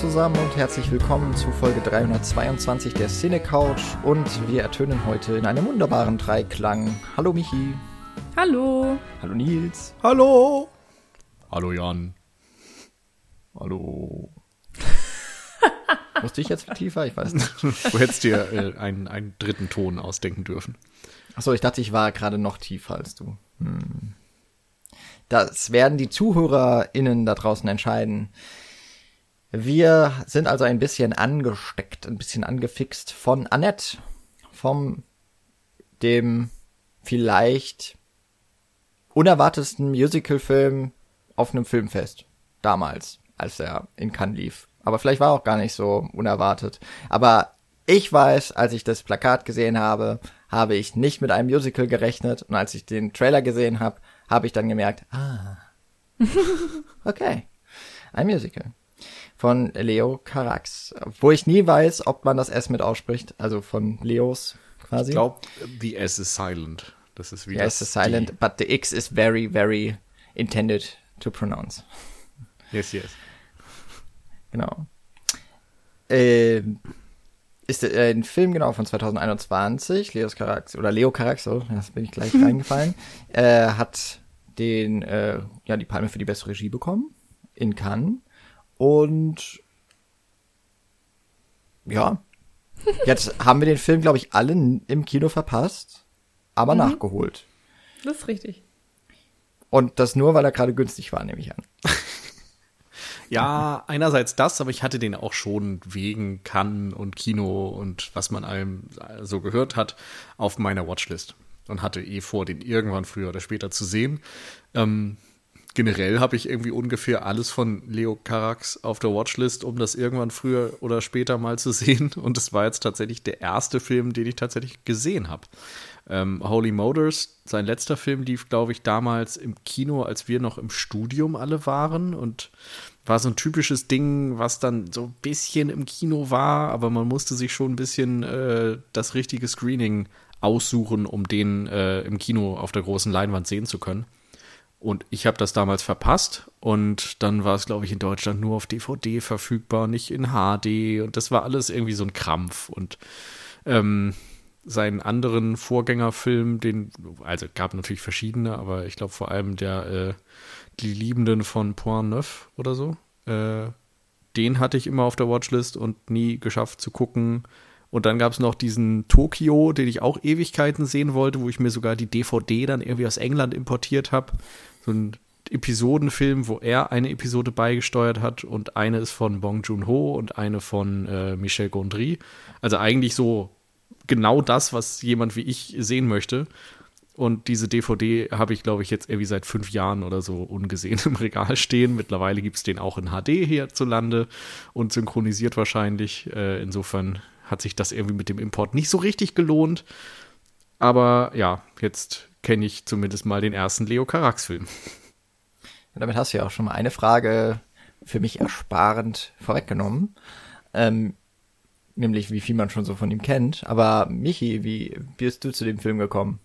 Zusammen und herzlich willkommen zu Folge 322 der Cine Couch und wir ertönen heute in einem wunderbaren Dreiklang. Hallo Michi. Hallo. Hallo Nils. Hallo. Hallo Jan. Hallo. Musste ich jetzt tiefer? Ich weiß nicht. Du hättest dir äh, einen, einen dritten Ton ausdenken dürfen. Achso, ich dachte, ich war gerade noch tiefer als du. Hm. Das werden die ZuhörerInnen da draußen entscheiden. Wir sind also ein bisschen angesteckt, ein bisschen angefixt von Annette, vom dem vielleicht unerwartetsten Musicalfilm auf einem Filmfest damals, als er in Cannes lief. Aber vielleicht war auch gar nicht so unerwartet. Aber ich weiß, als ich das Plakat gesehen habe, habe ich nicht mit einem Musical gerechnet und als ich den Trailer gesehen habe, habe ich dann gemerkt, ah, okay, ein Musical von Leo Carax, wo ich nie weiß, ob man das S mit ausspricht, also von Leos quasi. Ich glaube, the S is silent. Das ist wie The S is silent, but the X is very, very intended to pronounce. Yes, yes. Genau. Äh, ist äh, ein Film genau von 2021. Leos Carax oder Leo Carax, so, das bin ich gleich reingefallen, äh, hat den äh, ja die Palme für die beste Regie bekommen in Cannes und ja, jetzt haben wir den Film, glaube ich, alle im Kino verpasst, aber Mhm. nachgeholt. Das ist richtig. Und das nur, weil er gerade günstig war, nehme ich an. Ja, einerseits das, aber ich hatte den auch schon wegen Cannes und Kino und was man allem so gehört hat, auf meiner Watchlist und hatte eh vor, den irgendwann früher oder später zu sehen. Ähm, generell habe ich irgendwie ungefähr alles von Leo Carax auf der Watchlist, um das irgendwann früher oder später mal zu sehen. Und es war jetzt tatsächlich der erste Film, den ich tatsächlich gesehen habe. Ähm, Holy Motors, sein letzter Film lief, glaube ich, damals im Kino, als wir noch im Studium alle waren und war so ein typisches Ding, was dann so ein bisschen im Kino war, aber man musste sich schon ein bisschen äh, das richtige Screening aussuchen, um den äh, im Kino auf der großen Leinwand sehen zu können. Und ich habe das damals verpasst und dann war es, glaube ich, in Deutschland nur auf DVD verfügbar, nicht in HD und das war alles irgendwie so ein Krampf. Und ähm, seinen anderen Vorgängerfilm, den, also gab natürlich verschiedene, aber ich glaube vor allem der äh, Die Liebenden von Point Neuf oder so, äh, den hatte ich immer auf der Watchlist und nie geschafft zu gucken. Und dann gab es noch diesen Tokio, den ich auch Ewigkeiten sehen wollte, wo ich mir sogar die DVD dann irgendwie aus England importiert habe. So ein Episodenfilm, wo er eine Episode beigesteuert hat und eine ist von Bong Joon-ho und eine von äh, Michel Gondry. Also eigentlich so genau das, was jemand wie ich sehen möchte. Und diese DVD habe ich, glaube ich, jetzt irgendwie seit fünf Jahren oder so ungesehen im Regal stehen. Mittlerweile gibt es den auch in HD hierzulande und synchronisiert wahrscheinlich. Äh, insofern hat sich das irgendwie mit dem Import nicht so richtig gelohnt. Aber ja, jetzt kenne ich zumindest mal den ersten Leo Carax-Film. Damit hast du ja auch schon mal eine Frage für mich ersparend vorweggenommen. Ähm, nämlich, wie viel man schon so von ihm kennt. Aber Michi, wie bist du zu dem Film gekommen?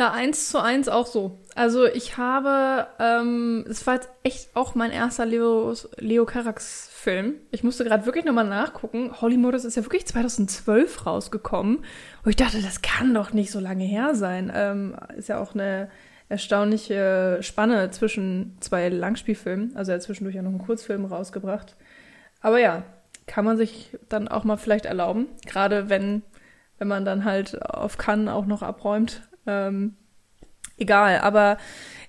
Ja, eins zu eins auch so. Also ich habe, ähm, es war jetzt echt auch mein erster Leo, Leo Carax-Film. Ich musste gerade wirklich nochmal nachgucken. Holy Motors ist ja wirklich 2012 rausgekommen. Wo ich dachte, das kann doch nicht so lange her sein. Ähm, ist ja auch eine erstaunliche Spanne zwischen zwei Langspielfilmen. Also er hat zwischendurch ja noch einen Kurzfilm rausgebracht. Aber ja, kann man sich dann auch mal vielleicht erlauben. Gerade wenn, wenn man dann halt auf Cannes auch noch abräumt. Ähm, egal, aber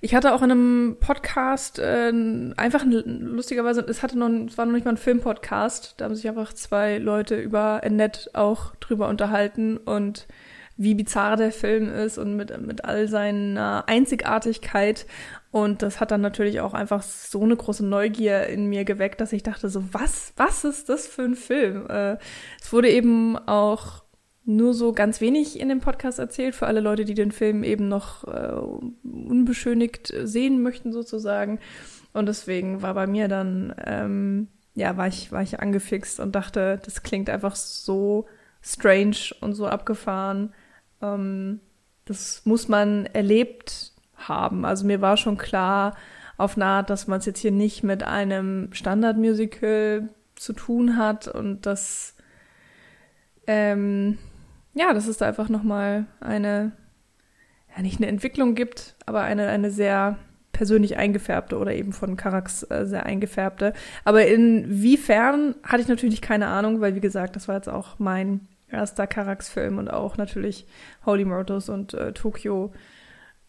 ich hatte auch in einem Podcast äh, einfach lustigerweise, es hatte noch, es war noch nicht mal ein Filmpodcast, da haben sich einfach zwei Leute über Annette auch drüber unterhalten und wie bizarr der Film ist und mit, mit all seiner Einzigartigkeit. Und das hat dann natürlich auch einfach so eine große Neugier in mir geweckt, dass ich dachte so, was, was ist das für ein Film? Äh, es wurde eben auch nur so ganz wenig in dem Podcast erzählt, für alle Leute, die den Film eben noch äh, unbeschönigt sehen möchten sozusagen. Und deswegen war bei mir dann, ähm, ja, war ich, war ich angefixt und dachte, das klingt einfach so strange und so abgefahren. Ähm, das muss man erlebt haben. Also mir war schon klar, auf Art, dass man es jetzt hier nicht mit einem Standardmusical zu tun hat und das, ähm, ja, dass es da einfach nochmal eine, ja, nicht eine Entwicklung gibt, aber eine, eine sehr persönlich eingefärbte oder eben von Karax äh, sehr eingefärbte. Aber inwiefern hatte ich natürlich keine Ahnung, weil wie gesagt, das war jetzt auch mein erster Karax-Film und auch natürlich Holy Murders und äh, Tokyo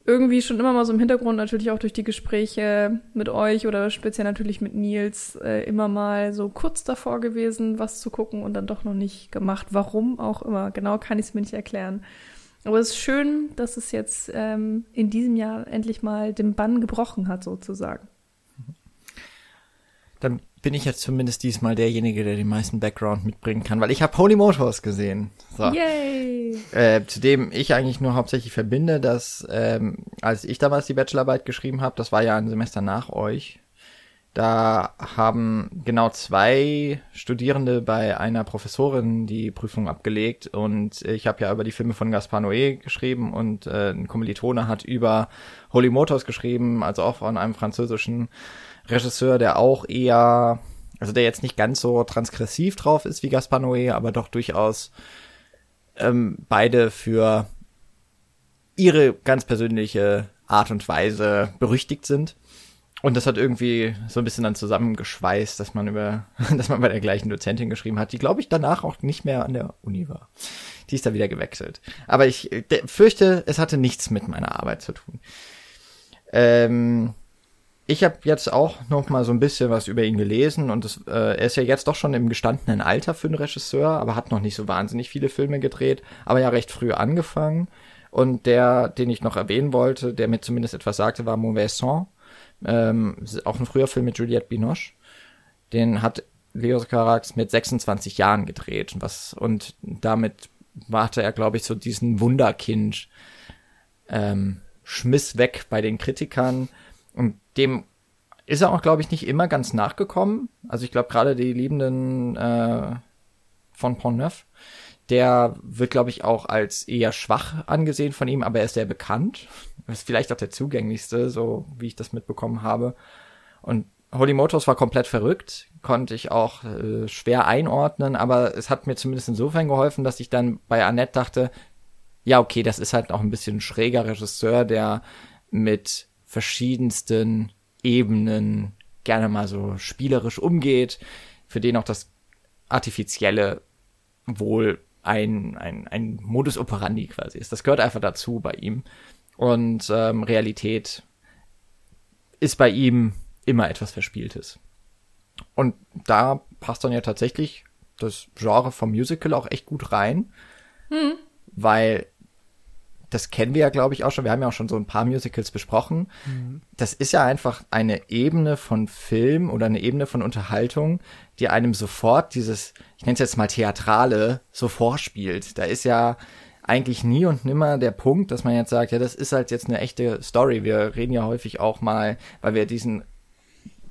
irgendwie schon immer mal so im Hintergrund, natürlich auch durch die Gespräche mit euch oder speziell natürlich mit Nils, äh, immer mal so kurz davor gewesen, was zu gucken und dann doch noch nicht gemacht. Warum auch immer. Genau kann ich es mir nicht erklären. Aber es ist schön, dass es jetzt ähm, in diesem Jahr endlich mal den Bann gebrochen hat, sozusagen. Dann bin ich jetzt zumindest diesmal derjenige, der den meisten Background mitbringen kann, weil ich habe Holy Motors gesehen. So. Yay! Äh, zu dem ich eigentlich nur hauptsächlich verbinde, dass ähm, als ich damals die Bachelorarbeit geschrieben habe, das war ja ein Semester nach euch, da haben genau zwei Studierende bei einer Professorin die Prüfung abgelegt und ich habe ja über die Filme von Gaspar Noé geschrieben und äh, ein Kommilitone hat über Holy Motors geschrieben, also auch von einem französischen Regisseur, der auch eher, also der jetzt nicht ganz so transgressiv drauf ist wie Gaspar Noé, aber doch durchaus ähm, beide für ihre ganz persönliche Art und Weise berüchtigt sind. Und das hat irgendwie so ein bisschen dann zusammengeschweißt, dass man über, dass man bei der gleichen Dozentin geschrieben hat, die glaube ich danach auch nicht mehr an der Uni war. Die ist da wieder gewechselt. Aber ich fürchte, es hatte nichts mit meiner Arbeit zu tun. Ähm, ich habe jetzt auch noch mal so ein bisschen was über ihn gelesen und das, äh, er ist ja jetzt doch schon im gestandenen Alter für einen Regisseur, aber hat noch nicht so wahnsinnig viele Filme gedreht, aber ja recht früh angefangen. Und der, den ich noch erwähnen wollte, der mir zumindest etwas sagte, war Mauvais Sang ähm, auch ein früher Film mit Juliette Binoche. Den hat Leo Carax mit 26 Jahren gedreht. Was, und damit warte er, glaube ich, so diesen Wunderkind ähm, Schmiss weg bei den Kritikern. Dem ist er auch, glaube ich, nicht immer ganz nachgekommen. Also ich glaube, gerade die Liebenden äh, von Pont-Neuf, der wird, glaube ich, auch als eher schwach angesehen von ihm, aber er ist sehr bekannt. Ist vielleicht auch der zugänglichste, so wie ich das mitbekommen habe. Und Holy Motors war komplett verrückt, konnte ich auch äh, schwer einordnen, aber es hat mir zumindest insofern geholfen, dass ich dann bei Annette dachte, ja, okay, das ist halt auch ein bisschen ein schräger Regisseur, der mit verschiedensten Ebenen gerne mal so spielerisch umgeht, für den auch das Artifizielle wohl ein, ein, ein Modus operandi quasi ist. Das gehört einfach dazu bei ihm. Und ähm, Realität ist bei ihm immer etwas Verspieltes. Und da passt dann ja tatsächlich das Genre vom Musical auch echt gut rein, hm. weil das kennen wir ja, glaube ich, auch schon. Wir haben ja auch schon so ein paar Musicals besprochen. Mhm. Das ist ja einfach eine Ebene von Film oder eine Ebene von Unterhaltung, die einem sofort dieses, ich nenne es jetzt mal Theatrale, so vorspielt. Da ist ja eigentlich nie und nimmer der Punkt, dass man jetzt sagt, ja, das ist halt jetzt eine echte Story. Wir reden ja häufig auch mal, weil wir diesen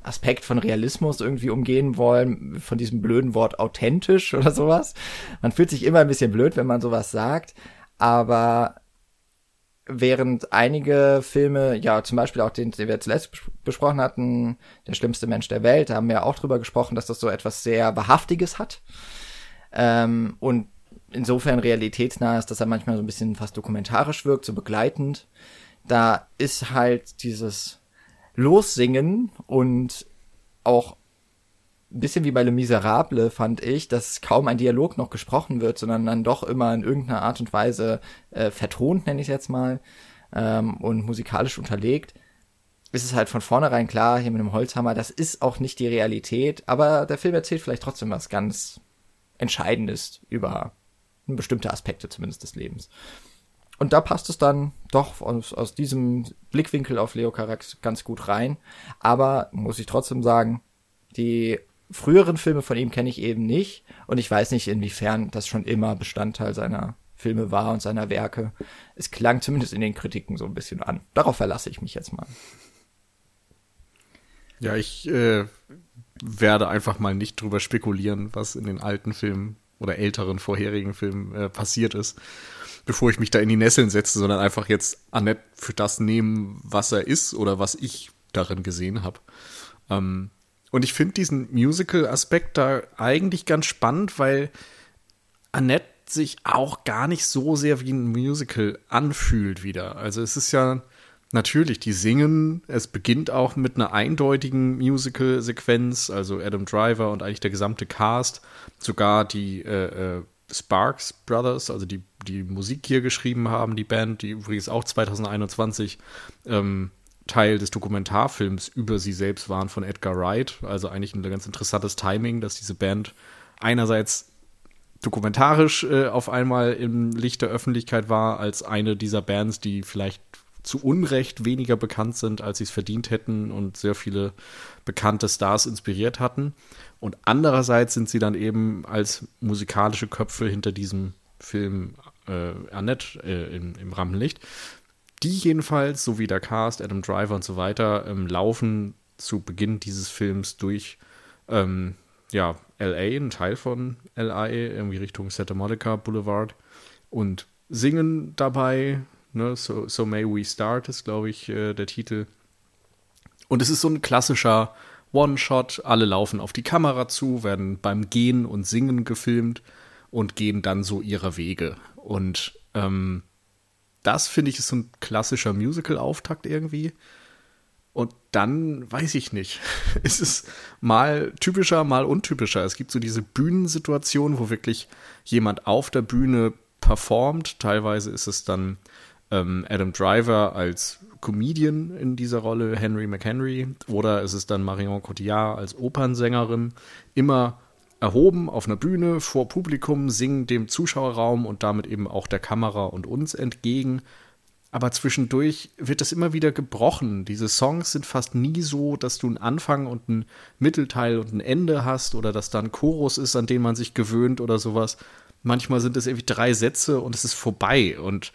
Aspekt von Realismus irgendwie umgehen wollen, von diesem blöden Wort authentisch oder sowas. Man fühlt sich immer ein bisschen blöd, wenn man sowas sagt, aber während einige Filme, ja, zum Beispiel auch den, den wir zuletzt besprochen hatten, Der schlimmste Mensch der Welt, da haben wir auch drüber gesprochen, dass das so etwas sehr Wahrhaftiges hat. Ähm, und insofern realitätsnah ist, dass er manchmal so ein bisschen fast dokumentarisch wirkt, so begleitend. Da ist halt dieses Lossingen und auch ein bisschen wie bei Le Miserable fand ich, dass kaum ein Dialog noch gesprochen wird, sondern dann doch immer in irgendeiner Art und Weise äh, vertont, nenne ich jetzt mal, ähm, und musikalisch unterlegt. Ist es halt von vornherein klar, hier mit dem Holzhammer, das ist auch nicht die Realität, aber der Film erzählt vielleicht trotzdem was ganz Entscheidendes über bestimmte Aspekte zumindest des Lebens. Und da passt es dann doch aus, aus diesem Blickwinkel auf Leo Carax ganz gut rein. Aber muss ich trotzdem sagen, die früheren Filme von ihm kenne ich eben nicht. Und ich weiß nicht, inwiefern das schon immer Bestandteil seiner Filme war und seiner Werke. Es klang zumindest in den Kritiken so ein bisschen an. Darauf verlasse ich mich jetzt mal. Ja, ich äh, werde einfach mal nicht drüber spekulieren, was in den alten Filmen oder älteren vorherigen Filmen äh, passiert ist, bevor ich mich da in die Nesseln setze, sondern einfach jetzt Annette für das nehmen, was er ist oder was ich darin gesehen habe. Ähm, und ich finde diesen Musical-Aspekt da eigentlich ganz spannend, weil Annette sich auch gar nicht so sehr wie ein Musical anfühlt wieder. Also es ist ja natürlich, die singen, es beginnt auch mit einer eindeutigen Musical-Sequenz, also Adam Driver und eigentlich der gesamte Cast, sogar die äh, äh, Sparks Brothers, also die, die Musik hier geschrieben haben, die Band, die übrigens auch 2021 ähm, Teil des Dokumentarfilms über sie selbst waren von Edgar Wright. Also eigentlich ein ganz interessantes Timing, dass diese Band einerseits dokumentarisch äh, auf einmal im Licht der Öffentlichkeit war, als eine dieser Bands, die vielleicht zu Unrecht weniger bekannt sind, als sie es verdient hätten und sehr viele bekannte Stars inspiriert hatten. Und andererseits sind sie dann eben als musikalische Köpfe hinter diesem Film äh, Annette äh, im, im Rampenlicht. Die jedenfalls, so wie der Cast, Adam Driver und so weiter, ähm, laufen zu Beginn dieses Films durch ähm, ja, LA, ein Teil von LA, irgendwie Richtung Santa Monica Boulevard und singen dabei. Ne, so, so May We Start ist, glaube ich, äh, der Titel. Und es ist so ein klassischer One-Shot. Alle laufen auf die Kamera zu, werden beim Gehen und Singen gefilmt und gehen dann so ihrer Wege. Und ähm, das finde ich ist so ein klassischer Musical-Auftakt irgendwie. Und dann weiß ich nicht. es ist mal typischer, mal untypischer. Es gibt so diese Bühnensituation, wo wirklich jemand auf der Bühne performt. Teilweise ist es dann ähm, Adam Driver als Comedian in dieser Rolle, Henry McHenry, oder ist es dann Marion Cotillard als Opernsängerin. Immer erhoben auf einer Bühne vor Publikum, singen dem Zuschauerraum und damit eben auch der Kamera und uns entgegen aber zwischendurch wird das immer wieder gebrochen. Diese Songs sind fast nie so, dass du einen Anfang und einen Mittelteil und ein Ende hast oder dass da ein Chorus ist, an den man sich gewöhnt oder sowas. Manchmal sind es irgendwie drei Sätze und es ist vorbei. Und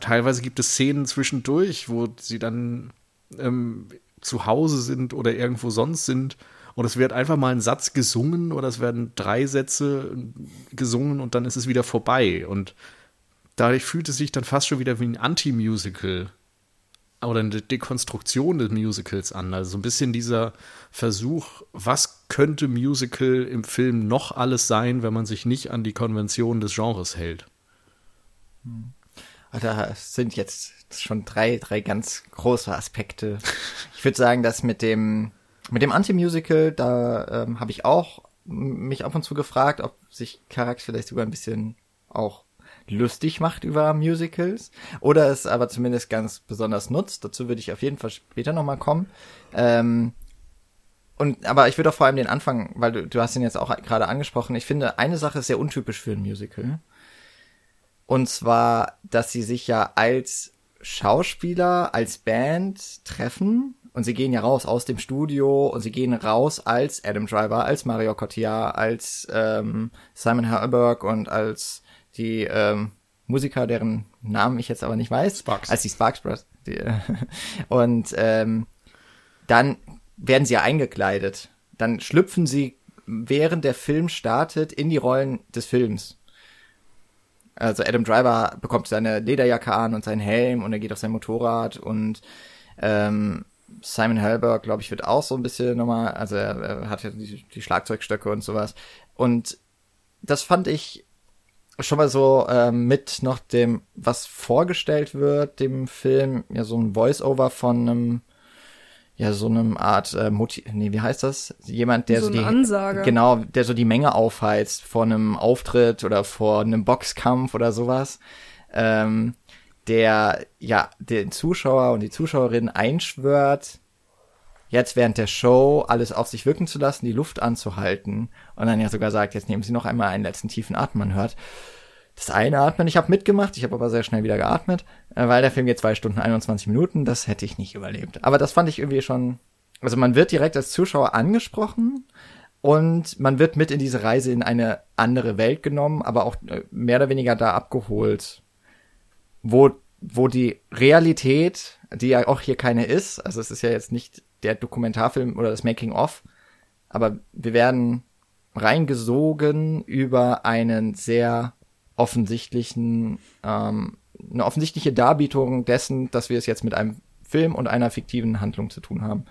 teilweise gibt es Szenen zwischendurch, wo sie dann ähm, zu Hause sind oder irgendwo sonst sind. Und es wird einfach mal ein Satz gesungen oder es werden drei Sätze gesungen und dann ist es wieder vorbei. Und dadurch fühlt es sich dann fast schon wieder wie ein Anti-Musical oder eine Dekonstruktion des Musicals an. Also so ein bisschen dieser Versuch, was könnte Musical im Film noch alles sein, wenn man sich nicht an die Konventionen des Genres hält. Ah, da sind jetzt schon drei, drei ganz große Aspekte. Ich würde sagen, dass mit dem, mit dem Anti-Musical, da ähm, habe ich auch mich ab und zu gefragt, ob sich Charax vielleicht sogar ein bisschen auch lustig macht über Musicals oder es aber zumindest ganz besonders nutzt. Dazu würde ich auf jeden Fall später nochmal kommen. Ähm, und aber ich würde auch vor allem den Anfang, weil du, du hast ihn jetzt auch gerade angesprochen. Ich finde, eine Sache ist sehr untypisch für ein Musical. Und zwar, dass sie sich ja als Schauspieler, als Band treffen und sie gehen ja raus aus dem Studio und sie gehen raus als Adam Driver, als Mario Cotillard, als ähm, Simon Herberg und als die ähm, Musiker, deren Namen ich jetzt aber nicht weiß, Sparks. als die Sparks Bros. Die, und ähm, dann werden sie ja eingekleidet. Dann schlüpfen sie, während der Film startet, in die Rollen des Films. Also Adam Driver bekommt seine Lederjacke an und seinen Helm und er geht auf sein Motorrad und ähm, Simon Helberg, glaube ich, wird auch so ein bisschen nochmal, also er, er hat ja die, die Schlagzeugstöcke und sowas. Und das fand ich schon mal so ähm, mit noch dem, was vorgestellt wird, dem Film, ja, so ein Voice-Over von einem, ja, so einem Art, äh, Moti nee, wie heißt das? Jemand, der So so, die, Ansage. genau, der so die Menge aufheizt vor einem Auftritt oder vor einem Boxkampf oder sowas, ähm, der, ja, den Zuschauer und die Zuschauerin einschwört, jetzt während der Show alles auf sich wirken zu lassen, die Luft anzuhalten und dann ja sogar sagt, jetzt nehmen Sie noch einmal einen letzten tiefen Atem. Man hört das Einatmen. Ich habe mitgemacht, ich habe aber sehr schnell wieder geatmet, äh, weil der Film geht zwei Stunden 21 Minuten. Das hätte ich nicht überlebt. Aber das fand ich irgendwie schon. Also man wird direkt als Zuschauer angesprochen und man wird mit in diese Reise in eine andere Welt genommen, aber auch äh, mehr oder weniger da abgeholt, wo wo die Realität, die ja auch hier keine ist, also es ist ja jetzt nicht der Dokumentarfilm oder das Making of, aber wir werden reingesogen über einen sehr offensichtlichen, ähm, eine offensichtliche Darbietung dessen, dass wir es jetzt mit einem Film und einer fiktiven Handlung zu tun haben.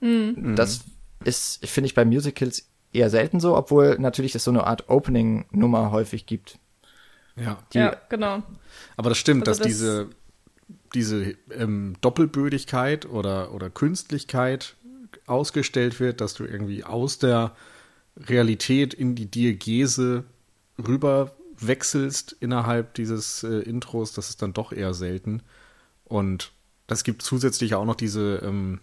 Mhm. Das ist, finde ich, bei Musicals eher selten so, obwohl natürlich es so eine Art Opening-Nummer häufig gibt. Ja. Die, ja, genau. Aber das stimmt, also dass das diese, diese ähm, Doppelbödigkeit oder, oder Künstlichkeit ausgestellt wird, dass du irgendwie aus der Realität in die Diegese rüber wechselst innerhalb dieses äh, Intros, das ist dann doch eher selten. Und das gibt zusätzlich auch noch diese, ähm,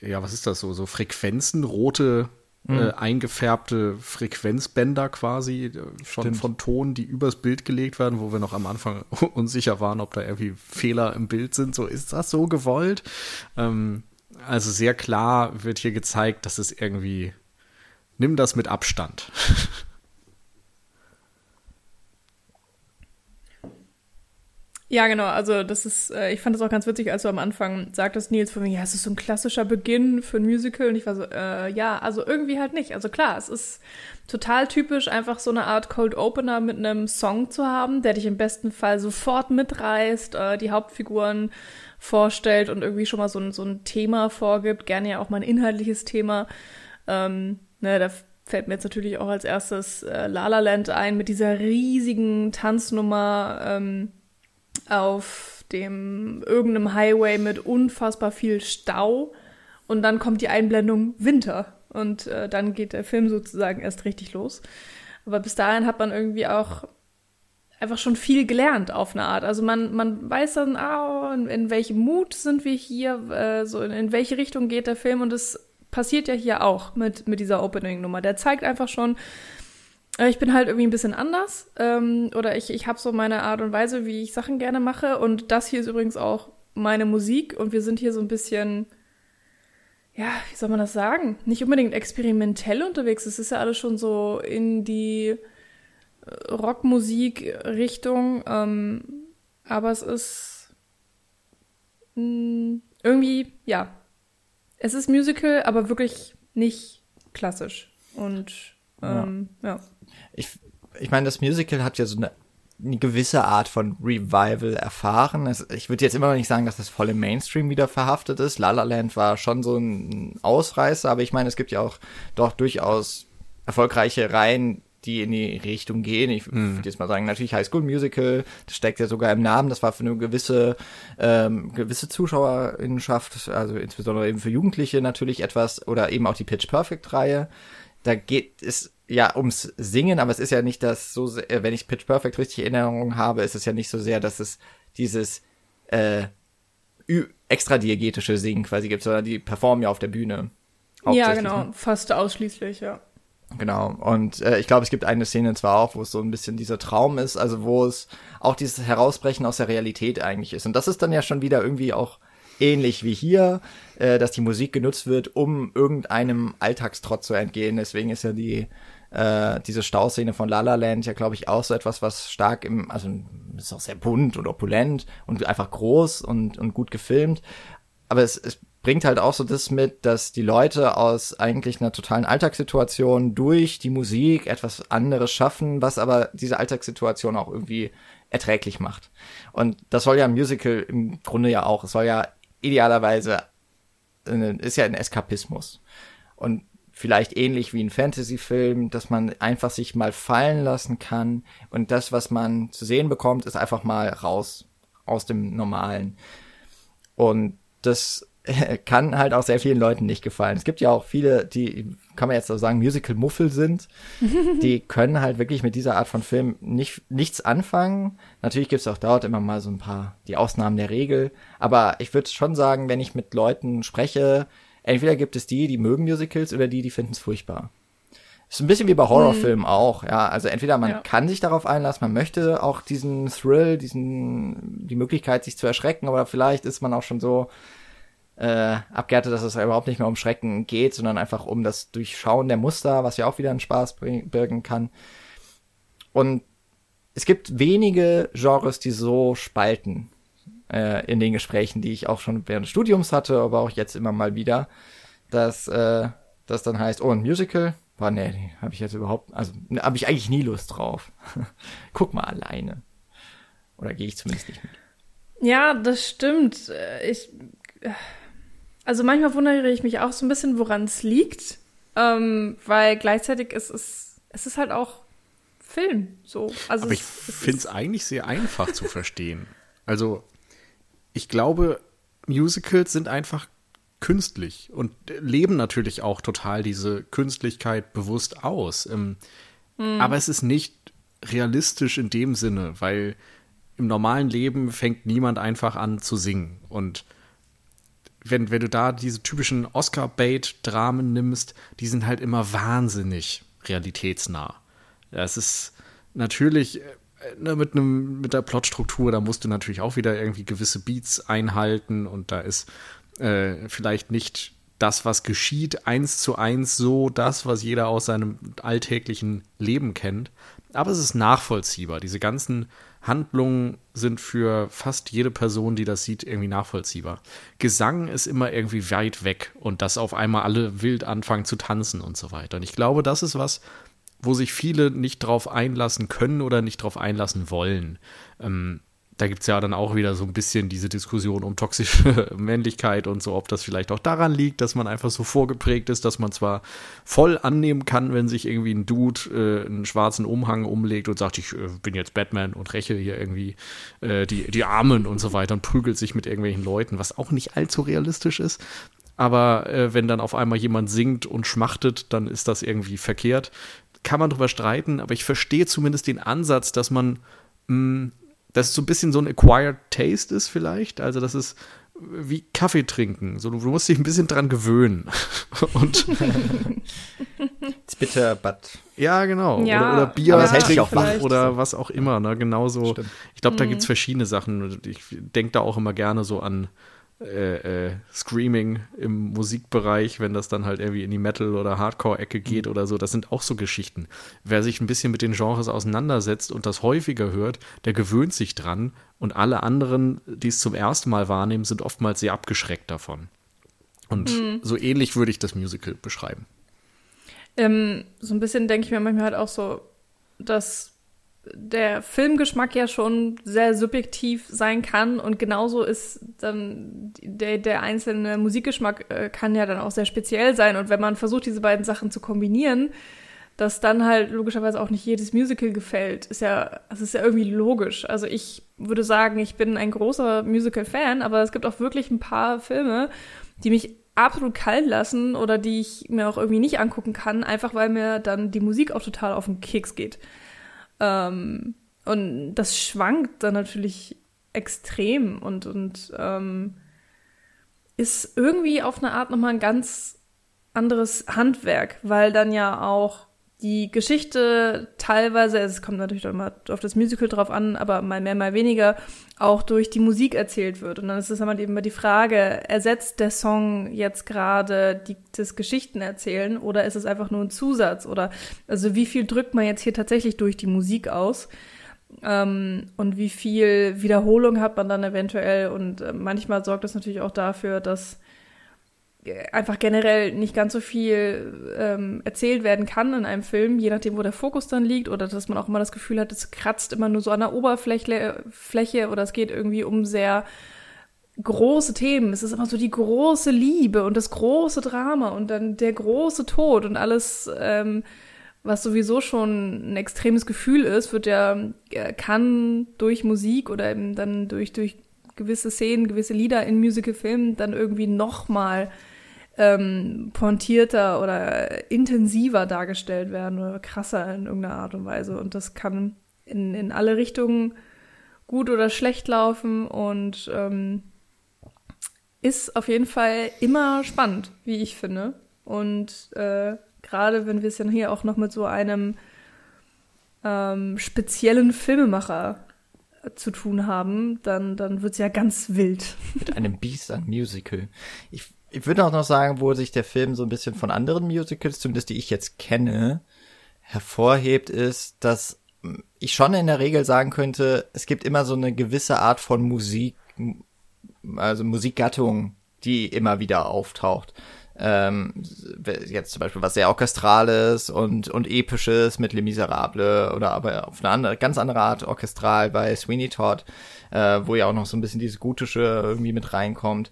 ja, was ist das so, so Frequenzen, rote äh, mhm. eingefärbte Frequenzbänder quasi äh, von, von Ton, die übers Bild gelegt werden, wo wir noch am Anfang unsicher waren, ob da irgendwie Fehler im Bild sind. So, ist das so gewollt? Ähm, also sehr klar wird hier gezeigt, dass es irgendwie, nimm das mit Abstand. Ja, genau. Also das ist, äh, ich fand das auch ganz witzig, als du am Anfang sagtest, Nils, von mir, ja, es ist so ein klassischer Beginn für ein Musical. Und ich war so, äh, ja, also irgendwie halt nicht. Also klar, es ist total typisch, einfach so eine Art Cold Opener mit einem Song zu haben, der dich im besten Fall sofort mitreißt, äh, die Hauptfiguren vorstellt und irgendwie schon mal so ein, so ein Thema vorgibt, gerne ja auch mal ein inhaltliches Thema. Ähm, ne, da fällt mir jetzt natürlich auch als erstes äh, La La Land ein mit dieser riesigen Tanznummer. Ähm, auf dem irgendeinem Highway mit unfassbar viel Stau und dann kommt die Einblendung Winter und äh, dann geht der Film sozusagen erst richtig los. Aber bis dahin hat man irgendwie auch einfach schon viel gelernt auf eine Art. Also man, man weiß dann, ah, in, in welchem Mut sind wir hier, äh, so in, in welche Richtung geht der Film und es passiert ja hier auch mit, mit dieser Opening-Nummer. Der zeigt einfach schon, ich bin halt irgendwie ein bisschen anders ähm, oder ich, ich habe so meine Art und Weise, wie ich Sachen gerne mache und das hier ist übrigens auch meine Musik und wir sind hier so ein bisschen, ja, wie soll man das sagen? Nicht unbedingt experimentell unterwegs. Es ist ja alles schon so in die äh, Rockmusik-Richtung, ähm, aber es ist mh, mm, irgendwie, ja, es ist Musical, aber wirklich nicht klassisch und ähm, ja. ja ich, ich meine, das Musical hat ja so eine, eine gewisse Art von Revival erfahren. Es, ich würde jetzt immer noch nicht sagen, dass das voll im Mainstream wieder verhaftet ist. La La Land war schon so ein Ausreißer, aber ich meine, es gibt ja auch doch durchaus erfolgreiche Reihen, die in die Richtung gehen. Ich hm. würde jetzt mal sagen, natürlich High School Musical, das steckt ja sogar im Namen, das war für eine gewisse, ähm, gewisse Zuschauerinnenschaft, also insbesondere eben für Jugendliche natürlich etwas, oder eben auch die Pitch Perfect Reihe. Da geht es ja ums Singen, aber es ist ja nicht das so, sehr, wenn ich Pitch Perfect richtig in Erinnerung habe, ist es ja nicht so sehr, dass es dieses äh, extra diegetische Singen quasi gibt, sondern die performen ja auf der Bühne. Ja, genau, ne? fast ausschließlich, ja. Genau. Und äh, ich glaube, es gibt eine Szene zwar auch, wo es so ein bisschen dieser Traum ist, also wo es auch dieses Herausbrechen aus der Realität eigentlich ist. Und das ist dann ja schon wieder irgendwie auch ähnlich wie hier, äh, dass die Musik genutzt wird, um irgendeinem Alltagstrott zu entgehen. Deswegen ist ja die äh, diese Stauszene von La La Land ja, glaube ich, auch so etwas, was stark im, also ist auch sehr bunt und opulent und einfach groß und, und gut gefilmt. Aber es, es bringt halt auch so das mit, dass die Leute aus eigentlich einer totalen Alltagssituation durch die Musik etwas anderes schaffen, was aber diese Alltagssituation auch irgendwie erträglich macht. Und das soll ja ein Musical im Grunde ja auch. Es soll ja idealerweise, äh, ist ja ein Eskapismus. Und vielleicht ähnlich wie ein Fantasy-Film, dass man einfach sich mal fallen lassen kann und das, was man zu sehen bekommt, ist einfach mal raus aus dem Normalen. Und das kann halt auch sehr vielen Leuten nicht gefallen. Es gibt ja auch viele, die, kann man jetzt so sagen, Musical-Muffel sind. die können halt wirklich mit dieser Art von Film nicht, nichts anfangen. Natürlich gibt es auch dort immer mal so ein paar, die Ausnahmen der Regel. Aber ich würde schon sagen, wenn ich mit Leuten spreche, entweder gibt es die, die mögen Musicals oder die, die finden es furchtbar. Ist ein bisschen wie bei Horrorfilmen mhm. auch, ja. Also entweder man ja. kann sich darauf einlassen, man möchte auch diesen Thrill, diesen, die Möglichkeit, sich zu erschrecken, aber vielleicht ist man auch schon so äh, abgehärtet, dass es überhaupt nicht mehr um Schrecken geht, sondern einfach um das Durchschauen der Muster, was ja auch wieder einen Spaß birgen kann. Und es gibt wenige Genres, die so spalten äh, in den Gesprächen, die ich auch schon während des Studiums hatte, aber auch jetzt immer mal wieder, dass äh, das dann heißt, oh, ein Musical? Boah, nee, habe ich jetzt überhaupt, also habe ich eigentlich nie Lust drauf. Guck mal alleine. Oder gehe ich zumindest nicht mit. Ja, das stimmt. Ich also manchmal wundere ich mich auch so ein bisschen, woran es liegt, ähm, weil gleichzeitig ist es, es ist halt auch Film, so. Also Aber ich finde es eigentlich sehr einfach zu verstehen. Also, ich glaube, Musicals sind einfach künstlich und leben natürlich auch total diese Künstlichkeit bewusst aus. Ähm, mhm. Aber es ist nicht realistisch in dem Sinne, weil im normalen Leben fängt niemand einfach an zu singen. Und wenn, wenn du da diese typischen Oscar-Bait-Dramen nimmst, die sind halt immer wahnsinnig realitätsnah. Das ist natürlich äh, ne, mit einem mit der Plotstruktur, da musst du natürlich auch wieder irgendwie gewisse Beats einhalten und da ist äh, vielleicht nicht das, was geschieht, eins zu eins so das, was jeder aus seinem alltäglichen Leben kennt. Aber es ist nachvollziehbar. Diese ganzen Handlungen sind für fast jede Person, die das sieht, irgendwie nachvollziehbar. Gesang ist immer irgendwie weit weg und dass auf einmal alle wild anfangen zu tanzen und so weiter. Und ich glaube, das ist was, wo sich viele nicht drauf einlassen können oder nicht drauf einlassen wollen. Ähm, da gibt es ja dann auch wieder so ein bisschen diese Diskussion um toxische Männlichkeit und so, ob das vielleicht auch daran liegt, dass man einfach so vorgeprägt ist, dass man zwar voll annehmen kann, wenn sich irgendwie ein Dude äh, einen schwarzen Umhang umlegt und sagt, ich äh, bin jetzt Batman und räche hier irgendwie äh, die, die Armen und so weiter und prügelt sich mit irgendwelchen Leuten, was auch nicht allzu realistisch ist. Aber äh, wenn dann auf einmal jemand singt und schmachtet, dann ist das irgendwie verkehrt. Kann man drüber streiten, aber ich verstehe zumindest den Ansatz, dass man mh, mm, dass es so ein bisschen so ein acquired taste ist vielleicht. Also das ist wie Kaffee trinken. So, du musst dich ein bisschen dran gewöhnen. Und It's bitter, but. Ja, genau. Ja, oder, oder Bier das hält dich auch wach. oder was auch immer. Ne? Genauso. Ich glaube, da mhm. gibt es verschiedene Sachen. Ich denke da auch immer gerne so an äh, äh, Screaming im Musikbereich, wenn das dann halt irgendwie in die Metal- oder Hardcore-Ecke geht mhm. oder so. Das sind auch so Geschichten. Wer sich ein bisschen mit den Genres auseinandersetzt und das häufiger hört, der gewöhnt sich dran und alle anderen, die es zum ersten Mal wahrnehmen, sind oftmals sehr abgeschreckt davon. Und mhm. so ähnlich würde ich das Musical beschreiben. Ähm, so ein bisschen denke ich mir manchmal halt auch so, dass der Filmgeschmack ja schon sehr subjektiv sein kann und genauso ist dann der, der einzelne Musikgeschmack äh, kann ja dann auch sehr speziell sein und wenn man versucht, diese beiden Sachen zu kombinieren, dass dann halt logischerweise auch nicht jedes Musical gefällt, ist ja, das ist ja irgendwie logisch. Also ich würde sagen, ich bin ein großer Musical-Fan, aber es gibt auch wirklich ein paar Filme, die mich absolut kalt lassen oder die ich mir auch irgendwie nicht angucken kann, einfach weil mir dann die Musik auch total auf den Keks geht. Ähm, und das schwankt dann natürlich extrem und, und ähm, ist irgendwie auf eine Art nochmal ein ganz anderes Handwerk, weil dann ja auch die Geschichte teilweise, es kommt natürlich auch immer auf das Musical drauf an, aber mal mehr, mal weniger, auch durch die Musik erzählt wird. Und dann ist es immer die Frage, ersetzt der Song jetzt gerade die, das Geschichtenerzählen oder ist es einfach nur ein Zusatz? Oder also wie viel drückt man jetzt hier tatsächlich durch die Musik aus? Ähm, und wie viel Wiederholung hat man dann eventuell? Und äh, manchmal sorgt das natürlich auch dafür, dass einfach generell nicht ganz so viel ähm, erzählt werden kann in einem Film, je nachdem, wo der Fokus dann liegt, oder dass man auch immer das Gefühl hat, es kratzt immer nur so an der Oberfläche Fläche, oder es geht irgendwie um sehr große Themen. Es ist immer so die große Liebe und das große Drama und dann der große Tod und alles, ähm, was sowieso schon ein extremes Gefühl ist, wird ja, äh, kann durch Musik oder eben dann durch, durch gewisse Szenen, gewisse Lieder in Musicalfilmen dann irgendwie nochmal ähm, pointierter oder intensiver dargestellt werden oder krasser in irgendeiner Art und Weise. Und das kann in, in alle Richtungen gut oder schlecht laufen und ähm, ist auf jeden Fall immer spannend, wie ich finde. Und äh, gerade wenn wir es dann hier auch noch mit so einem ähm, speziellen Filmemacher zu tun haben, dann, dann wird's ja ganz wild. Mit einem Beast an Musical. Ich ich würde auch noch sagen, wo sich der Film so ein bisschen von anderen Musicals, zumindest die ich jetzt kenne, hervorhebt, ist, dass ich schon in der Regel sagen könnte, es gibt immer so eine gewisse Art von Musik, also Musikgattung, die immer wieder auftaucht. ähm, jetzt zum Beispiel was sehr Orchestrales und, und Episches mit Les Miserables oder aber auf eine andere, ganz andere Art orchestral bei Sweeney Todd, äh, wo ja auch noch so ein bisschen dieses Gotische irgendwie mit reinkommt.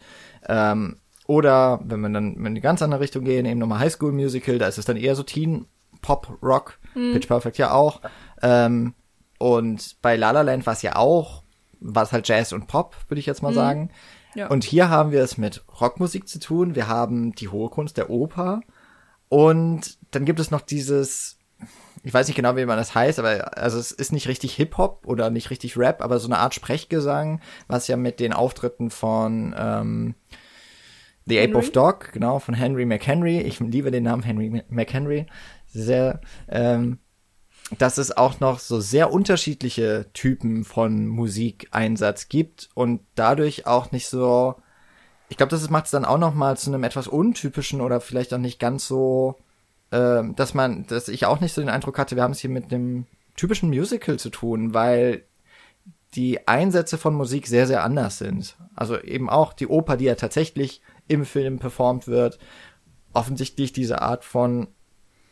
Ähm, oder wenn man dann in die ganz andere Richtung gehen, eben nochmal High School Musical, da ist es dann eher so Teen Pop Rock, mhm. Pitch Perfect ja auch. Ähm, und bei La La Land war es ja auch, war es halt Jazz und Pop, würde ich jetzt mal mhm. sagen. Ja. Und hier haben wir es mit Rockmusik zu tun. Wir haben die hohe Kunst der Oper. Und dann gibt es noch dieses, ich weiß nicht genau, wie man das heißt, aber also es ist nicht richtig Hip-Hop oder nicht richtig Rap, aber so eine Art Sprechgesang, was ja mit den Auftritten von ähm, The Ape of Dog, genau, von Henry McHenry, ich liebe den Namen Henry McHenry, sehr, ähm, dass es auch noch so sehr unterschiedliche Typen von Musikeinsatz gibt und dadurch auch nicht so, ich glaube, das macht es dann auch noch mal zu einem etwas untypischen oder vielleicht auch nicht ganz so, äh, dass man, dass ich auch nicht so den Eindruck hatte, wir haben es hier mit einem typischen Musical zu tun, weil die Einsätze von Musik sehr, sehr anders sind. Also eben auch die Oper, die ja tatsächlich im Film performt wird, offensichtlich diese Art von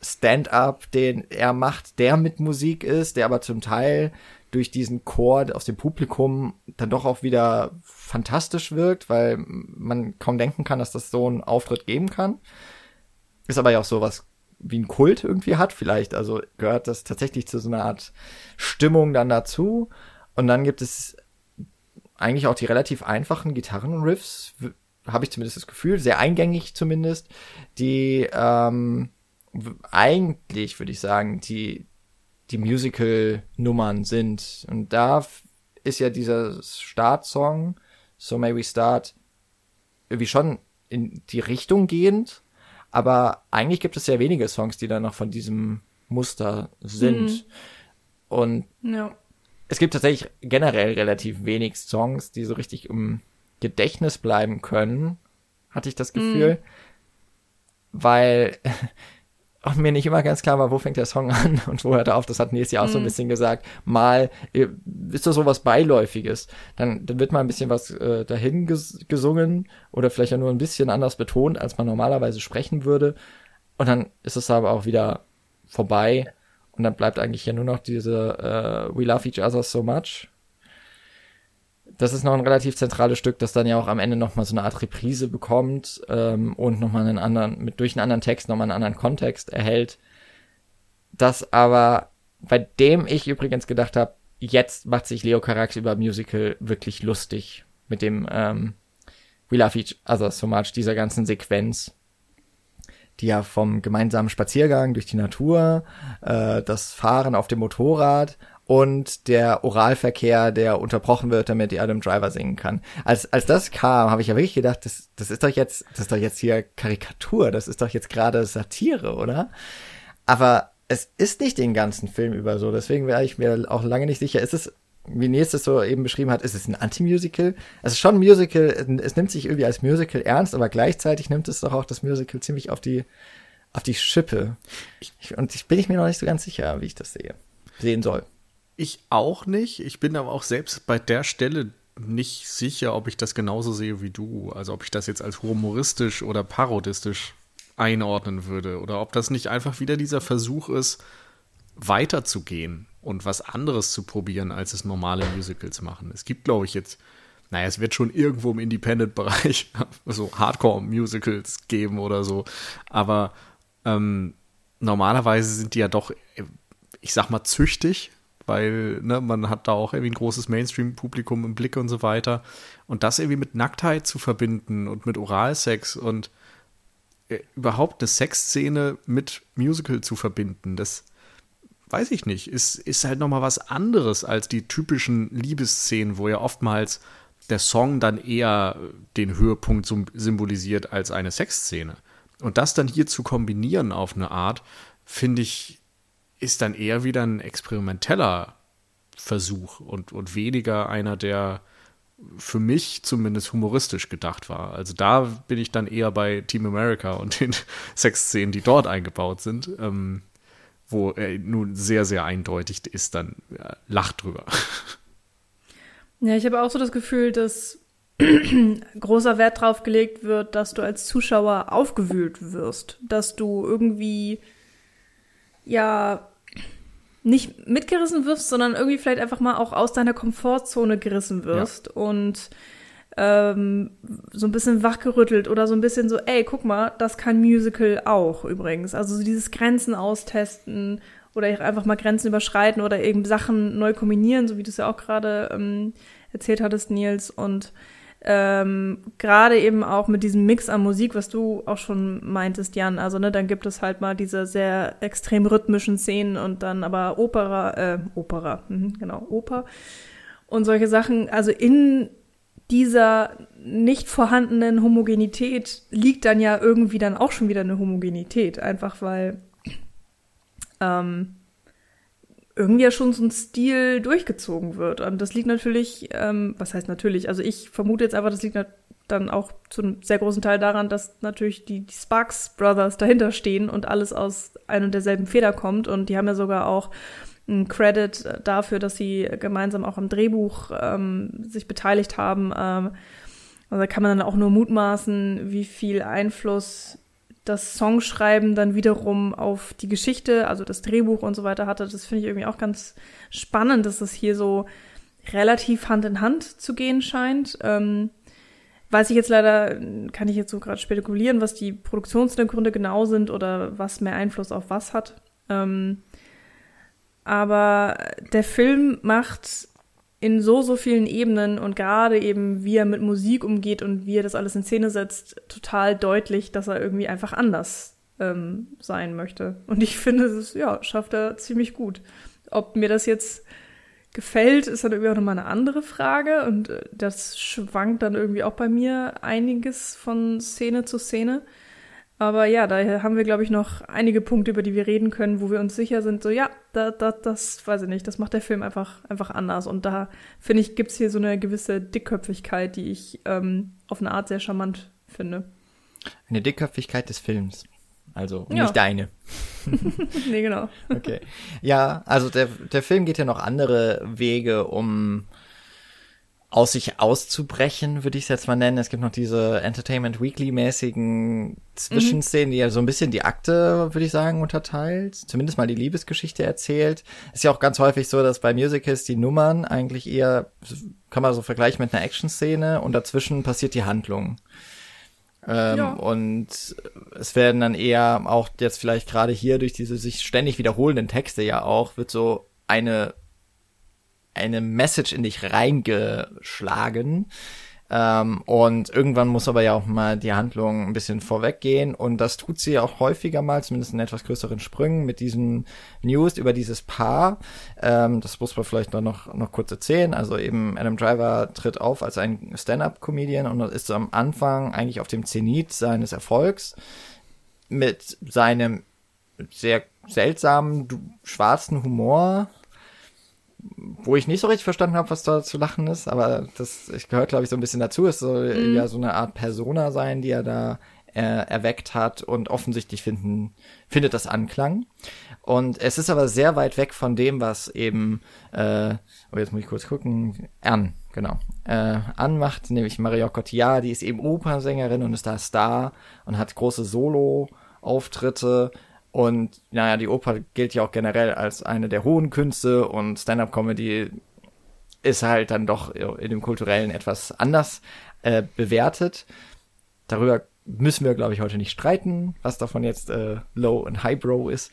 Stand-up, den er macht, der mit Musik ist, der aber zum Teil durch diesen Chor aus dem Publikum dann doch auch wieder fantastisch wirkt, weil man kaum denken kann, dass das so einen Auftritt geben kann. Ist aber ja auch sowas wie ein Kult irgendwie hat, vielleicht. Also gehört das tatsächlich zu so einer Art Stimmung dann dazu. Und dann gibt es eigentlich auch die relativ einfachen Gitarrenriffs, habe ich zumindest das Gefühl, sehr eingängig zumindest, die ähm, eigentlich, würde ich sagen, die, die Musical-Nummern sind. Und da ist ja dieser Startsong, So May We Start, irgendwie schon in die Richtung gehend. Aber eigentlich gibt es sehr wenige Songs, die dann noch von diesem Muster sind. Mhm. Und ja. es gibt tatsächlich generell relativ wenig Songs, die so richtig im Gedächtnis bleiben können, hatte ich das Gefühl. Mhm. Weil auch mir nicht immer ganz klar war, wo fängt der Song an und wo hört er auf. Das hat Nils ja auch mhm. so ein mhm. bisschen gesagt. Mal äh, ist das so was Beiläufiges. Dann, dann wird mal ein bisschen was äh, dahin ges gesungen oder vielleicht ja nur ein bisschen anders betont, als man normalerweise sprechen würde. Und dann ist es aber auch wieder vorbei. Und dann bleibt eigentlich ja nur noch diese äh, We Love Each Other So Much das ist noch ein relativ zentrales Stück, das dann ja auch am Ende nochmal so eine Art Reprise bekommt ähm, und nochmal einen anderen, mit durch einen anderen Text nochmal einen anderen Kontext erhält. Das aber, bei dem ich übrigens gedacht habe, jetzt macht sich Leo Carax über Musical wirklich lustig mit dem ähm, We Love Each Other So Much, dieser ganzen Sequenz die ja vom gemeinsamen Spaziergang durch die Natur, äh, das Fahren auf dem Motorrad und der Oralverkehr, der unterbrochen wird, damit die Adam Driver singen kann. Als, als das kam, habe ich ja wirklich gedacht, das, das ist doch jetzt, das ist doch jetzt hier Karikatur, das ist doch jetzt gerade Satire, oder? Aber es ist nicht den ganzen Film über so, deswegen wäre ich mir auch lange nicht sicher, ist es, wie Nils es so eben beschrieben hat, ist es ein Anti-Musical? Es ist schon ein Musical, es nimmt sich irgendwie als Musical ernst, aber gleichzeitig nimmt es doch auch das Musical ziemlich auf die, auf die Schippe. Und ich bin ich mir noch nicht so ganz sicher, wie ich das sehe, sehen soll. Ich auch nicht. Ich bin aber auch selbst bei der Stelle nicht sicher, ob ich das genauso sehe wie du. Also ob ich das jetzt als humoristisch oder parodistisch einordnen würde. Oder ob das nicht einfach wieder dieser Versuch ist, weiterzugehen und was anderes zu probieren, als es normale Musicals machen. Es gibt, glaube ich, jetzt, naja, es wird schon irgendwo im Independent-Bereich so Hardcore-Musicals geben oder so. Aber ähm, normalerweise sind die ja doch, ich sag mal, züchtig weil ne, man hat da auch irgendwie ein großes Mainstream-Publikum im Blick und so weiter. Und das irgendwie mit Nacktheit zu verbinden und mit Oralsex und äh, überhaupt eine Sexszene mit Musical zu verbinden, das weiß ich nicht, ist, ist halt nochmal was anderes als die typischen Liebesszenen, wo ja oftmals der Song dann eher den Höhepunkt symbolisiert als eine Sexszene. Und das dann hier zu kombinieren auf eine Art, finde ich ist dann eher wieder ein experimenteller Versuch und, und weniger einer, der für mich zumindest humoristisch gedacht war. Also da bin ich dann eher bei Team America und den Sexszenen, die dort eingebaut sind, ähm, wo er nun sehr, sehr eindeutig ist, dann ja, lacht drüber. Ja, ich habe auch so das Gefühl, dass großer Wert drauf gelegt wird, dass du als Zuschauer aufgewühlt wirst, dass du irgendwie ja nicht mitgerissen wirst, sondern irgendwie vielleicht einfach mal auch aus deiner Komfortzone gerissen wirst ja. und ähm, so ein bisschen wachgerüttelt oder so ein bisschen so, ey, guck mal, das kann Musical auch übrigens. Also so dieses Grenzen austesten oder einfach mal Grenzen überschreiten oder eben Sachen neu kombinieren, so wie du es ja auch gerade ähm, erzählt hattest, Nils. Und ähm, gerade eben auch mit diesem Mix an Musik, was du auch schon meintest, Jan. Also, ne, dann gibt es halt mal diese sehr extrem rhythmischen Szenen und dann aber Opera, äh, Opera, mhm, genau, Oper und solche Sachen. Also in dieser nicht vorhandenen Homogenität liegt dann ja irgendwie dann auch schon wieder eine Homogenität, einfach weil ähm, irgendwie ja schon so ein Stil durchgezogen wird. Und das liegt natürlich, ähm, was heißt natürlich, also ich vermute jetzt einfach, das liegt dann auch zu einem sehr großen Teil daran, dass natürlich die, die Sparks Brothers dahinter stehen und alles aus ein und derselben Feder kommt. Und die haben ja sogar auch einen Credit dafür, dass sie gemeinsam auch am Drehbuch ähm, sich beteiligt haben. Ähm, also da kann man dann auch nur mutmaßen, wie viel Einfluss das Songschreiben dann wiederum auf die Geschichte, also das Drehbuch und so weiter hatte. Das finde ich irgendwie auch ganz spannend, dass es hier so relativ Hand in Hand zu gehen scheint. Ähm, weiß ich jetzt leider, kann ich jetzt so gerade spekulieren, was die Produktionsgründe genau sind oder was mehr Einfluss auf was hat. Ähm, aber der Film macht in so, so vielen Ebenen und gerade eben, wie er mit Musik umgeht und wie er das alles in Szene setzt, total deutlich, dass er irgendwie einfach anders ähm, sein möchte. Und ich finde, es ja, schafft er ziemlich gut. Ob mir das jetzt gefällt, ist dann irgendwie auch nochmal eine andere Frage und äh, das schwankt dann irgendwie auch bei mir einiges von Szene zu Szene. Aber ja, da haben wir, glaube ich, noch einige Punkte, über die wir reden können, wo wir uns sicher sind, so ja, da, da, das weiß ich nicht, das macht der Film einfach, einfach anders. Und da, finde ich, gibt's hier so eine gewisse Dickköpfigkeit, die ich ähm, auf eine Art sehr charmant finde. Eine Dickköpfigkeit des Films. Also ja. nicht deine. nee, genau. okay. Ja, also der, der Film geht ja noch andere Wege, um aus sich auszubrechen, würde ich es jetzt mal nennen. Es gibt noch diese Entertainment Weekly-mäßigen Zwischenszenen, mhm. die ja so ein bisschen die Akte, würde ich sagen, unterteilt. Zumindest mal die Liebesgeschichte erzählt. Ist ja auch ganz häufig so, dass bei Musicals die Nummern eigentlich eher, kann man so vergleichen mit einer Action-Szene und dazwischen passiert die Handlung. Ähm, ja. Und es werden dann eher auch jetzt vielleicht gerade hier durch diese sich ständig wiederholenden Texte ja auch, wird so eine eine Message in dich reingeschlagen. Ähm, und irgendwann muss aber ja auch mal die Handlung ein bisschen vorweggehen. Und das tut sie auch häufiger mal, zumindest in etwas größeren Sprüngen, mit diesen News über dieses Paar. Ähm, das muss man vielleicht noch, noch kurz erzählen. Also eben Adam Driver tritt auf als ein Stand-up-Comedian und ist am Anfang eigentlich auf dem Zenit seines Erfolgs mit seinem sehr seltsamen, schwarzen Humor, wo ich nicht so richtig verstanden habe, was da zu lachen ist, aber das ich gehört, glaube ich, so ein bisschen dazu. Es soll mm. ja so eine Art Persona sein, die er da äh, erweckt hat und offensichtlich finden, findet das Anklang. Und es ist aber sehr weit weg von dem, was eben, äh, oh, jetzt muss ich kurz gucken, Ann, genau, äh, Ann macht, nämlich Maria Cotillard, die ist eben Opernsängerin und ist da Star und hat große Solo-Auftritte und naja, die Oper gilt ja auch generell als eine der hohen Künste und Stand-up-Comedy ist halt dann doch in dem kulturellen etwas anders äh, bewertet. Darüber müssen wir, glaube ich, heute nicht streiten, was davon jetzt äh, Low und Highbrow ist.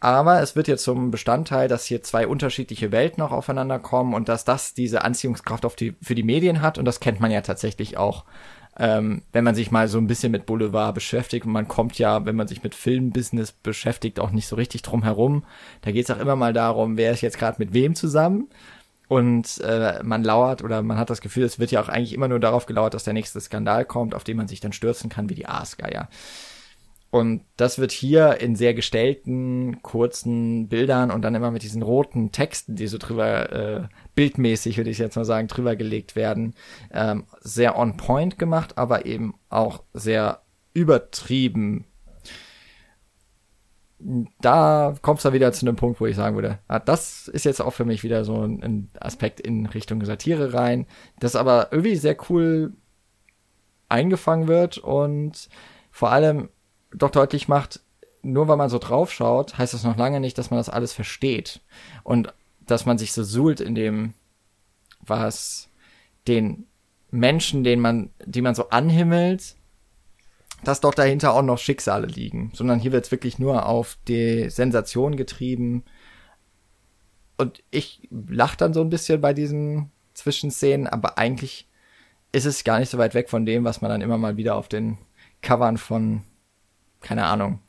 Aber es wird jetzt zum Bestandteil, dass hier zwei unterschiedliche Welten auch aufeinander kommen und dass das diese Anziehungskraft auf die, für die Medien hat. Und das kennt man ja tatsächlich auch ähm, wenn man sich mal so ein bisschen mit Boulevard beschäftigt und man kommt ja, wenn man sich mit Filmbusiness beschäftigt, auch nicht so richtig drum herum. Da geht es auch immer mal darum, wer ist jetzt gerade mit wem zusammen. Und äh, man lauert oder man hat das Gefühl, es wird ja auch eigentlich immer nur darauf gelauert, dass der nächste Skandal kommt, auf den man sich dann stürzen kann, wie die Aasgeier. Und das wird hier in sehr gestellten, kurzen Bildern und dann immer mit diesen roten Texten, die so drüber, äh, bildmäßig würde ich jetzt mal sagen, drüber gelegt werden, ähm, sehr on point gemacht, aber eben auch sehr übertrieben. da kommt es dann wieder zu einem Punkt, wo ich sagen würde, ah, das ist jetzt auch für mich wieder so ein, ein Aspekt in Richtung Satire rein, das aber irgendwie sehr cool eingefangen wird und vor allem doch deutlich macht, nur weil man so drauf schaut, heißt das noch lange nicht, dass man das alles versteht. Und dass man sich so suhlt in dem, was den Menschen, den man, die man so anhimmelt, dass doch dahinter auch noch Schicksale liegen, sondern hier wird es wirklich nur auf die Sensation getrieben. Und ich lach dann so ein bisschen bei diesen Zwischenszenen, aber eigentlich ist es gar nicht so weit weg von dem, was man dann immer mal wieder auf den Covern von, keine Ahnung,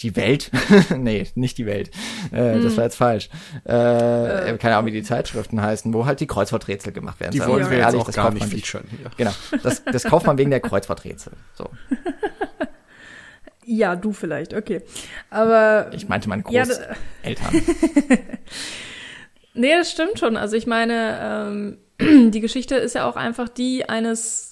die Welt? nee, nicht die Welt. Äh, hm. Das war jetzt falsch. Äh, äh, keine Ahnung, wie die Zeitschriften heißen, wo halt die Kreuzworträtsel gemacht werden. Die wollen wir ehrlich, jetzt auch gar nicht featuren. Ja. Genau, das, das kauft man wegen der Kreuzworträtsel. So. Ja, du vielleicht, okay. Aber. Ich meinte meine Großeltern. Ja, nee, das stimmt schon. Also ich meine, ähm, die Geschichte ist ja auch einfach die eines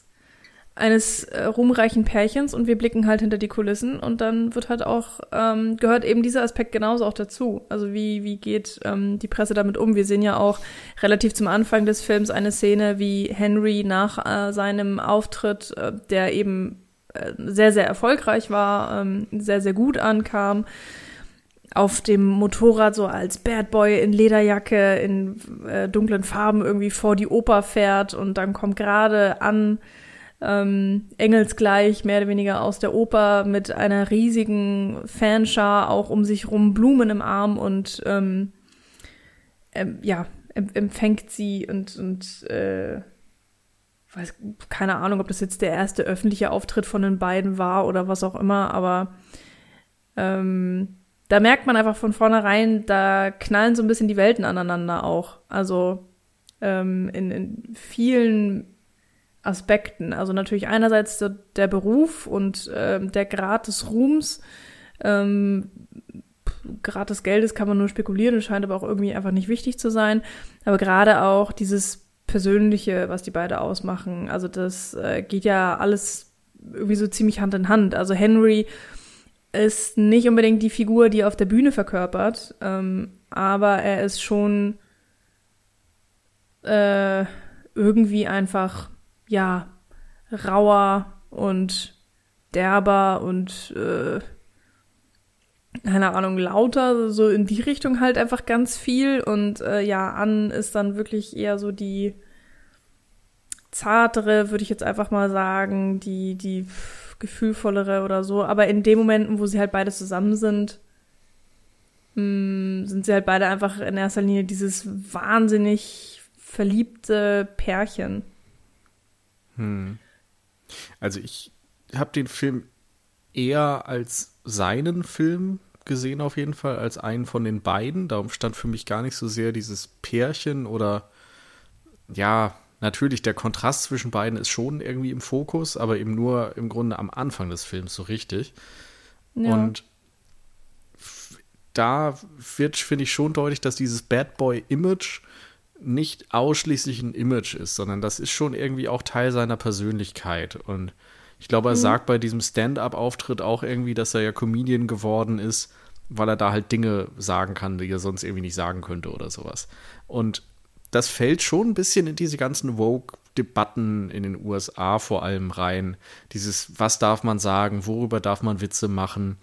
eines äh, ruhmreichen Pärchens und wir blicken halt hinter die Kulissen und dann wird halt auch, ähm, gehört eben dieser Aspekt genauso auch dazu. Also wie, wie geht ähm, die Presse damit um? Wir sehen ja auch relativ zum Anfang des Films eine Szene, wie Henry nach äh, seinem Auftritt, äh, der eben äh, sehr, sehr erfolgreich war, ähm, sehr, sehr gut ankam, auf dem Motorrad so als Bad Boy in Lederjacke, in äh, dunklen Farben irgendwie vor die Oper fährt und dann kommt gerade an, ähm, engelsgleich, mehr oder weniger aus der Oper, mit einer riesigen Fanschar, auch um sich rum Blumen im Arm und ähm, ähm, ja, empfängt sie und, und äh, weiß, keine Ahnung, ob das jetzt der erste öffentliche Auftritt von den beiden war oder was auch immer, aber ähm, da merkt man einfach von vornherein, da knallen so ein bisschen die Welten aneinander auch. Also ähm, in, in vielen Aspekten. Also natürlich einerseits der, der Beruf und ähm, der Grad des Ruhms. Ähm, Grad des Geldes kann man nur spekulieren, es scheint aber auch irgendwie einfach nicht wichtig zu sein. Aber gerade auch dieses Persönliche, was die beide ausmachen, also das äh, geht ja alles irgendwie so ziemlich Hand in Hand. Also Henry ist nicht unbedingt die Figur, die er auf der Bühne verkörpert, ähm, aber er ist schon äh, irgendwie einfach ja, rauer und derber und äh, keine Ahnung, lauter, so in die Richtung halt einfach ganz viel. Und äh, ja, An ist dann wirklich eher so die zartere, würde ich jetzt einfach mal sagen, die, die gefühlvollere oder so. Aber in den Momenten, wo sie halt beide zusammen sind, hm, sind sie halt beide einfach in erster Linie dieses wahnsinnig verliebte Pärchen. Hm. Also ich habe den Film eher als seinen Film gesehen auf jeden Fall, als einen von den beiden. Darum stand für mich gar nicht so sehr dieses Pärchen oder ja, natürlich der Kontrast zwischen beiden ist schon irgendwie im Fokus, aber eben nur im Grunde am Anfang des Films so richtig. Ja. Und da wird, finde ich, schon deutlich, dass dieses Bad Boy-Image nicht ausschließlich ein Image ist, sondern das ist schon irgendwie auch Teil seiner Persönlichkeit. Und ich glaube, er mhm. sagt bei diesem Stand-up-Auftritt auch irgendwie, dass er ja Comedian geworden ist, weil er da halt Dinge sagen kann, die er sonst irgendwie nicht sagen könnte oder sowas. Und das fällt schon ein bisschen in diese ganzen Vogue-Debatten in den USA vor allem rein. Dieses, was darf man sagen, worüber darf man Witze machen?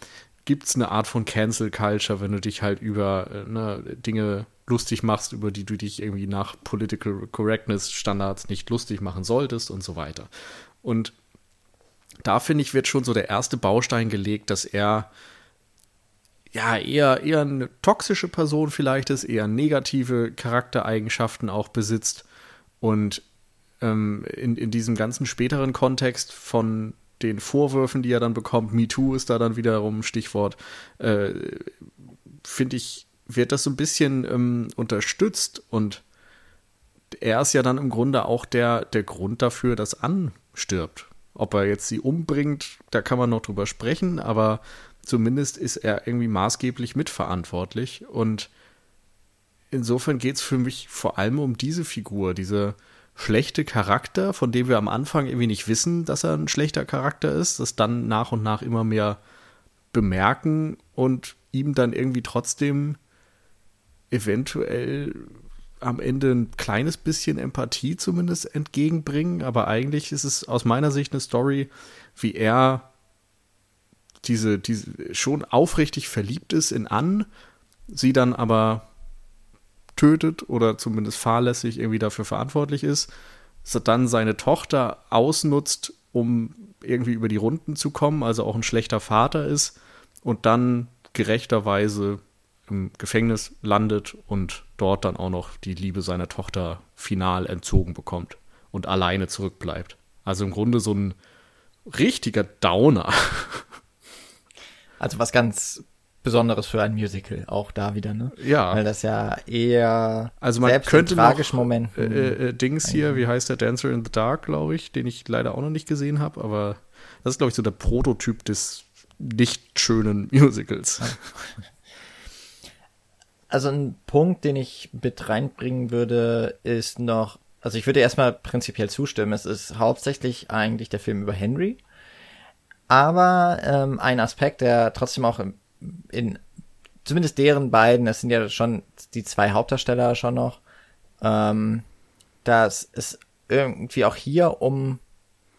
Gibt es eine Art von Cancel Culture, wenn du dich halt über äh, ne, Dinge lustig machst, über die du dich irgendwie nach Political Correctness Standards nicht lustig machen solltest und so weiter. Und da finde ich, wird schon so der erste Baustein gelegt, dass er ja eher, eher eine toxische Person vielleicht ist, eher negative Charaktereigenschaften auch besitzt und ähm, in, in diesem ganzen späteren Kontext von den Vorwürfen, die er dann bekommt, MeToo ist da dann wiederum Stichwort, äh, finde ich, wird das so ein bisschen ähm, unterstützt und er ist ja dann im Grunde auch der, der Grund dafür, dass Ann stirbt. Ob er jetzt sie umbringt, da kann man noch drüber sprechen, aber zumindest ist er irgendwie maßgeblich mitverantwortlich. Und insofern geht es für mich vor allem um diese Figur, diese schlechte Charakter, von dem wir am Anfang irgendwie nicht wissen, dass er ein schlechter Charakter ist, das dann nach und nach immer mehr bemerken und ihm dann irgendwie trotzdem eventuell am Ende ein kleines bisschen Empathie zumindest entgegenbringen, aber eigentlich ist es aus meiner Sicht eine Story, wie er diese, diese schon aufrichtig verliebt ist in Anne, sie dann aber tötet oder zumindest fahrlässig irgendwie dafür verantwortlich ist, dann seine Tochter ausnutzt, um irgendwie über die Runden zu kommen, also auch ein schlechter Vater ist und dann gerechterweise im Gefängnis landet und dort dann auch noch die Liebe seiner Tochter final entzogen bekommt und alleine zurückbleibt. Also im Grunde so ein richtiger Downer. Also was ganz Besonderes für ein Musical, auch da wieder, ne? Ja. Weil das ja eher also man könnte in tragischen noch, Momenten. Äh, äh, Dings hier, wie heißt der Dancer in the Dark, glaube ich, den ich leider auch noch nicht gesehen habe, aber das ist, glaube ich, so der Prototyp des nicht schönen Musicals. Also ein Punkt, den ich mit reinbringen würde, ist noch, also ich würde erstmal prinzipiell zustimmen, es ist hauptsächlich eigentlich der Film über Henry, aber ähm, ein Aspekt, der trotzdem auch in, in zumindest deren beiden, das sind ja schon die zwei Hauptdarsteller schon noch, ähm, dass es irgendwie auch hier um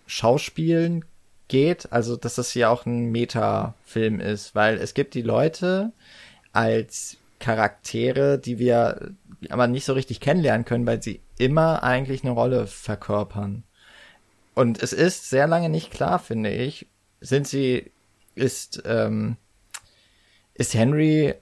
Schauspielen geht, also dass das hier auch ein Meta-Film ist, weil es gibt die Leute als Charaktere, die wir aber nicht so richtig kennenlernen können, weil sie immer eigentlich eine Rolle verkörpern. Und es ist sehr lange nicht klar, finde ich, sind sie, ist, ähm, ist Henry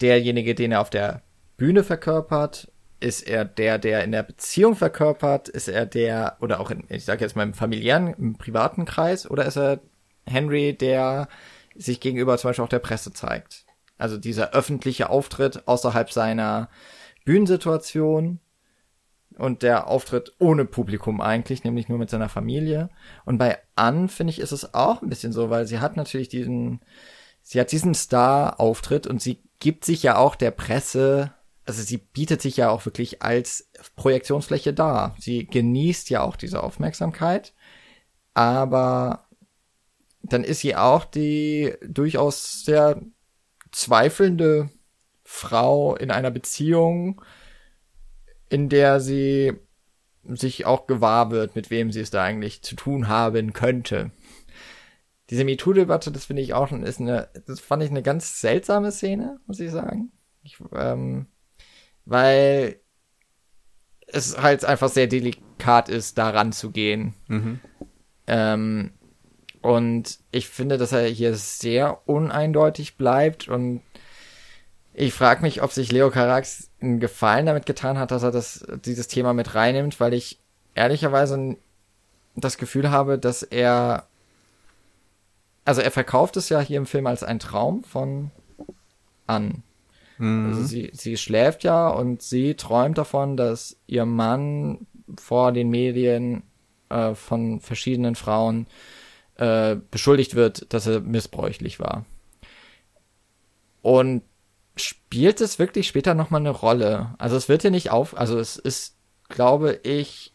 derjenige, den er auf der Bühne verkörpert? Ist er der, der in der Beziehung verkörpert? Ist er der, oder auch in, ich sage jetzt mal im familiären, im privaten Kreis? Oder ist er Henry, der sich gegenüber zum Beispiel auch der Presse zeigt? Also dieser öffentliche Auftritt außerhalb seiner Bühnensituation und der Auftritt ohne Publikum eigentlich, nämlich nur mit seiner Familie. Und bei Anne, finde ich, ist es auch ein bisschen so, weil sie hat natürlich diesen, sie hat diesen Star-Auftritt und sie gibt sich ja auch der Presse, also sie bietet sich ja auch wirklich als Projektionsfläche dar. Sie genießt ja auch diese Aufmerksamkeit, aber dann ist sie auch die durchaus sehr zweifelnde Frau in einer Beziehung, in der sie sich auch gewahr wird, mit wem sie es da eigentlich zu tun haben könnte. Diese MeToo-Debatte, das finde ich auch schon, ist eine, das fand ich eine ganz seltsame Szene, muss ich sagen. Ich, ähm, weil es halt einfach sehr delikat ist, da ranzugehen. Mhm. Ähm, und ich finde, dass er hier sehr uneindeutig bleibt und ich frage mich, ob sich Leo Carax einen Gefallen damit getan hat, dass er das, dieses Thema mit reinnimmt, weil ich ehrlicherweise das Gefühl habe, dass er, also er verkauft es ja hier im Film als ein Traum von an. Mhm. Also sie, sie schläft ja und sie träumt davon, dass ihr Mann vor den Medien äh, von verschiedenen Frauen äh, beschuldigt wird, dass er missbräuchlich war. Und spielt es wirklich später nochmal eine Rolle? Also es wird hier nicht auf, also es ist, glaube ich,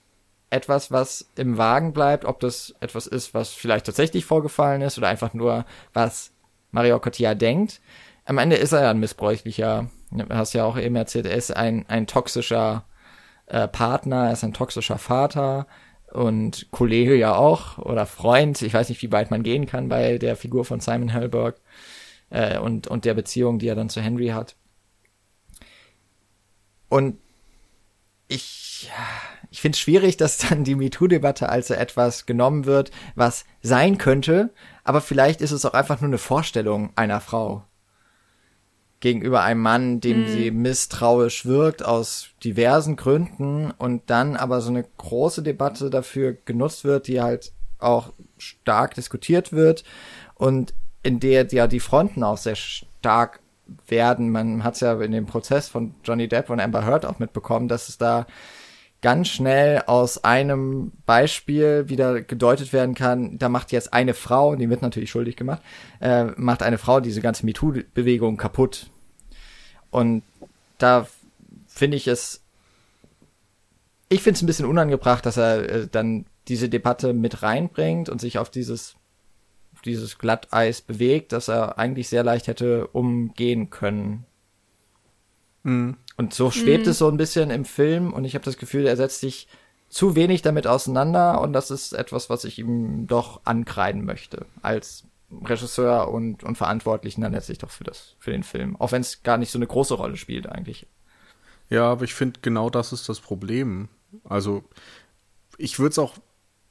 etwas, was im Wagen bleibt, ob das etwas ist, was vielleicht tatsächlich vorgefallen ist oder einfach nur, was Mario Cotillard denkt. Am Ende ist er ja ein missbräuchlicher, hast ja auch eben erzählt, er ist ein, ein toxischer äh, Partner, er ist ein toxischer Vater, und Kollege ja auch oder Freund. Ich weiß nicht, wie weit man gehen kann bei der Figur von Simon Helberg äh, und, und der Beziehung, die er dann zu Henry hat. Und ich, ich finde es schwierig, dass dann die MeToo-Debatte als etwas genommen wird, was sein könnte, aber vielleicht ist es auch einfach nur eine Vorstellung einer Frau gegenüber einem Mann, dem mhm. sie misstrauisch wirkt aus diversen Gründen und dann aber so eine große Debatte dafür genutzt wird, die halt auch stark diskutiert wird und in der ja die Fronten auch sehr stark werden. Man hat es ja in dem Prozess von Johnny Depp und Amber Heard auch mitbekommen, dass es da ganz schnell aus einem Beispiel wieder gedeutet werden kann, da macht jetzt eine Frau, die wird natürlich schuldig gemacht, äh, macht eine Frau diese ganze MeToo-Bewegung kaputt. Und da finde ich es, ich finde es ein bisschen unangebracht, dass er äh, dann diese Debatte mit reinbringt und sich auf dieses dieses Glatteis bewegt, das er eigentlich sehr leicht hätte umgehen können. Mhm. Und so schwebt mhm. es so ein bisschen im Film und ich habe das Gefühl, er setzt sich zu wenig damit auseinander und das ist etwas, was ich ihm doch ankreiden möchte als Regisseur und, und Verantwortlichen dann letztlich doch für das, für den Film. Auch wenn es gar nicht so eine große Rolle spielt eigentlich. Ja, aber ich finde, genau das ist das Problem. Also, ich würde es auch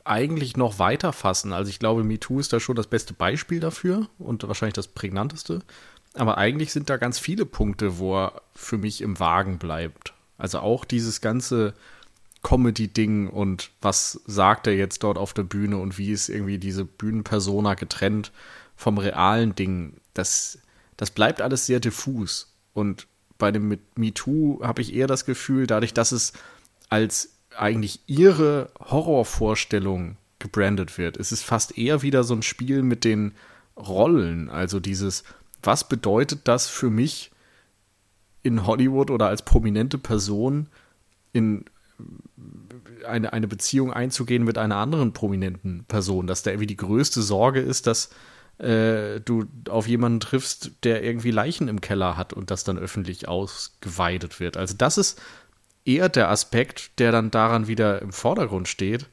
eigentlich noch weiter fassen. Also, ich glaube, MeToo ist da schon das beste Beispiel dafür und wahrscheinlich das prägnanteste. Aber eigentlich sind da ganz viele Punkte, wo er für mich im Wagen bleibt. Also auch dieses ganze Comedy-Ding und was sagt er jetzt dort auf der Bühne und wie ist irgendwie diese Bühnenpersona getrennt vom realen Ding. Das, das bleibt alles sehr diffus. Und bei dem MeToo habe ich eher das Gefühl, dadurch, dass es als eigentlich ihre Horrorvorstellung gebrandet wird, ist es fast eher wieder so ein Spiel mit den Rollen. Also dieses, was bedeutet das für mich in Hollywood oder als prominente Person in eine, eine Beziehung einzugehen mit einer anderen prominenten Person, dass da irgendwie die größte Sorge ist, dass äh, du auf jemanden triffst, der irgendwie Leichen im Keller hat und das dann öffentlich ausgeweidet wird. Also das ist eher der Aspekt, der dann daran wieder im Vordergrund steht,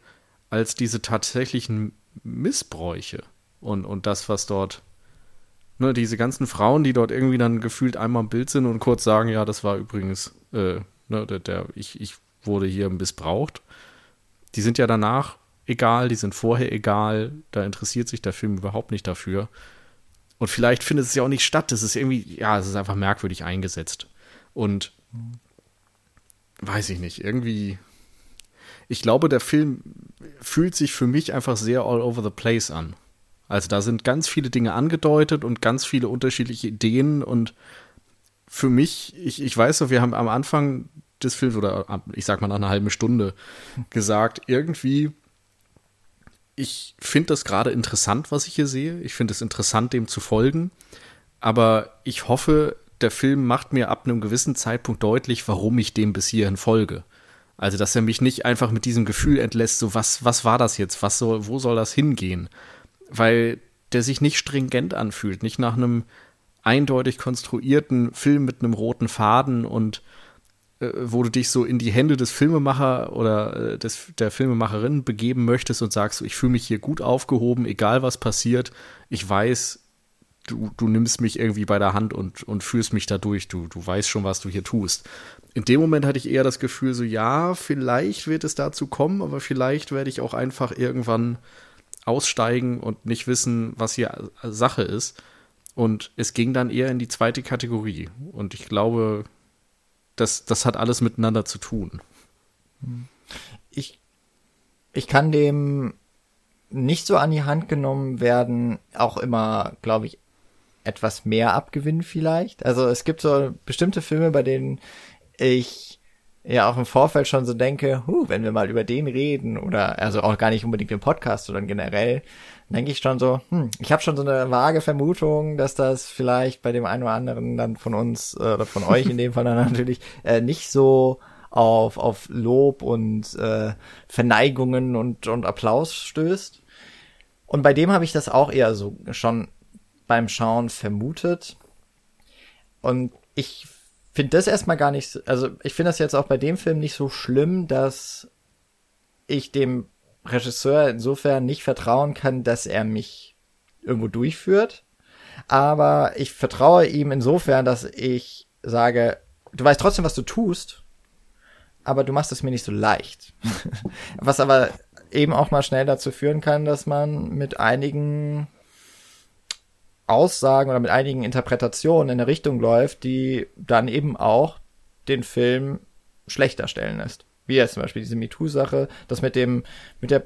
als diese tatsächlichen Missbräuche und, und das, was dort ne, diese ganzen Frauen, die dort irgendwie dann gefühlt einmal im Bild sind und kurz sagen, ja, das war übrigens, äh, ne, der, der, ich, ich wurde hier missbraucht. Die sind ja danach egal, die sind vorher egal, da interessiert sich der Film überhaupt nicht dafür. Und vielleicht findet es ja auch nicht statt. Das ist irgendwie, ja, es ist einfach merkwürdig eingesetzt. Und weiß ich nicht, irgendwie. Ich glaube, der Film fühlt sich für mich einfach sehr all over the place an. Also da sind ganz viele Dinge angedeutet und ganz viele unterschiedliche Ideen und für mich, ich, ich weiß so, wir haben am Anfang des Films oder ich sag mal nach einer halben Stunde gesagt, irgendwie, ich finde das gerade interessant, was ich hier sehe. Ich finde es interessant, dem zu folgen. Aber ich hoffe, der Film macht mir ab einem gewissen Zeitpunkt deutlich, warum ich dem bis hierhin folge. Also, dass er mich nicht einfach mit diesem Gefühl entlässt, so was, was war das jetzt? Was soll, wo soll das hingehen? Weil der sich nicht stringent anfühlt, nicht nach einem eindeutig konstruierten Film mit einem roten Faden und äh, wo du dich so in die Hände des Filmemacher oder äh, des, der Filmemacherin begeben möchtest und sagst, ich fühle mich hier gut aufgehoben, egal was passiert, ich weiß, du, du nimmst mich irgendwie bei der Hand und, und führst mich da durch, du, du weißt schon, was du hier tust. In dem Moment hatte ich eher das Gefühl, so ja, vielleicht wird es dazu kommen, aber vielleicht werde ich auch einfach irgendwann aussteigen und nicht wissen, was hier Sache ist. Und es ging dann eher in die zweite Kategorie. Und ich glaube, das, das hat alles miteinander zu tun. Ich, ich kann dem nicht so an die Hand genommen werden, auch immer, glaube ich, etwas mehr abgewinnen vielleicht. Also es gibt so bestimmte Filme, bei denen ich ja auch im Vorfeld schon so denke, huh, wenn wir mal über den reden oder also auch gar nicht unbedingt im Podcast, sondern generell, denke ich schon so, hm, ich habe schon so eine vage Vermutung, dass das vielleicht bei dem einen oder anderen dann von uns äh, oder von euch in dem Fall dann natürlich äh, nicht so auf, auf Lob und äh, Verneigungen und, und Applaus stößt. Und bei dem habe ich das auch eher so schon beim Schauen vermutet. Und ich finde das erstmal gar nicht, also ich finde das jetzt auch bei dem Film nicht so schlimm, dass ich dem Regisseur insofern nicht vertrauen kann, dass er mich irgendwo durchführt. Aber ich vertraue ihm insofern, dass ich sage, du weißt trotzdem, was du tust, aber du machst es mir nicht so leicht. was aber eben auch mal schnell dazu führen kann, dass man mit einigen Aussagen oder mit einigen Interpretationen in eine Richtung läuft, die dann eben auch den Film schlechter stellen lässt. Wie jetzt zum Beispiel diese MeToo-Sache, das mit dem, mit der,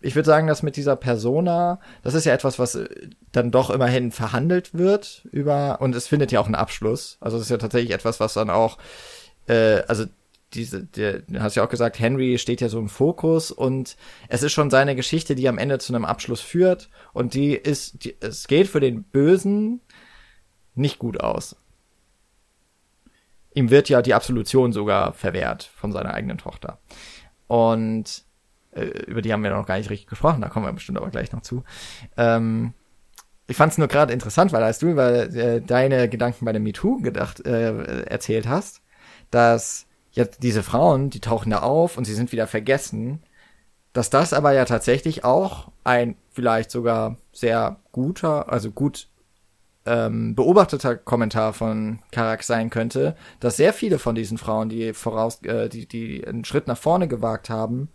ich würde sagen, das mit dieser Persona, das ist ja etwas, was äh, dann doch immerhin verhandelt wird über, und es findet ja auch einen Abschluss. Also es ist ja tatsächlich etwas, was dann auch, äh, also diese, der, du hast ja auch gesagt, Henry steht ja so im Fokus und es ist schon seine Geschichte, die am Ende zu einem Abschluss führt und die ist, die, es geht für den Bösen nicht gut aus. Ihm wird ja die Absolution sogar verwehrt von seiner eigenen Tochter. Und äh, über die haben wir noch gar nicht richtig gesprochen, da kommen wir bestimmt aber gleich noch zu. Ähm, ich fand es nur gerade interessant, weil als du über äh, deine Gedanken bei der MeToo gedacht, äh, erzählt hast, dass jetzt diese Frauen, die tauchen da auf und sie sind wieder vergessen, dass das aber ja tatsächlich auch ein vielleicht sogar sehr guter, also gut ähm, beobachteter Kommentar von Karak sein könnte, dass sehr viele von diesen Frauen, die voraus, äh, die, die einen Schritt nach vorne gewagt haben,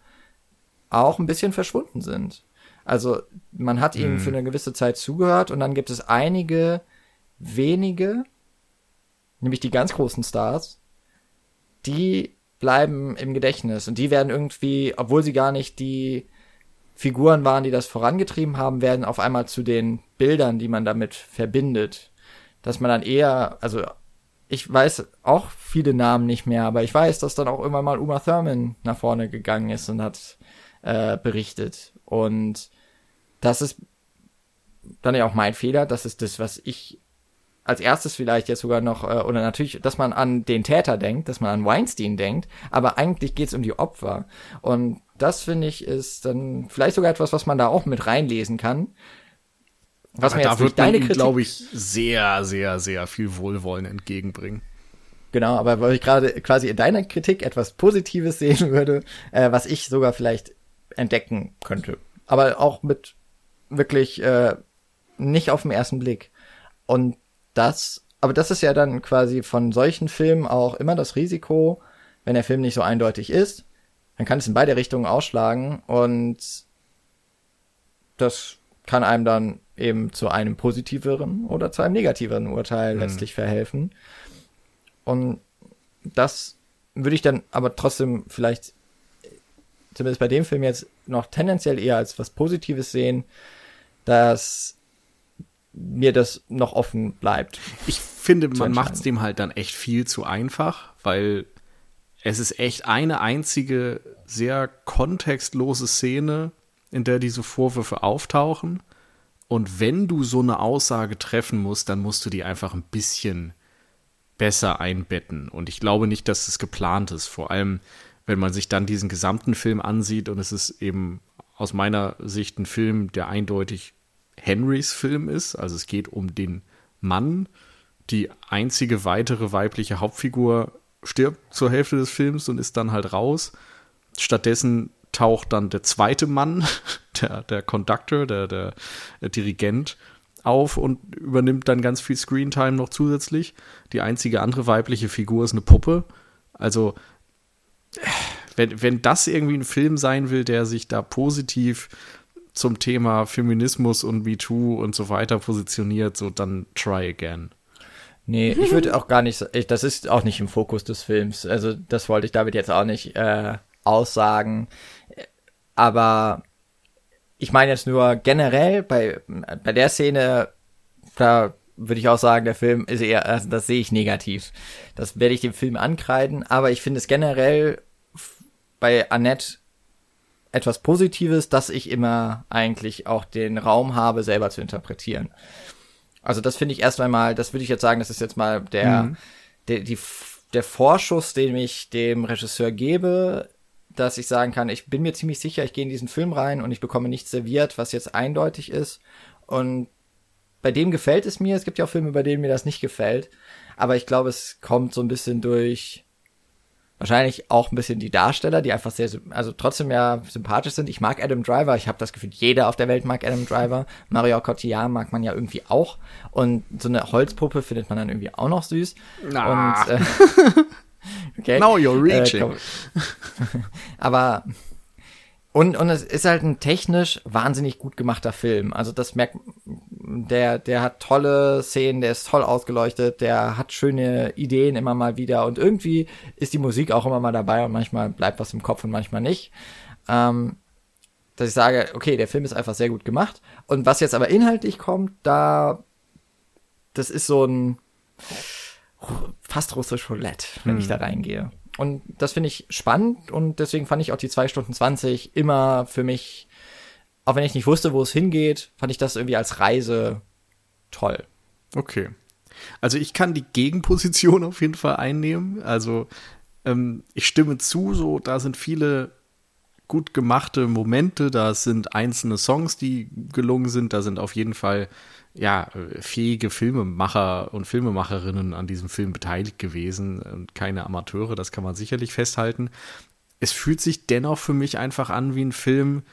auch ein bisschen verschwunden sind. Also man hat ihnen mhm. für eine gewisse Zeit zugehört und dann gibt es einige wenige, nämlich die ganz großen Stars, die bleiben im Gedächtnis und die werden irgendwie, obwohl sie gar nicht die Figuren waren, die das vorangetrieben haben, werden auf einmal zu den Bildern, die man damit verbindet. Dass man dann eher, also ich weiß auch viele Namen nicht mehr, aber ich weiß, dass dann auch immer mal Uma Thurman nach vorne gegangen ist und hat äh, berichtet. Und das ist dann ja auch mein Fehler. Das ist das, was ich als erstes vielleicht jetzt sogar noch, äh, oder natürlich, dass man an den Täter denkt, dass man an Weinstein denkt, aber eigentlich geht's um die Opfer. Und das finde ich ist dann vielleicht sogar etwas, was man da auch mit reinlesen kann. Was aber mir da wird man ihm, glaube ich, sehr, sehr, sehr viel Wohlwollen entgegenbringen. Genau, aber weil ich gerade quasi in deiner Kritik etwas Positives sehen würde, äh, was ich sogar vielleicht entdecken könnte. Aber auch mit wirklich äh, nicht auf den ersten Blick. Und das, aber das ist ja dann quasi von solchen Filmen auch immer das Risiko, wenn der Film nicht so eindeutig ist, dann kann es in beide Richtungen ausschlagen und das kann einem dann eben zu einem positiveren oder zu einem negativeren Urteil mhm. letztlich verhelfen. Und das würde ich dann aber trotzdem vielleicht zumindest bei dem Film jetzt noch tendenziell eher als was Positives sehen, dass mir das noch offen bleibt. Ich finde, man macht es dem halt dann echt viel zu einfach, weil es ist echt eine einzige sehr kontextlose Szene, in der diese Vorwürfe auftauchen. Und wenn du so eine Aussage treffen musst, dann musst du die einfach ein bisschen besser einbetten. Und ich glaube nicht, dass es geplant ist. Vor allem, wenn man sich dann diesen gesamten Film ansieht und es ist eben aus meiner Sicht ein Film, der eindeutig Henrys Film ist. Also es geht um den Mann. Die einzige weitere weibliche Hauptfigur stirbt zur Hälfte des Films und ist dann halt raus. Stattdessen taucht dann der zweite Mann, der, der Conductor, der, der, der Dirigent, auf und übernimmt dann ganz viel Screentime noch zusätzlich. Die einzige andere weibliche Figur ist eine Puppe. Also, wenn, wenn das irgendwie ein Film sein will, der sich da positiv zum Thema Feminismus und MeToo und so weiter positioniert, so dann try again. Nee, ich würde auch gar nicht, ich, das ist auch nicht im Fokus des Films. Also das wollte ich damit jetzt auch nicht äh, aussagen. Aber ich meine jetzt nur generell bei, bei der Szene, da würde ich auch sagen, der Film ist eher, also das sehe ich negativ. Das werde ich dem Film ankreiden, aber ich finde es generell bei Annette etwas Positives, dass ich immer eigentlich auch den Raum habe, selber zu interpretieren. Also das finde ich erst einmal, das würde ich jetzt sagen, das ist jetzt mal der, mhm. der, die, der Vorschuss, den ich dem Regisseur gebe, dass ich sagen kann, ich bin mir ziemlich sicher, ich gehe in diesen Film rein und ich bekomme nichts serviert, was jetzt eindeutig ist. Und bei dem gefällt es mir. Es gibt ja auch Filme, bei denen mir das nicht gefällt. Aber ich glaube, es kommt so ein bisschen durch wahrscheinlich auch ein bisschen die Darsteller, die einfach sehr, also trotzdem ja sympathisch sind. Ich mag Adam Driver. Ich habe das Gefühl, jeder auf der Welt mag Adam Driver. Mario Cotillard mag man ja irgendwie auch. Und so eine Holzpuppe findet man dann irgendwie auch noch süß. Na. Und, äh, okay. Now you're reaching. Äh, aber und, und es ist halt ein technisch wahnsinnig gut gemachter Film. Also das merkt, der, der hat tolle Szenen, der ist toll ausgeleuchtet, der hat schöne Ideen immer mal wieder und irgendwie ist die Musik auch immer mal dabei und manchmal bleibt was im Kopf und manchmal nicht. Ähm, dass ich sage, okay, der Film ist einfach sehr gut gemacht. Und was jetzt aber inhaltlich kommt, da, das ist so ein fast russisch Roulette, wenn hm. ich da reingehe. Und das finde ich spannend und deswegen fand ich auch die zwei Stunden zwanzig immer für mich, auch wenn ich nicht wusste, wo es hingeht, fand ich das irgendwie als Reise toll. Okay. Also ich kann die Gegenposition auf jeden Fall einnehmen. Also ähm, ich stimme zu, so da sind viele gut gemachte Momente, da sind einzelne Songs, die gelungen sind, da sind auf jeden Fall ja, fähige Filmemacher und Filmemacherinnen an diesem Film beteiligt gewesen und keine Amateure, das kann man sicherlich festhalten. Es fühlt sich dennoch für mich einfach an wie ein Film,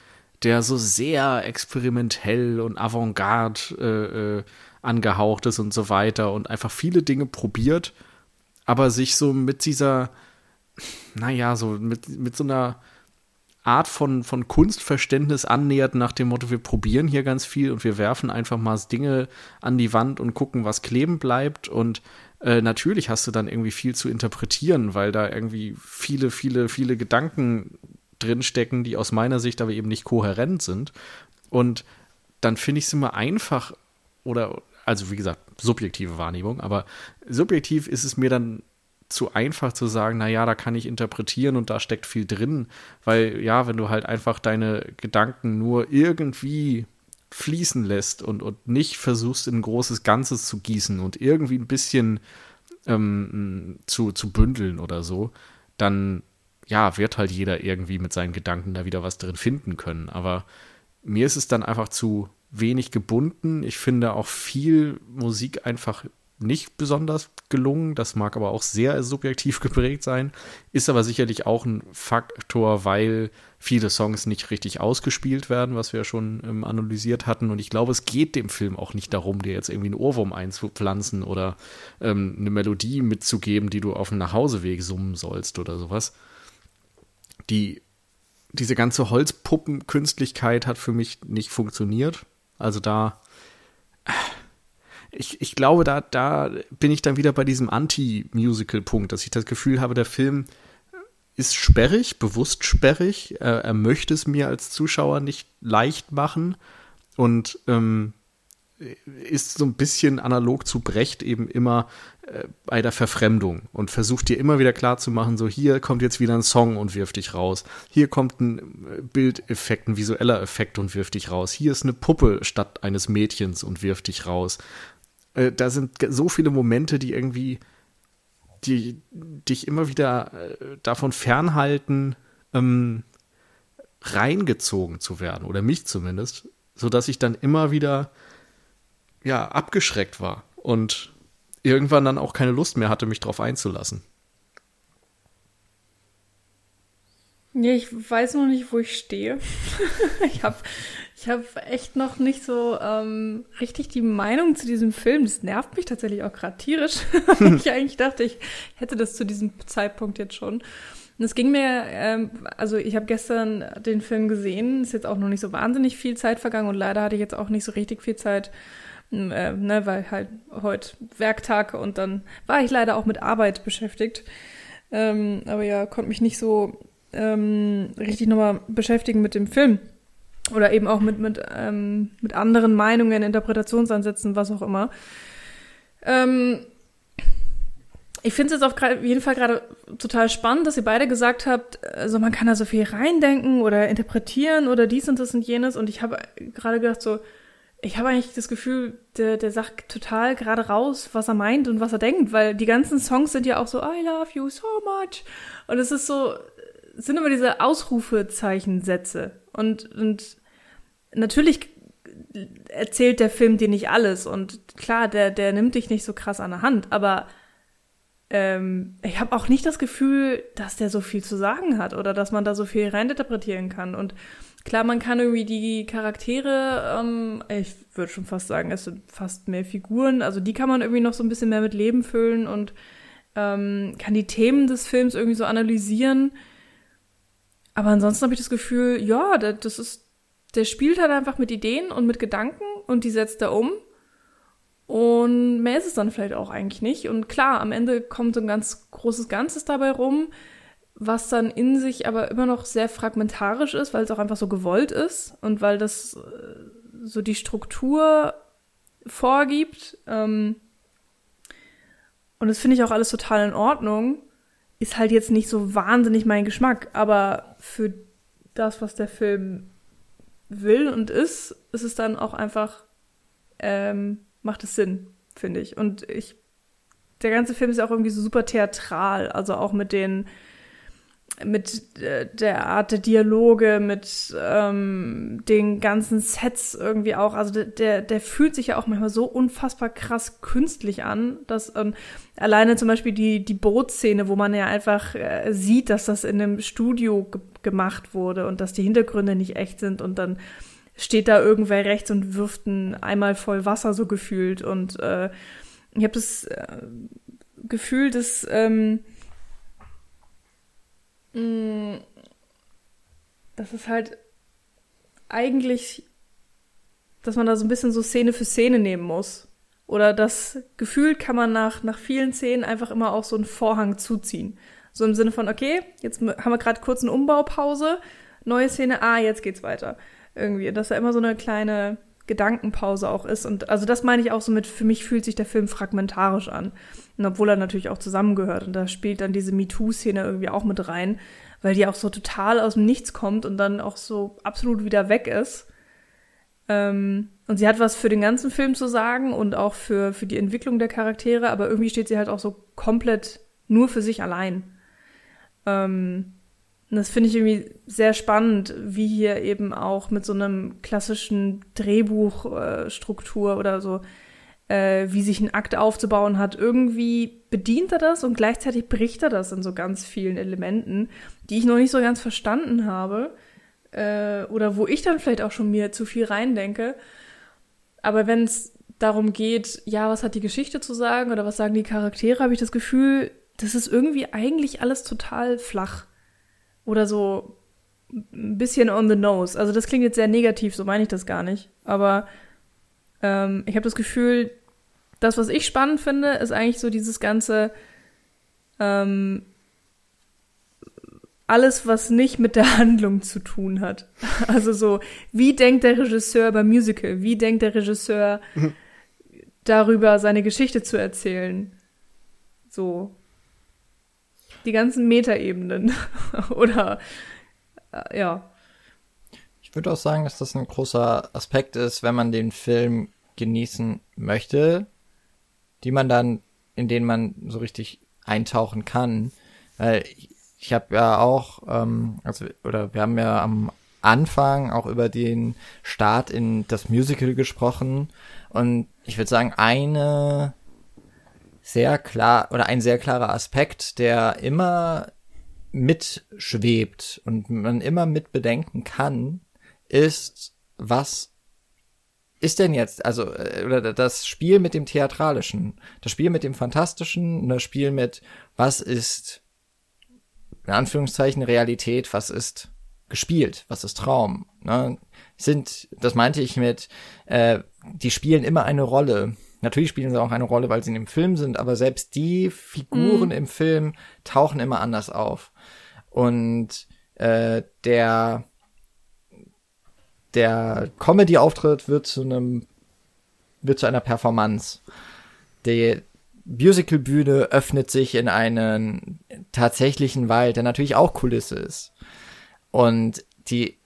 der so sehr experimentell und avantgarde äh, äh, angehaucht ist und so weiter und einfach viele Dinge probiert, aber sich so mit dieser, naja, so mit, mit so einer Art von, von Kunstverständnis annähert nach dem Motto, wir probieren hier ganz viel und wir werfen einfach mal Dinge an die Wand und gucken, was kleben bleibt. Und äh, natürlich hast du dann irgendwie viel zu interpretieren, weil da irgendwie viele, viele, viele Gedanken drinstecken, die aus meiner Sicht aber eben nicht kohärent sind. Und dann finde ich es immer einfach oder, also wie gesagt, subjektive Wahrnehmung, aber subjektiv ist es mir dann zu einfach zu sagen, na ja, da kann ich interpretieren und da steckt viel drin, weil ja, wenn du halt einfach deine Gedanken nur irgendwie fließen lässt und, und nicht versuchst, in ein großes Ganzes zu gießen und irgendwie ein bisschen ähm, zu, zu bündeln oder so, dann ja, wird halt jeder irgendwie mit seinen Gedanken da wieder was drin finden können. Aber mir ist es dann einfach zu wenig gebunden. Ich finde auch viel Musik einfach nicht besonders gelungen. Das mag aber auch sehr subjektiv geprägt sein. Ist aber sicherlich auch ein Faktor, weil viele Songs nicht richtig ausgespielt werden, was wir ja schon ähm, analysiert hatten. Und ich glaube, es geht dem Film auch nicht darum, dir jetzt irgendwie einen Ohrwurm einzupflanzen oder ähm, eine Melodie mitzugeben, die du auf dem Nachhauseweg summen sollst oder sowas. Die, diese ganze Holzpuppenkünstlichkeit hat für mich nicht funktioniert. Also da ich, ich glaube, da, da bin ich dann wieder bei diesem Anti-Musical-Punkt, dass ich das Gefühl habe, der Film ist sperrig, bewusst sperrig. Er, er möchte es mir als Zuschauer nicht leicht machen und ähm, ist so ein bisschen analog zu Brecht eben immer äh, bei der Verfremdung und versucht dir immer wieder klar zu machen, so hier kommt jetzt wieder ein Song und wirft dich raus. Hier kommt ein äh, Bildeffekt, ein visueller Effekt und wirft dich raus. Hier ist eine Puppe statt eines Mädchens und wirft dich raus. Äh, da sind so viele Momente, die irgendwie die dich immer wieder äh, davon fernhalten, ähm, reingezogen zu werden, oder mich zumindest, sodass ich dann immer wieder ja, abgeschreckt war und irgendwann dann auch keine Lust mehr hatte, mich drauf einzulassen. Nee, ich weiß noch nicht, wo ich stehe. ich habe ich habe echt noch nicht so ähm, richtig die Meinung zu diesem Film. Das nervt mich tatsächlich auch gerade tierisch. ich eigentlich dachte, ich hätte das zu diesem Zeitpunkt jetzt schon. Und es ging mir, ähm, also ich habe gestern den Film gesehen, ist jetzt auch noch nicht so wahnsinnig viel Zeit vergangen und leider hatte ich jetzt auch nicht so richtig viel Zeit, äh, ne, weil halt heute Werktag und dann war ich leider auch mit Arbeit beschäftigt. Ähm, aber ja, konnte mich nicht so ähm, richtig nochmal beschäftigen mit dem Film. Oder eben auch mit, mit, ähm, mit anderen Meinungen, Interpretationsansätzen, was auch immer. Ähm, ich finde es jetzt auf jeden Fall gerade total spannend, dass ihr beide gesagt habt, also man kann da so viel reindenken oder interpretieren oder dies und das und jenes. Und ich habe gerade gedacht, so, ich habe eigentlich das Gefühl, der, der sagt total gerade raus, was er meint und was er denkt, weil die ganzen Songs sind ja auch so, I love you so much. Und es ist so, sind immer diese Ausrufezeichensätze. Und, und natürlich erzählt der Film dir nicht alles. Und klar, der, der nimmt dich nicht so krass an der Hand, aber ähm, ich habe auch nicht das Gefühl, dass der so viel zu sagen hat oder dass man da so viel reininterpretieren kann. Und klar, man kann irgendwie die Charaktere, ähm, ich würde schon fast sagen, es sind fast mehr Figuren, also die kann man irgendwie noch so ein bisschen mehr mit Leben füllen und ähm, kann die Themen des Films irgendwie so analysieren. Aber ansonsten habe ich das Gefühl, ja, das ist, der spielt halt einfach mit Ideen und mit Gedanken und die setzt er um. Und mehr ist es dann vielleicht auch eigentlich nicht. Und klar, am Ende kommt so ein ganz großes Ganzes dabei rum, was dann in sich aber immer noch sehr fragmentarisch ist, weil es auch einfach so gewollt ist und weil das äh, so die Struktur vorgibt. Ähm, und das finde ich auch alles total in Ordnung ist halt jetzt nicht so wahnsinnig mein Geschmack, aber für das, was der Film will und ist, ist es dann auch einfach, ähm, macht es Sinn, finde ich. Und ich, der ganze Film ist auch irgendwie so super theatral, also auch mit den, mit äh, der Art der Dialoge, mit ähm, den ganzen Sets irgendwie auch. Also der, der, der fühlt sich ja auch manchmal so unfassbar krass künstlich an, dass ähm, alleine zum Beispiel die, die Bootszene, wo man ja einfach äh, sieht, dass das in einem Studio ge gemacht wurde und dass die Hintergründe nicht echt sind und dann steht da irgendwer rechts und wirft ein einmal voll Wasser so gefühlt und äh, ich habe das äh, Gefühl, dass ähm. Das ist halt eigentlich, dass man da so ein bisschen so Szene für Szene nehmen muss. Oder das Gefühl kann man nach, nach vielen Szenen einfach immer auch so einen Vorhang zuziehen. So im Sinne von, okay, jetzt haben wir gerade kurz eine Umbaupause, neue Szene, ah, jetzt geht's weiter. Irgendwie, dass da immer so eine kleine Gedankenpause auch ist. Und also das meine ich auch so mit, für mich fühlt sich der Film fragmentarisch an. Und obwohl er natürlich auch zusammengehört. Und da spielt dann diese MeToo-Szene irgendwie auch mit rein, weil die auch so total aus dem Nichts kommt und dann auch so absolut wieder weg ist. Ähm, und sie hat was für den ganzen Film zu sagen und auch für, für die Entwicklung der Charaktere, aber irgendwie steht sie halt auch so komplett nur für sich allein. Ähm, und das finde ich irgendwie sehr spannend, wie hier eben auch mit so einem klassischen Drehbuchstruktur äh, oder so, äh, wie sich ein Akt aufzubauen hat. Irgendwie bedient er das und gleichzeitig bricht er das in so ganz vielen Elementen, die ich noch nicht so ganz verstanden habe. Äh, oder wo ich dann vielleicht auch schon mir zu viel reindenke. Aber wenn es darum geht, ja, was hat die Geschichte zu sagen oder was sagen die Charaktere, habe ich das Gefühl, das ist irgendwie eigentlich alles total flach oder so ein bisschen on the nose. Also das klingt jetzt sehr negativ, so meine ich das gar nicht. Aber ähm, ich habe das Gefühl, das, was ich spannend finde, ist eigentlich so dieses ganze ähm, alles, was nicht mit der Handlung zu tun hat. Also so, wie denkt der Regisseur beim Musical? Wie denkt der Regisseur darüber, seine Geschichte zu erzählen? So, die ganzen Metaebenen. Oder äh, ja. Ich würde auch sagen, dass das ein großer Aspekt ist, wenn man den Film genießen möchte, die man dann, in den man so richtig eintauchen kann. Weil ich, ich habe ja auch, ähm, also, oder wir haben ja am Anfang auch über den Start in das Musical gesprochen. Und ich würde sagen, eine sehr klar oder ein sehr klarer Aspekt, der immer mitschwebt und man immer mit bedenken kann, ist, was ist denn jetzt, also, äh, oder das Spiel mit dem Theatralischen, das Spiel mit dem Fantastischen, das Spiel mit, was ist, in Anführungszeichen, Realität, was ist gespielt, was ist Traum, ne? sind, das meinte ich mit, äh, die spielen immer eine Rolle Natürlich spielen sie auch eine Rolle, weil sie in dem Film sind, aber selbst die Figuren mhm. im Film tauchen immer anders auf. Und äh, der der Comedy-Auftritt wird zu einem wird zu einer Performance. Die Musical-Bühne öffnet sich in einen tatsächlichen Wald, der natürlich auch Kulisse ist. Und die,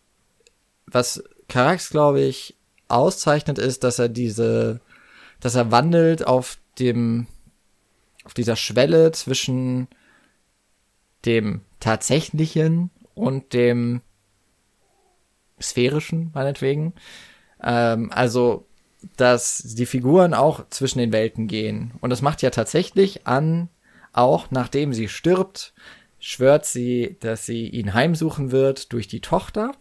was Carax, glaube ich, auszeichnet, ist, dass er diese dass er wandelt auf dem, auf dieser Schwelle zwischen dem tatsächlichen und dem sphärischen, meinetwegen. Ähm, also, dass die Figuren auch zwischen den Welten gehen. Und das macht ja tatsächlich an, auch nachdem sie stirbt, schwört sie, dass sie ihn heimsuchen wird durch die Tochter.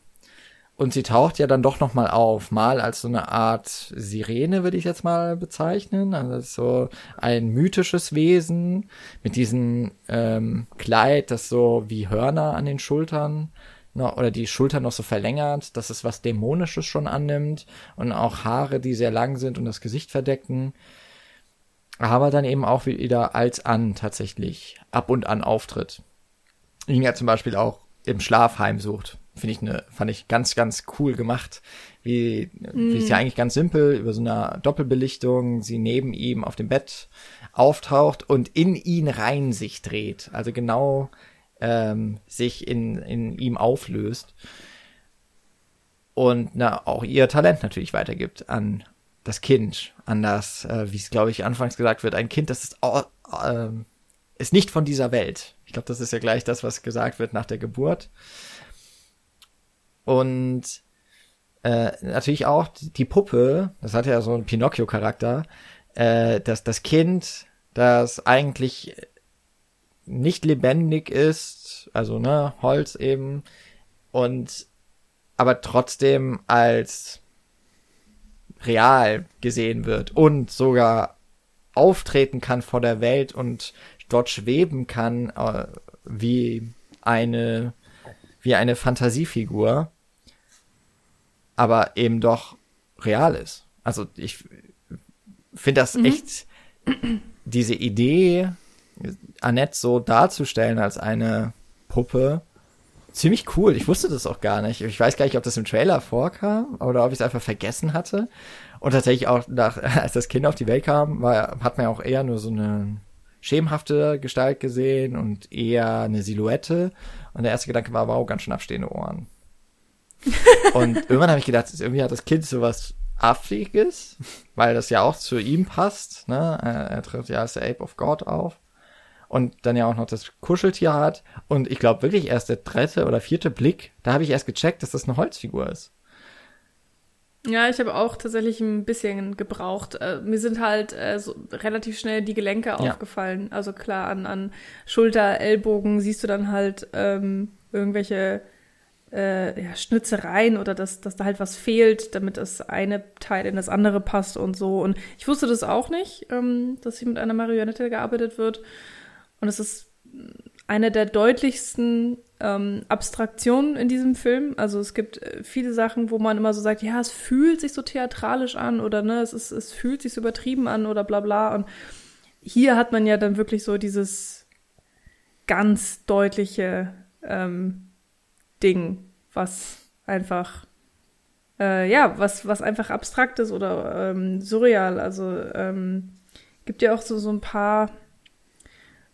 Und sie taucht ja dann doch noch mal auf, mal als so eine Art Sirene, würde ich jetzt mal bezeichnen. Also so ein mythisches Wesen mit diesem ähm, Kleid, das so wie Hörner an den Schultern noch, oder die Schultern noch so verlängert, dass es was Dämonisches schon annimmt und auch Haare, die sehr lang sind und das Gesicht verdecken. Aber dann eben auch wieder als an tatsächlich ab und an auftritt. Ihn ja zum Beispiel auch im Schlaf heimsucht finde ich eine, fand ich ganz, ganz cool gemacht. Wie, mm. wie ist ja eigentlich ganz simpel, über so eine Doppelbelichtung, sie neben ihm auf dem Bett auftaucht und in ihn rein sich dreht. Also genau ähm, sich in, in ihm auflöst. Und na, auch ihr Talent natürlich weitergibt an das Kind, an das, äh, wie es glaube ich anfangs gesagt wird, ein Kind, das ist äh, ist nicht von dieser Welt. Ich glaube, das ist ja gleich das, was gesagt wird nach der Geburt. Und äh, natürlich auch die Puppe, das hat ja so einen Pinocchio-Charakter, äh, dass das Kind, das eigentlich nicht lebendig ist, also ne, Holz eben, und aber trotzdem als real gesehen wird und sogar auftreten kann vor der Welt und dort schweben kann äh, wie eine wie eine Fantasiefigur, aber eben doch real ist. Also ich finde das mhm. echt diese Idee, Annette so darzustellen als eine Puppe, ziemlich cool. Ich wusste das auch gar nicht. Ich weiß gar nicht, ob das im Trailer vorkam oder ob ich es einfach vergessen hatte. Und tatsächlich auch nach, als das Kind auf die Welt kam, war, hat man ja auch eher nur so eine schemenhafte Gestalt gesehen und eher eine Silhouette. Und der erste Gedanke war, wow, ganz schön abstehende Ohren. und irgendwann habe ich gedacht, irgendwie hat das Kind sowas Affiges, weil das ja auch zu ihm passt. Ne? Er, er tritt ja als der Ape of God auf und dann ja auch noch das Kuscheltier hat. Und ich glaube wirklich erst der dritte oder vierte Blick, da habe ich erst gecheckt, dass das eine Holzfigur ist. Ja, ich habe auch tatsächlich ein bisschen gebraucht. Äh, mir sind halt äh, so relativ schnell die Gelenke ja. aufgefallen. Also klar, an, an Schulter, Ellbogen siehst du dann halt ähm, irgendwelche äh, ja, Schnitzereien oder dass, dass da halt was fehlt, damit das eine Teil in das andere passt und so. Und ich wusste das auch nicht, ähm, dass hier mit einer Marionette gearbeitet wird. Und es ist eine der deutlichsten ähm, Abstraktionen in diesem Film. Also es gibt äh, viele Sachen, wo man immer so sagt, ja, es fühlt sich so theatralisch an oder ne, es ist, es fühlt sich so übertrieben an oder bla bla. Und hier hat man ja dann wirklich so dieses ganz deutliche ähm, Ding, was einfach äh, ja, was, was einfach abstrakt ist oder ähm, surreal. Also ähm, gibt ja auch so, so ein paar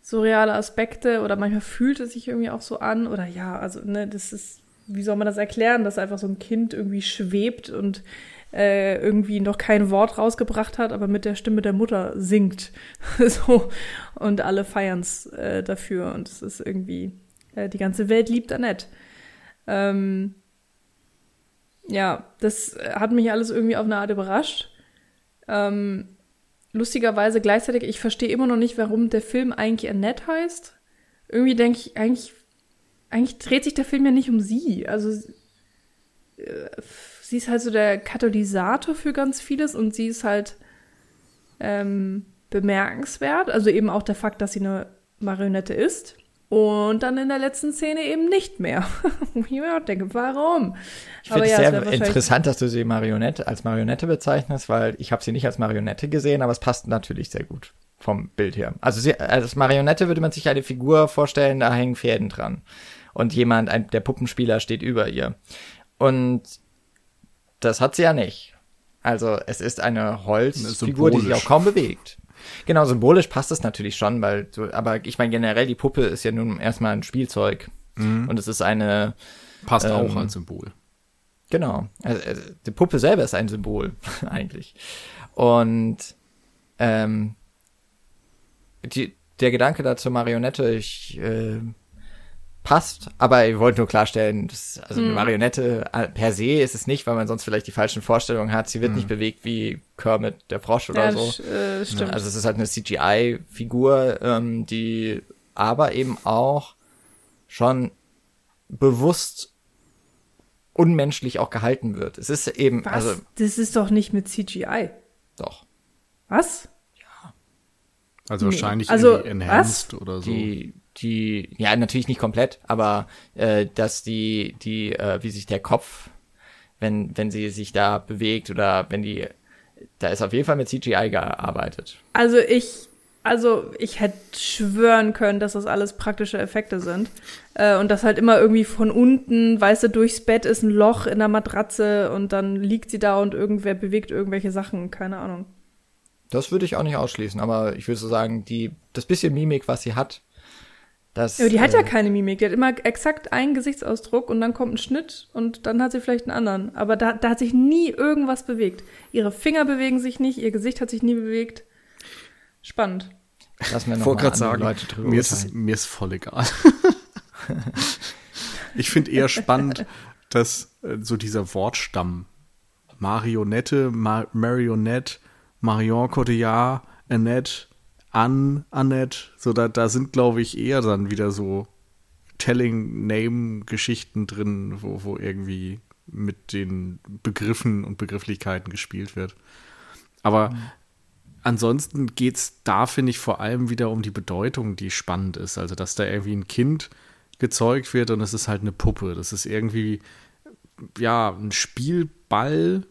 surreale Aspekte oder manchmal fühlt es sich irgendwie auch so an oder ja, also ne, das ist, wie soll man das erklären, dass einfach so ein Kind irgendwie schwebt und äh, irgendwie noch kein Wort rausgebracht hat, aber mit der Stimme der Mutter singt. so und alle feiern's äh, dafür und es ist irgendwie äh, die ganze Welt liebt Annette. Ähm, ja, das hat mich alles irgendwie auf eine Art überrascht. Ähm, lustigerweise gleichzeitig, ich verstehe immer noch nicht, warum der Film eigentlich Annette heißt. Irgendwie denke ich, eigentlich, eigentlich dreht sich der Film ja nicht um sie. Also äh, sie ist halt so der Katalysator für ganz vieles und sie ist halt ähm, bemerkenswert. Also eben auch der Fakt, dass sie eine Marionette ist. Und dann in der letzten Szene eben nicht mehr. ich denke, warum? Ich finde es ja, sehr interessant, dass du sie Marionette als Marionette bezeichnest, weil ich habe sie nicht als Marionette gesehen, aber es passt natürlich sehr gut vom Bild her. Also sie, als Marionette würde man sich eine Figur vorstellen, da hängen Fäden dran. Und jemand, ein, der Puppenspieler steht über ihr. Und das hat sie ja nicht. Also es ist eine Holzfigur, die sich auch kaum bewegt. Genau, symbolisch passt es natürlich schon, weil, aber ich meine generell, die Puppe ist ja nun erstmal ein Spielzeug. Mhm. Und es ist eine. Passt ähm, auch als Symbol. Genau. Also, also, die Puppe selber ist ein Symbol, eigentlich. Und ähm, die, der Gedanke da zur Marionette, ich äh, passt, aber ich wollte nur klarstellen, dass, also eine hm. Marionette äh, per se ist es nicht, weil man sonst vielleicht die falschen Vorstellungen hat. Sie wird mhm. nicht bewegt wie Kermit der Frosch oder ja, so. Äh, stimmt. Also es ist halt eine CGI-Figur, ähm, die aber eben auch schon bewusst unmenschlich auch gehalten wird. Es ist eben, Was? also. Das ist doch nicht mit CGI. Doch. Was? Ja. Also nee. wahrscheinlich also, enhanced was? oder so. Die, die, ja, natürlich nicht komplett, aber äh, dass die, die, äh, wie sich der Kopf, wenn, wenn sie sich da bewegt oder wenn die, da ist auf jeden Fall mit CGI gearbeitet. Also ich, also ich hätte schwören können, dass das alles praktische Effekte sind. Äh, und dass halt immer irgendwie von unten, weißt du, durchs Bett ist ein Loch in der Matratze und dann liegt sie da und irgendwer bewegt irgendwelche Sachen, keine Ahnung. Das würde ich auch nicht ausschließen, aber ich würde so sagen, die, das bisschen Mimik, was sie hat, das, ja, die hat ja äh, keine Mimik. Die hat immer exakt einen Gesichtsausdruck und dann kommt ein Schnitt und dann hat sie vielleicht einen anderen. Aber da, da hat sich nie irgendwas bewegt. Ihre Finger bewegen sich nicht, ihr Gesicht hat sich nie bewegt. Spannend. Lass mir noch wollte mal sagen, Leute drüber mir ist, mir ist voll egal. ich finde eher spannend, dass äh, so dieser Wortstamm Marionette, Ma Marionette, Marion Cotillard, Annette, Anne, Annette, so da, da sind, glaube ich, eher dann wieder so Telling-Name-Geschichten drin, wo, wo irgendwie mit den Begriffen und Begrifflichkeiten gespielt wird. Aber ansonsten geht's da, finde ich, vor allem wieder um die Bedeutung, die spannend ist. Also, dass da irgendwie ein Kind gezeugt wird und es ist halt eine Puppe. Das ist irgendwie, ja, ein Spielball.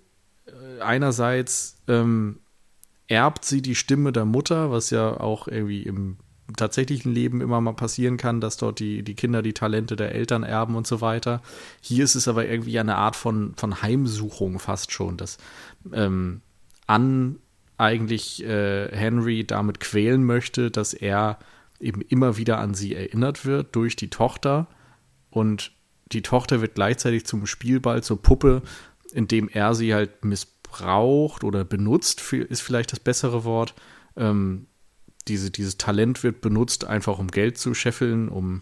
Äh, Einerseits ähm, erbt sie die Stimme der Mutter, was ja auch irgendwie im tatsächlichen Leben immer mal passieren kann, dass dort die, die Kinder die Talente der Eltern erben und so weiter. Hier ist es aber irgendwie eine Art von, von Heimsuchung fast schon, dass ähm, Ann eigentlich äh, Henry damit quälen möchte, dass er eben immer wieder an sie erinnert wird durch die Tochter und die Tochter wird gleichzeitig zum Spielball, zur Puppe, indem er sie halt missbraucht oder benutzt, ist vielleicht das bessere Wort. Ähm, diese, dieses Talent wird benutzt, einfach um Geld zu scheffeln, um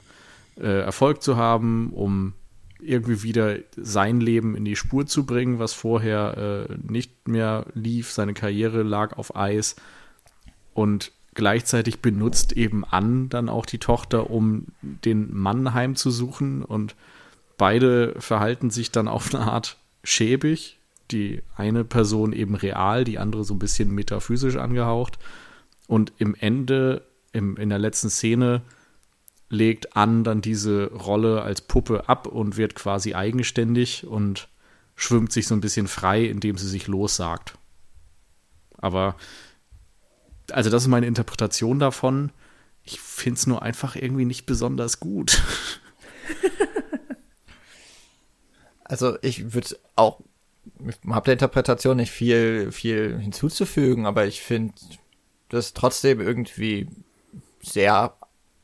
äh, Erfolg zu haben, um irgendwie wieder sein Leben in die Spur zu bringen, was vorher äh, nicht mehr lief. Seine Karriere lag auf Eis. Und gleichzeitig benutzt eben Ann dann auch die Tochter, um den Mann heimzusuchen. Und beide verhalten sich dann auf eine Art schäbig. Die eine Person eben real, die andere so ein bisschen metaphysisch angehaucht. Und im Ende, im, in der letzten Szene, legt Ann dann diese Rolle als Puppe ab und wird quasi eigenständig und schwimmt sich so ein bisschen frei, indem sie sich lossagt. Aber, also das ist meine Interpretation davon. Ich finde es nur einfach irgendwie nicht besonders gut. Also ich würde auch, habe der Interpretation nicht viel, viel hinzuzufügen, aber ich finde das trotzdem irgendwie sehr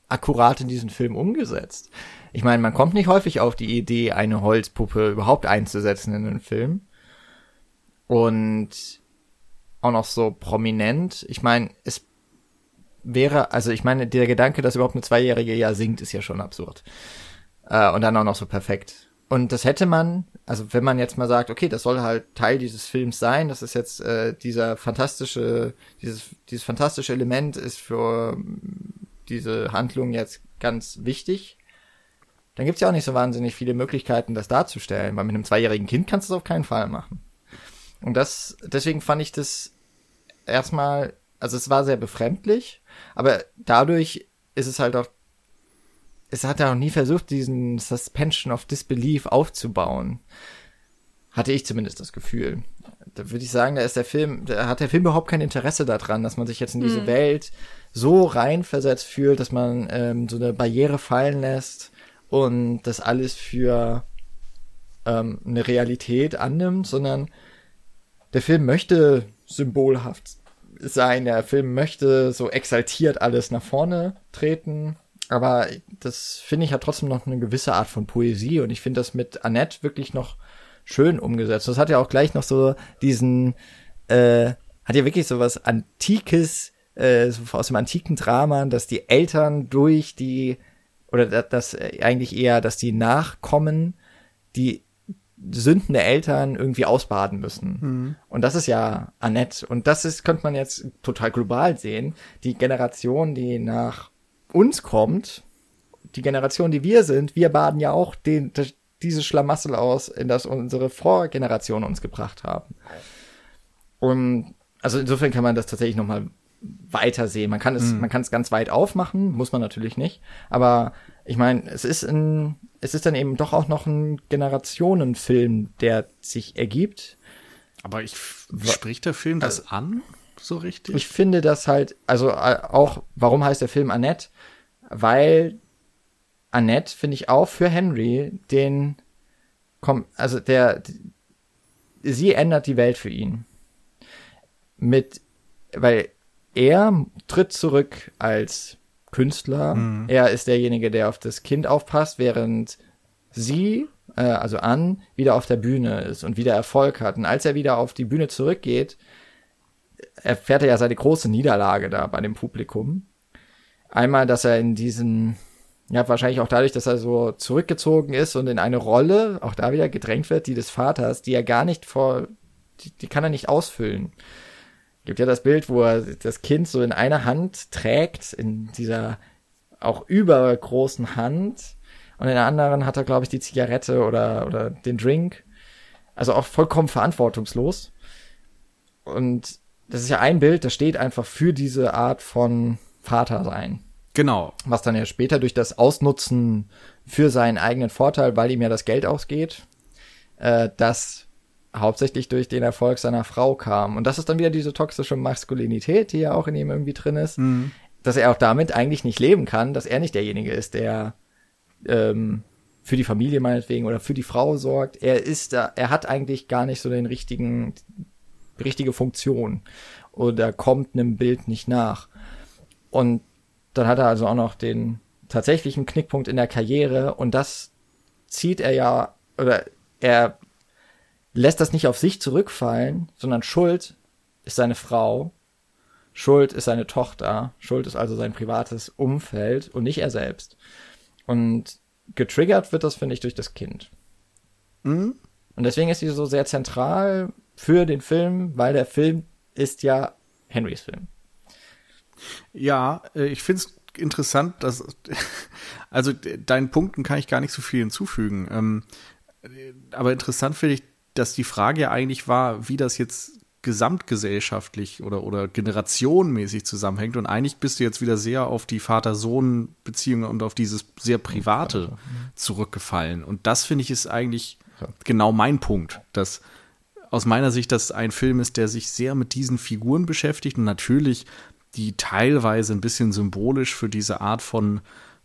akkurat in diesen Film umgesetzt. Ich meine, man kommt nicht häufig auf die Idee, eine Holzpuppe überhaupt einzusetzen in einen Film. Und auch noch so prominent. Ich meine, es wäre, also ich meine, der Gedanke, dass überhaupt eine Zweijährige ja singt, ist ja schon absurd. Äh, und dann auch noch so perfekt. Und das hätte man, also wenn man jetzt mal sagt, okay, das soll halt Teil dieses Films sein, das ist jetzt äh, dieser fantastische, dieses, dieses fantastische Element ist für diese Handlung jetzt ganz wichtig, dann gibt's ja auch nicht so wahnsinnig viele Möglichkeiten, das darzustellen, weil mit einem zweijährigen Kind kannst du es auf keinen Fall machen. Und das, deswegen fand ich das erstmal, also es war sehr befremdlich, aber dadurch ist es halt auch es hat ja auch nie versucht, diesen Suspension of Disbelief aufzubauen. Hatte ich zumindest das Gefühl. Da würde ich sagen, da ist der Film, da hat der Film überhaupt kein Interesse daran, dass man sich jetzt in diese Hm. Welt so reinversetzt fühlt, dass man ähm, so eine Barriere fallen lässt und das alles für ähm, eine Realität annimmt, sondern der Film möchte symbolhaft sein, der Film möchte so exaltiert alles nach vorne treten, aber das finde ich hat trotzdem noch eine gewisse Art von Poesie und ich finde das mit Annette wirklich noch schön umgesetzt. Das hat ja auch gleich noch so diesen, äh, hat ja wirklich so was Antikes, äh, so aus dem antiken Drama, dass die Eltern durch die, oder da- dass äh, eigentlich eher, dass die Nachkommen die Sünden der Eltern irgendwie ausbaden müssen. Und das ist ja Annette. Und das ist, könnte man jetzt total global sehen. Die Generation, die nach uns kommt, die Generation, die wir sind, wir baden ja auch den, das, dieses Schlamassel aus, in das unsere Vorgeneration uns gebracht haben. Und also insofern kann man das tatsächlich noch mal weiter sehen. Man kann es, man kann es ganz weit aufmachen, muss man natürlich nicht. Aber ich meine, es ist ein, es ist dann eben doch auch noch ein Generationenfilm, der sich ergibt. Aber ich spricht der Film das an, so richtig? Ich finde das halt, also äh, auch, warum heißt der Film Annette? Weil Annette, finde ich auch für Henry, den, komm, also der, sie ändert die Welt für ihn. Mit, weil er tritt zurück als Künstler. Er ist derjenige, der auf das Kind aufpasst, während sie, äh, also Ann, wieder auf der Bühne ist und wieder Erfolg hat. Und als er wieder auf die Bühne zurückgeht, erfährt er ja seine große Niederlage da bei dem Publikum. Einmal, dass er in diesen, ja, wahrscheinlich auch dadurch, dass er so zurückgezogen ist und in eine Rolle, auch da wieder gedrängt wird, die des Vaters, die er gar nicht vor, die, die kann er nicht ausfüllen. Gibt ja das Bild, wo er das Kind so in einer Hand trägt, in dieser auch übergroßen Hand. Und in der anderen hat er, glaube ich, die Zigarette oder, oder den Drink. Also auch vollkommen verantwortungslos. Und das ist ja ein Bild, das steht einfach für diese Art von Vater sein. Genau. Was dann ja später durch das Ausnutzen für seinen eigenen Vorteil, weil ihm ja das Geld ausgeht, äh, das hauptsächlich durch den Erfolg seiner Frau kam. Und das ist dann wieder diese toxische Maskulinität, die ja auch in ihm irgendwie drin ist, mhm. dass er auch damit eigentlich nicht leben kann, dass er nicht derjenige ist, der ähm, für die Familie meinetwegen oder für die Frau sorgt. Er ist da, er hat eigentlich gar nicht so den richtigen, richtige Funktion oder kommt einem Bild nicht nach. Und dann hat er also auch noch den tatsächlichen Knickpunkt in der Karriere und das zieht er ja, oder er lässt das nicht auf sich zurückfallen, sondern Schuld ist seine Frau, Schuld ist seine Tochter, Schuld ist also sein privates Umfeld und nicht er selbst. Und getriggert wird das, finde ich, durch das Kind. Mhm. Und deswegen ist sie so sehr zentral für den Film, weil der Film ist ja Henrys Film. Ja, äh, ich finde es interessant, dass, also deinen Punkten kann ich gar nicht so viel hinzufügen. Ähm, aber interessant finde ich, dass die Frage ja eigentlich war, wie das jetzt gesamtgesellschaftlich oder, oder generationenmäßig zusammenhängt. Und eigentlich bist du jetzt wieder sehr auf die Vater-Sohn-Beziehung und auf dieses sehr Private zurückgefallen. Und das finde ich ist eigentlich genau mein Punkt, dass aus meiner Sicht das ein Film ist, der sich sehr mit diesen Figuren beschäftigt und natürlich die teilweise ein bisschen symbolisch für diese Art von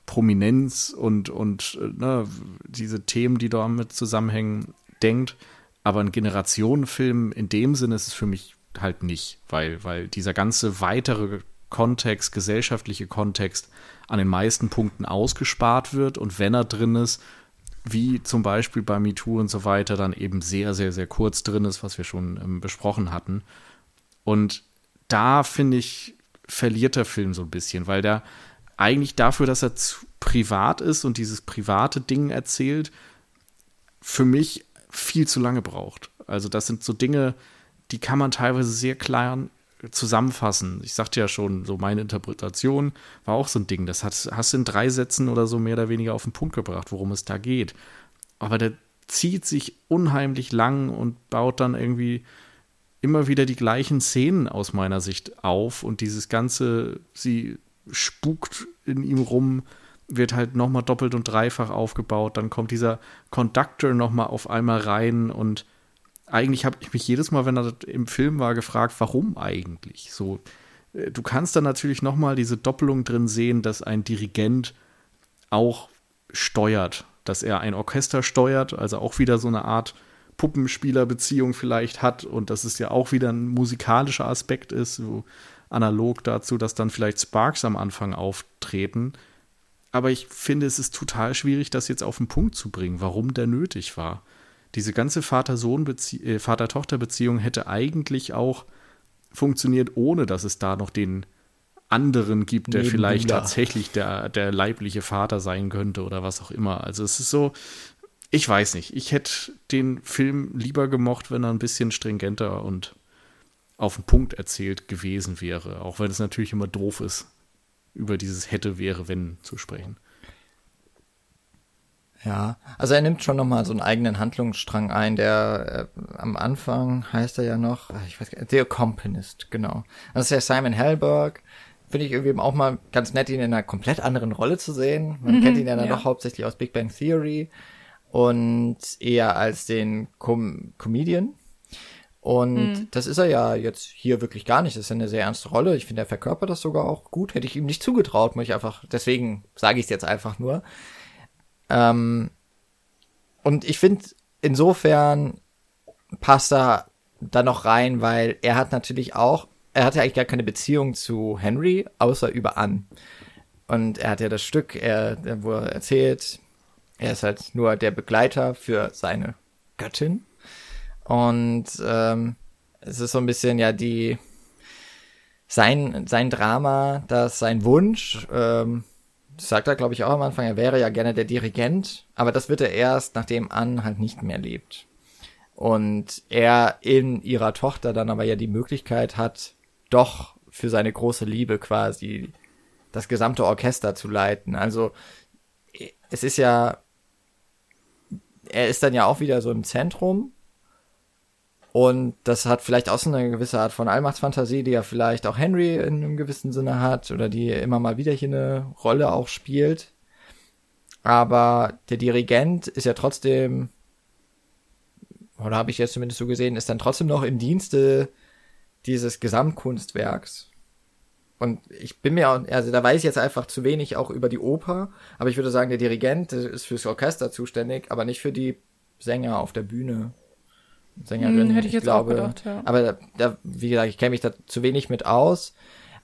Prominenz und, und äh, ne, diese Themen, die damit zusammenhängen, denkt. Aber ein Generationenfilm in dem Sinne ist es für mich halt nicht, weil, weil dieser ganze weitere Kontext, gesellschaftliche Kontext an den meisten Punkten ausgespart wird und wenn er drin ist, wie zum Beispiel bei MeToo und so weiter, dann eben sehr, sehr, sehr kurz drin ist, was wir schon ähm, besprochen hatten. Und da finde ich, verliert der Film so ein bisschen, weil der eigentlich dafür, dass er zu privat ist und dieses private Ding erzählt, für mich viel zu lange braucht. Also das sind so Dinge, die kann man teilweise sehr klein zusammenfassen. Ich sagte ja schon, so meine Interpretation war auch so ein Ding. Das hast, hast du in drei Sätzen oder so mehr oder weniger auf den Punkt gebracht, worum es da geht. Aber der zieht sich unheimlich lang und baut dann irgendwie immer wieder die gleichen Szenen aus meiner Sicht auf und dieses ganze, sie spukt in ihm rum, wird halt nochmal doppelt und dreifach aufgebaut. Dann kommt dieser Conductor nochmal auf einmal rein und eigentlich habe ich mich jedes Mal, wenn er im Film war, gefragt, warum eigentlich? So, äh, du kannst dann natürlich nochmal diese Doppelung drin sehen, dass ein Dirigent auch steuert, dass er ein Orchester steuert, also auch wieder so eine Art Puppenspielerbeziehung vielleicht hat und dass es ja auch wieder ein musikalischer Aspekt ist, so analog dazu, dass dann vielleicht Sparks am Anfang auftreten aber ich finde, es ist total schwierig, das jetzt auf den Punkt zu bringen, warum der nötig war. Diese ganze Vater-Sohn-Beziehung, äh, Vater-Tochter-Beziehung hätte eigentlich auch funktioniert, ohne dass es da noch den anderen gibt, der vielleicht tatsächlich der, der leibliche Vater sein könnte oder was auch immer. Also es ist so, ich weiß nicht. Ich hätte den Film lieber gemocht, wenn er ein bisschen stringenter und auf den Punkt erzählt gewesen wäre. Auch wenn es natürlich immer doof ist, über dieses hätte, wäre, wenn zu sprechen. Ja, also er nimmt schon nochmal so einen eigenen Handlungsstrang ein, der äh, am Anfang heißt er ja noch, ich weiß gar nicht, The Accompanist, genau. Das ist ja Simon Hellberg. Finde ich irgendwie auch mal ganz nett, ihn in einer komplett anderen Rolle zu sehen. Man mhm, kennt ihn ja dann ja. doch hauptsächlich aus Big Bang Theory und eher als den Com Comedian. Und mhm. das ist er ja jetzt hier wirklich gar nicht. Das ist eine sehr ernste Rolle. Ich finde, er verkörpert das sogar auch gut. Hätte ich ihm nicht zugetraut, muss ich einfach, deswegen sage ich es jetzt einfach nur. Ähm, und ich finde, insofern passt er da noch rein, weil er hat natürlich auch, er hatte eigentlich gar keine Beziehung zu Henry, außer über Ann. Und er hat ja das Stück, er, wo er erzählt, er ist halt nur der Begleiter für seine Göttin. Und ähm, es ist so ein bisschen ja die, sein, sein Drama, dass sein Wunsch, ähm, sagt er, glaube ich, auch am Anfang, er wäre ja gerne der Dirigent, aber das wird er erst, nachdem Anne halt nicht mehr lebt. Und er in ihrer Tochter dann aber ja die Möglichkeit hat, doch für seine große Liebe quasi das gesamte Orchester zu leiten. Also es ist ja, er ist dann ja auch wieder so im Zentrum und das hat vielleicht auch so eine gewisse Art von Allmachtsfantasie, die ja vielleicht auch Henry in einem gewissen Sinne hat oder die immer mal wieder hier eine Rolle auch spielt. Aber der Dirigent ist ja trotzdem, oder habe ich jetzt zumindest so gesehen, ist dann trotzdem noch im Dienste dieses Gesamtkunstwerks. Und ich bin mir, also da weiß ich jetzt einfach zu wenig auch über die Oper, aber ich würde sagen, der Dirigent ist fürs Orchester zuständig, aber nicht für die Sänger auf der Bühne. Sängerin. Hm, hätte ich, ich jetzt glaube, auch gedacht, ja. Aber da, wie gesagt, ich kenne mich da zu wenig mit aus.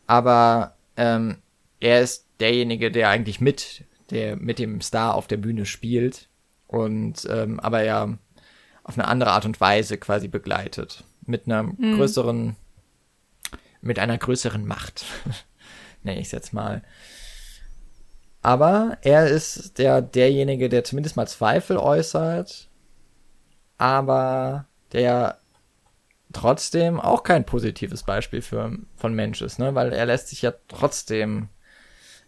Aber ähm, er ist derjenige, der eigentlich mit, der mit dem Star auf der Bühne spielt und ähm, aber ja auf eine andere Art und Weise quasi begleitet. Mit einer hm. größeren, mit einer größeren Macht. Nenne ich es jetzt mal. Aber er ist der, derjenige, der zumindest mal Zweifel äußert, aber der trotzdem auch kein positives Beispiel für, von Mensch ist, ne? Weil er lässt sich ja trotzdem,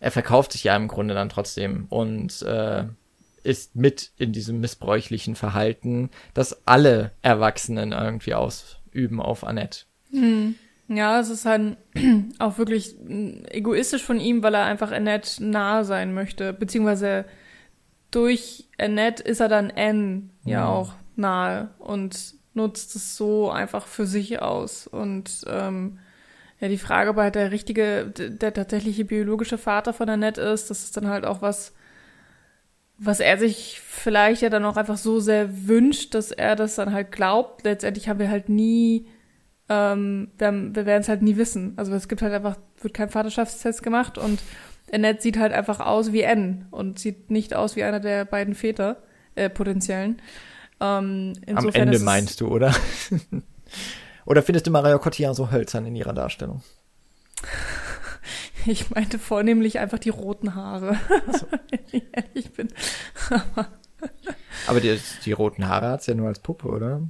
er verkauft sich ja im Grunde dann trotzdem und äh, ist mit in diesem missbräuchlichen Verhalten, das alle Erwachsenen irgendwie ausüben auf Annette. Hm. Ja, es ist halt auch wirklich egoistisch von ihm, weil er einfach Annette nahe sein möchte, beziehungsweise durch Annette ist er dann N ja, ja auch nahe und nutzt es so einfach für sich aus. Und ähm, ja, die Frage, ob halt der richtige, der tatsächliche biologische Vater von Annette ist, das ist dann halt auch was, was er sich vielleicht ja dann auch einfach so sehr wünscht, dass er das dann halt glaubt. Letztendlich haben wir halt nie, ähm, wir, wir werden es halt nie wissen. Also es gibt halt einfach, wird kein Vaterschaftstest gemacht und Annette sieht halt einfach aus wie N und sieht nicht aus wie einer der beiden Väter, äh, potenziellen. Ähm, Am Ende meinst du, oder? oder findest du Maria Cotillard so hölzern in ihrer Darstellung? Ich meinte vornehmlich einfach die roten Haare. So. Wenn ich ehrlich bin. Aber die, die roten Haare hat sie ja nur als Puppe, oder?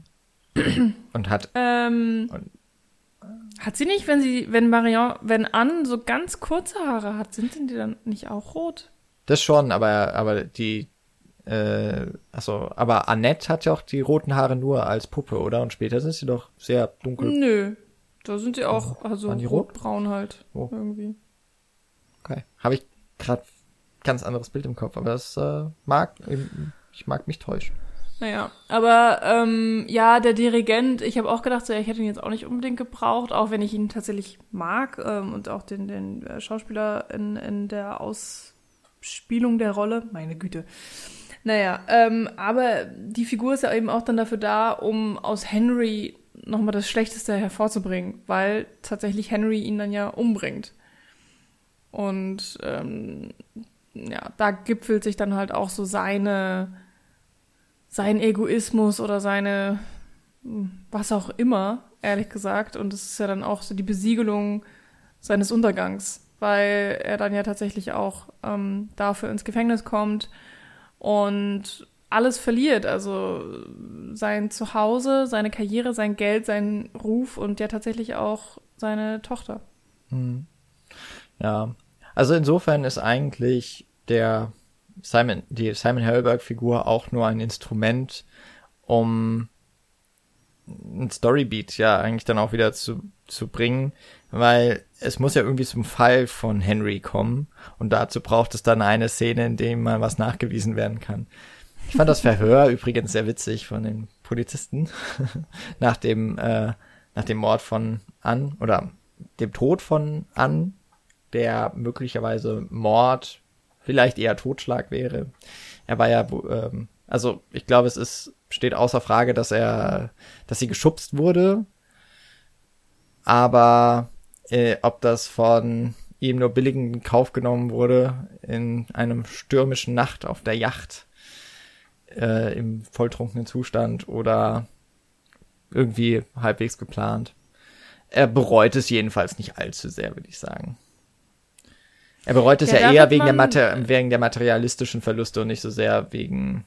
Und hat. Ähm, und, hat sie nicht, wenn sie, wenn Marion, wenn Anne so ganz kurze Haare hat, sind die dann nicht auch rot? Das schon, aber, aber die, äh, also, aber Annette hat ja auch die roten Haare nur als Puppe, oder? Und später sind sie doch sehr dunkel. Nö, da sind sie auch, also rotbraun halt oh. irgendwie. Okay, habe ich gerade ganz anderes Bild im Kopf, aber das äh, mag, ich mag mich täuschen. Naja, aber ähm, ja, der Dirigent, ich habe auch gedacht, so, ich hätte ihn jetzt auch nicht unbedingt gebraucht, auch wenn ich ihn tatsächlich mag ähm, und auch den, den äh, Schauspieler in, in der Ausspielung der Rolle, meine Güte. Naja, ähm, aber die Figur ist ja eben auch dann dafür da, um aus Henry nochmal das Schlechteste hervorzubringen, weil tatsächlich Henry ihn dann ja umbringt. Und ähm, ja, da gipfelt sich dann halt auch so seine, sein Egoismus oder seine, was auch immer, ehrlich gesagt. Und es ist ja dann auch so die Besiegelung seines Untergangs, weil er dann ja tatsächlich auch ähm, dafür ins Gefängnis kommt und alles verliert. Also sein Zuhause, seine Karriere, sein Geld, seinen Ruf und ja tatsächlich auch seine Tochter. Hm. Ja, also insofern ist eigentlich der Simon, die Simon Helberg-Figur auch nur ein Instrument, um ein Storybeat ja eigentlich dann auch wieder zu, zu bringen, weil es muss ja irgendwie zum Fall von Henry kommen und dazu braucht es dann eine Szene, in dem mal was nachgewiesen werden kann. Ich fand das Verhör übrigens sehr witzig von den Polizisten nach dem äh, nach dem Mord von Ann oder dem Tod von Ann, der möglicherweise Mord, vielleicht eher Totschlag wäre. Er war ja ähm, also ich glaube, es ist steht außer Frage, dass er dass sie geschubst wurde, aber äh, ob das von ihm nur billigen in Kauf genommen wurde in einem stürmischen Nacht auf der Yacht äh, im volltrunkenen Zustand oder irgendwie halbwegs geplant. er bereut es jedenfalls nicht allzu sehr, würde ich sagen. Er bereut es Ja, ja, eher wegen der, Mater wegen der materialistischen Verluste und nicht so sehr wegen.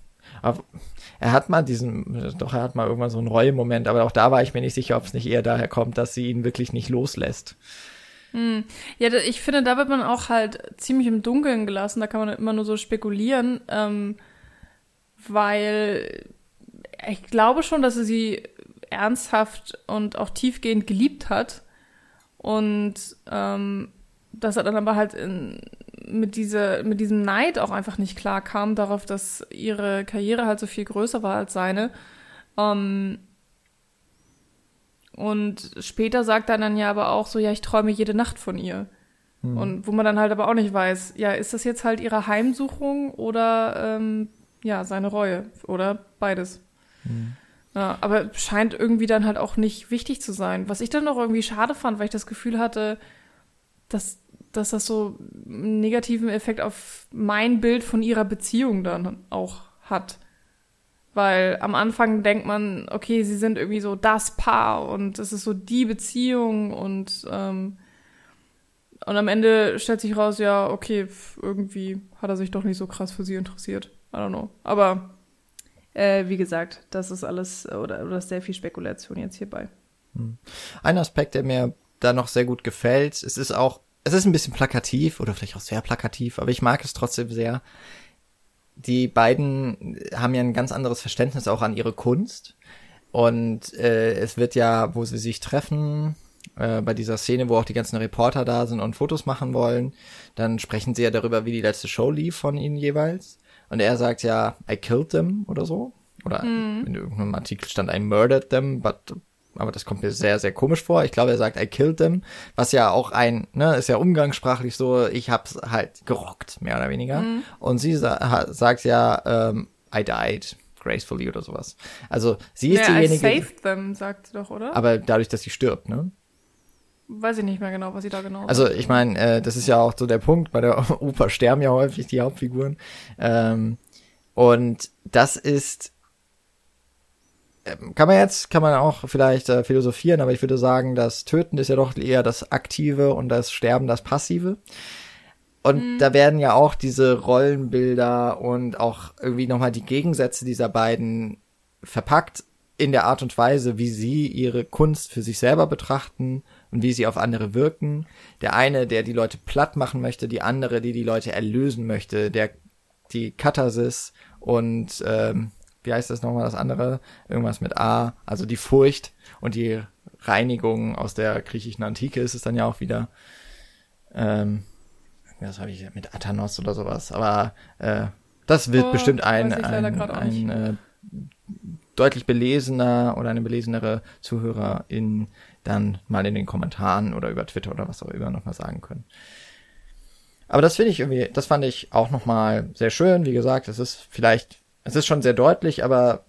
Er hat mal diesen, doch, er hat mal irgendwann so einen Reuemoment, aber auch da war ich mir nicht sicher, ob es nicht eher daher kommt, dass sie ihn wirklich nicht loslässt. Ja, da- ich finde, da wird man auch halt ziemlich im Dunkeln gelassen. Da kann man immer nur so spekulieren, ähm, weil ich glaube schon, dass er sie ernsthaft und auch tiefgehend geliebt hat. Und ähm, dass er dann aber halt in, mit, diese, mit diesem Neid auch einfach nicht klar kam, darauf, dass ihre Karriere halt so viel größer war als seine. Ähm, und später sagt er dann ja aber auch so, ja, ich träume jede Nacht von ihr. Und wo man dann halt aber auch nicht weiß, ja, ist das jetzt halt ihre Heimsuchung oder ähm, ja, seine Reue oder beides. Ja, aber scheint irgendwie dann halt auch nicht wichtig zu sein. Was ich dann noch irgendwie schade fand, weil ich das Gefühl hatte, dass, dass das so einen negativen Effekt auf mein Bild von ihrer Beziehung dann auch hat. Weil am Anfang denkt man, okay, sie sind irgendwie so das Paar und es ist so die Beziehung und ähm, und am Ende stellt sich raus, ja, okay, irgendwie hat er sich doch nicht so krass für sie interessiert. I don't know. Aber äh, wie gesagt, das ist alles äh, oder, oder sehr viel Spekulation jetzt hierbei. Ein Aspekt, der mir da noch sehr gut gefällt, es ist auch, es ist ein bisschen plakativ oder vielleicht auch sehr plakativ, aber ich mag es trotzdem sehr. Die beiden haben ja ein ganz anderes Verständnis auch an ihre Kunst. Und äh, es wird ja, wo sie sich treffen, äh, bei dieser Szene, wo auch die ganzen Reporter da sind und Fotos machen wollen, dann sprechen sie ja darüber, wie die letzte Show lief von ihnen jeweils. Und er sagt ja, I killed them oder so. Oder in irgendeinem Artikel stand I murdered them, but aber das kommt mir sehr, sehr komisch vor. Ich glaube, er sagt, I killed them, was ja auch ein, ne, ist ja umgangssprachlich so, ich hab's halt gerockt, mehr oder weniger. Und sie sa sagt ja, ähm, I died gracefully oder sowas. Also sie ist ja, I diejenige, saved them, sagt sie doch, oder? aber dadurch, dass sie stirbt, ne? Weiß ich nicht mehr genau, was sie da genau Also ich meine, äh, das ist ja auch so der Punkt, bei der Oper sterben ja häufig die Hauptfiguren. Ähm, und das ist, kann man jetzt, kann man auch vielleicht äh, philosophieren, aber ich würde sagen, das Töten ist ja doch eher das Aktive und das Sterben das Passive. Und da werden ja auch diese Rollenbilder und auch irgendwie nochmal die Gegensätze dieser beiden verpackt in der Art und Weise, wie sie ihre Kunst für sich selber betrachten und wie sie auf andere wirken. Der eine, der die Leute platt machen möchte, die andere, die die Leute erlösen möchte, der die Katharsis und ähm, wie heißt das nochmal das andere? Irgendwas mit A, also die Furcht und die Reinigung aus der griechischen Antike ist es dann ja auch wieder. Ähm, was habe ich mit Athanos oder sowas, aber äh, das wird Oh, bestimmt ein, ein, ein äh, deutlich belesener oder eine belesenere Zuhörerin dann mal in den Kommentaren oder über Twitter oder was auch immer nochmal sagen können. Aber das finde ich irgendwie, das fand ich auch nochmal sehr schön. Wie gesagt, es ist vielleicht, es ist schon sehr deutlich, aber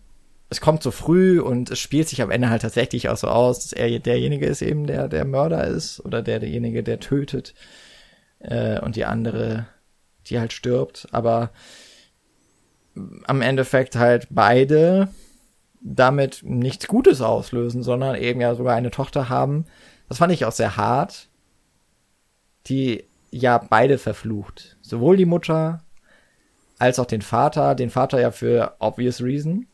es kommt so früh und es spielt sich am Ende halt tatsächlich auch so aus, dass er derjenige ist eben, der der Mörder ist oder der derjenige, der tötet äh, und die andere, die halt stirbt. Aber am Endeffekt halt beide damit nichts Gutes auslösen, sondern eben ja sogar eine Tochter haben. Das fand ich auch sehr hart, die ja beide verflucht. Sowohl die Mutter als auch den Vater. Den Vater ja für obvious reason.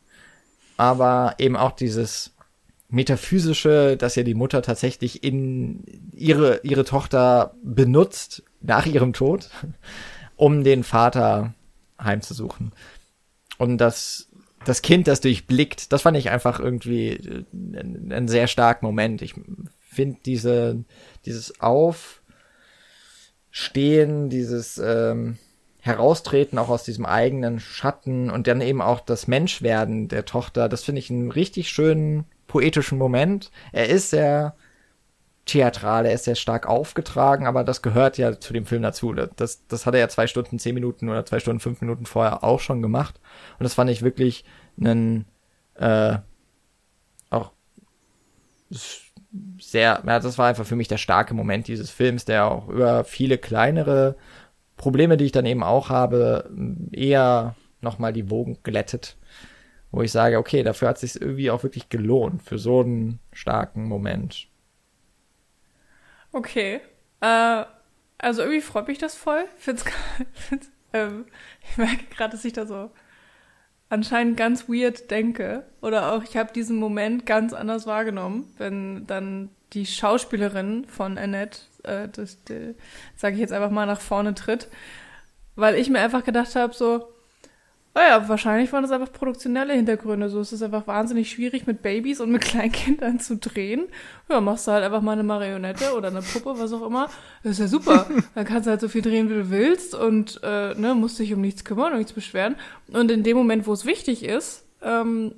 Aber eben auch dieses metaphysische, dass ja die Mutter tatsächlich in ihre, ihre Tochter benutzt nach ihrem Tod, um den Vater heimzusuchen. Und das, das Kind, das durchblickt, das fand ich einfach irgendwie äh, ein, ein sehr starken Moment. Ich finde diese, dieses Aufstehen, dieses ähm, Heraustreten auch aus diesem eigenen Schatten und dann eben auch das Menschwerden der Tochter, das finde ich einen richtig schönen poetischen Moment. Er ist sehr theatral, er ist sehr stark aufgetragen, aber das gehört ja zu dem Film dazu. Das, das hat er ja zwei Stunden, zehn Minuten oder zwei Stunden, fünf Minuten vorher auch schon gemacht. Und das fand ich wirklich einen äh, auch sehr, ja, das war einfach für mich der starke Moment dieses Films, der auch über viele kleinere Probleme, die ich dann eben auch habe, eher nochmal die Wogen glättet. Wo ich sage, okay, dafür hat es sich irgendwie auch wirklich gelohnt, für so einen starken Moment. Okay. Äh, also irgendwie freut mich das voll. Find's, find's, ähm, ich merke gerade, dass ich da so anscheinend ganz weird denke. Oder auch, ich habe diesen Moment ganz anders wahrgenommen, wenn dann die Schauspielerin von Annette, äh, das, sage ich jetzt einfach mal, nach vorne tritt. Weil ich mir einfach gedacht habe, so, naja, wahrscheinlich waren das einfach produktionelle Hintergründe. So es ist einfach wahnsinnig schwierig, mit Babys und mit Kleinkindern zu drehen. Ja, machst du halt einfach mal eine Marionette oder eine Puppe, was auch immer. Das ist ja super. Dann kannst du halt so viel drehen, wie du willst und äh, ne, musst dich um nichts kümmern und nichts beschweren. Und in dem Moment, wo es wichtig ist, ähm,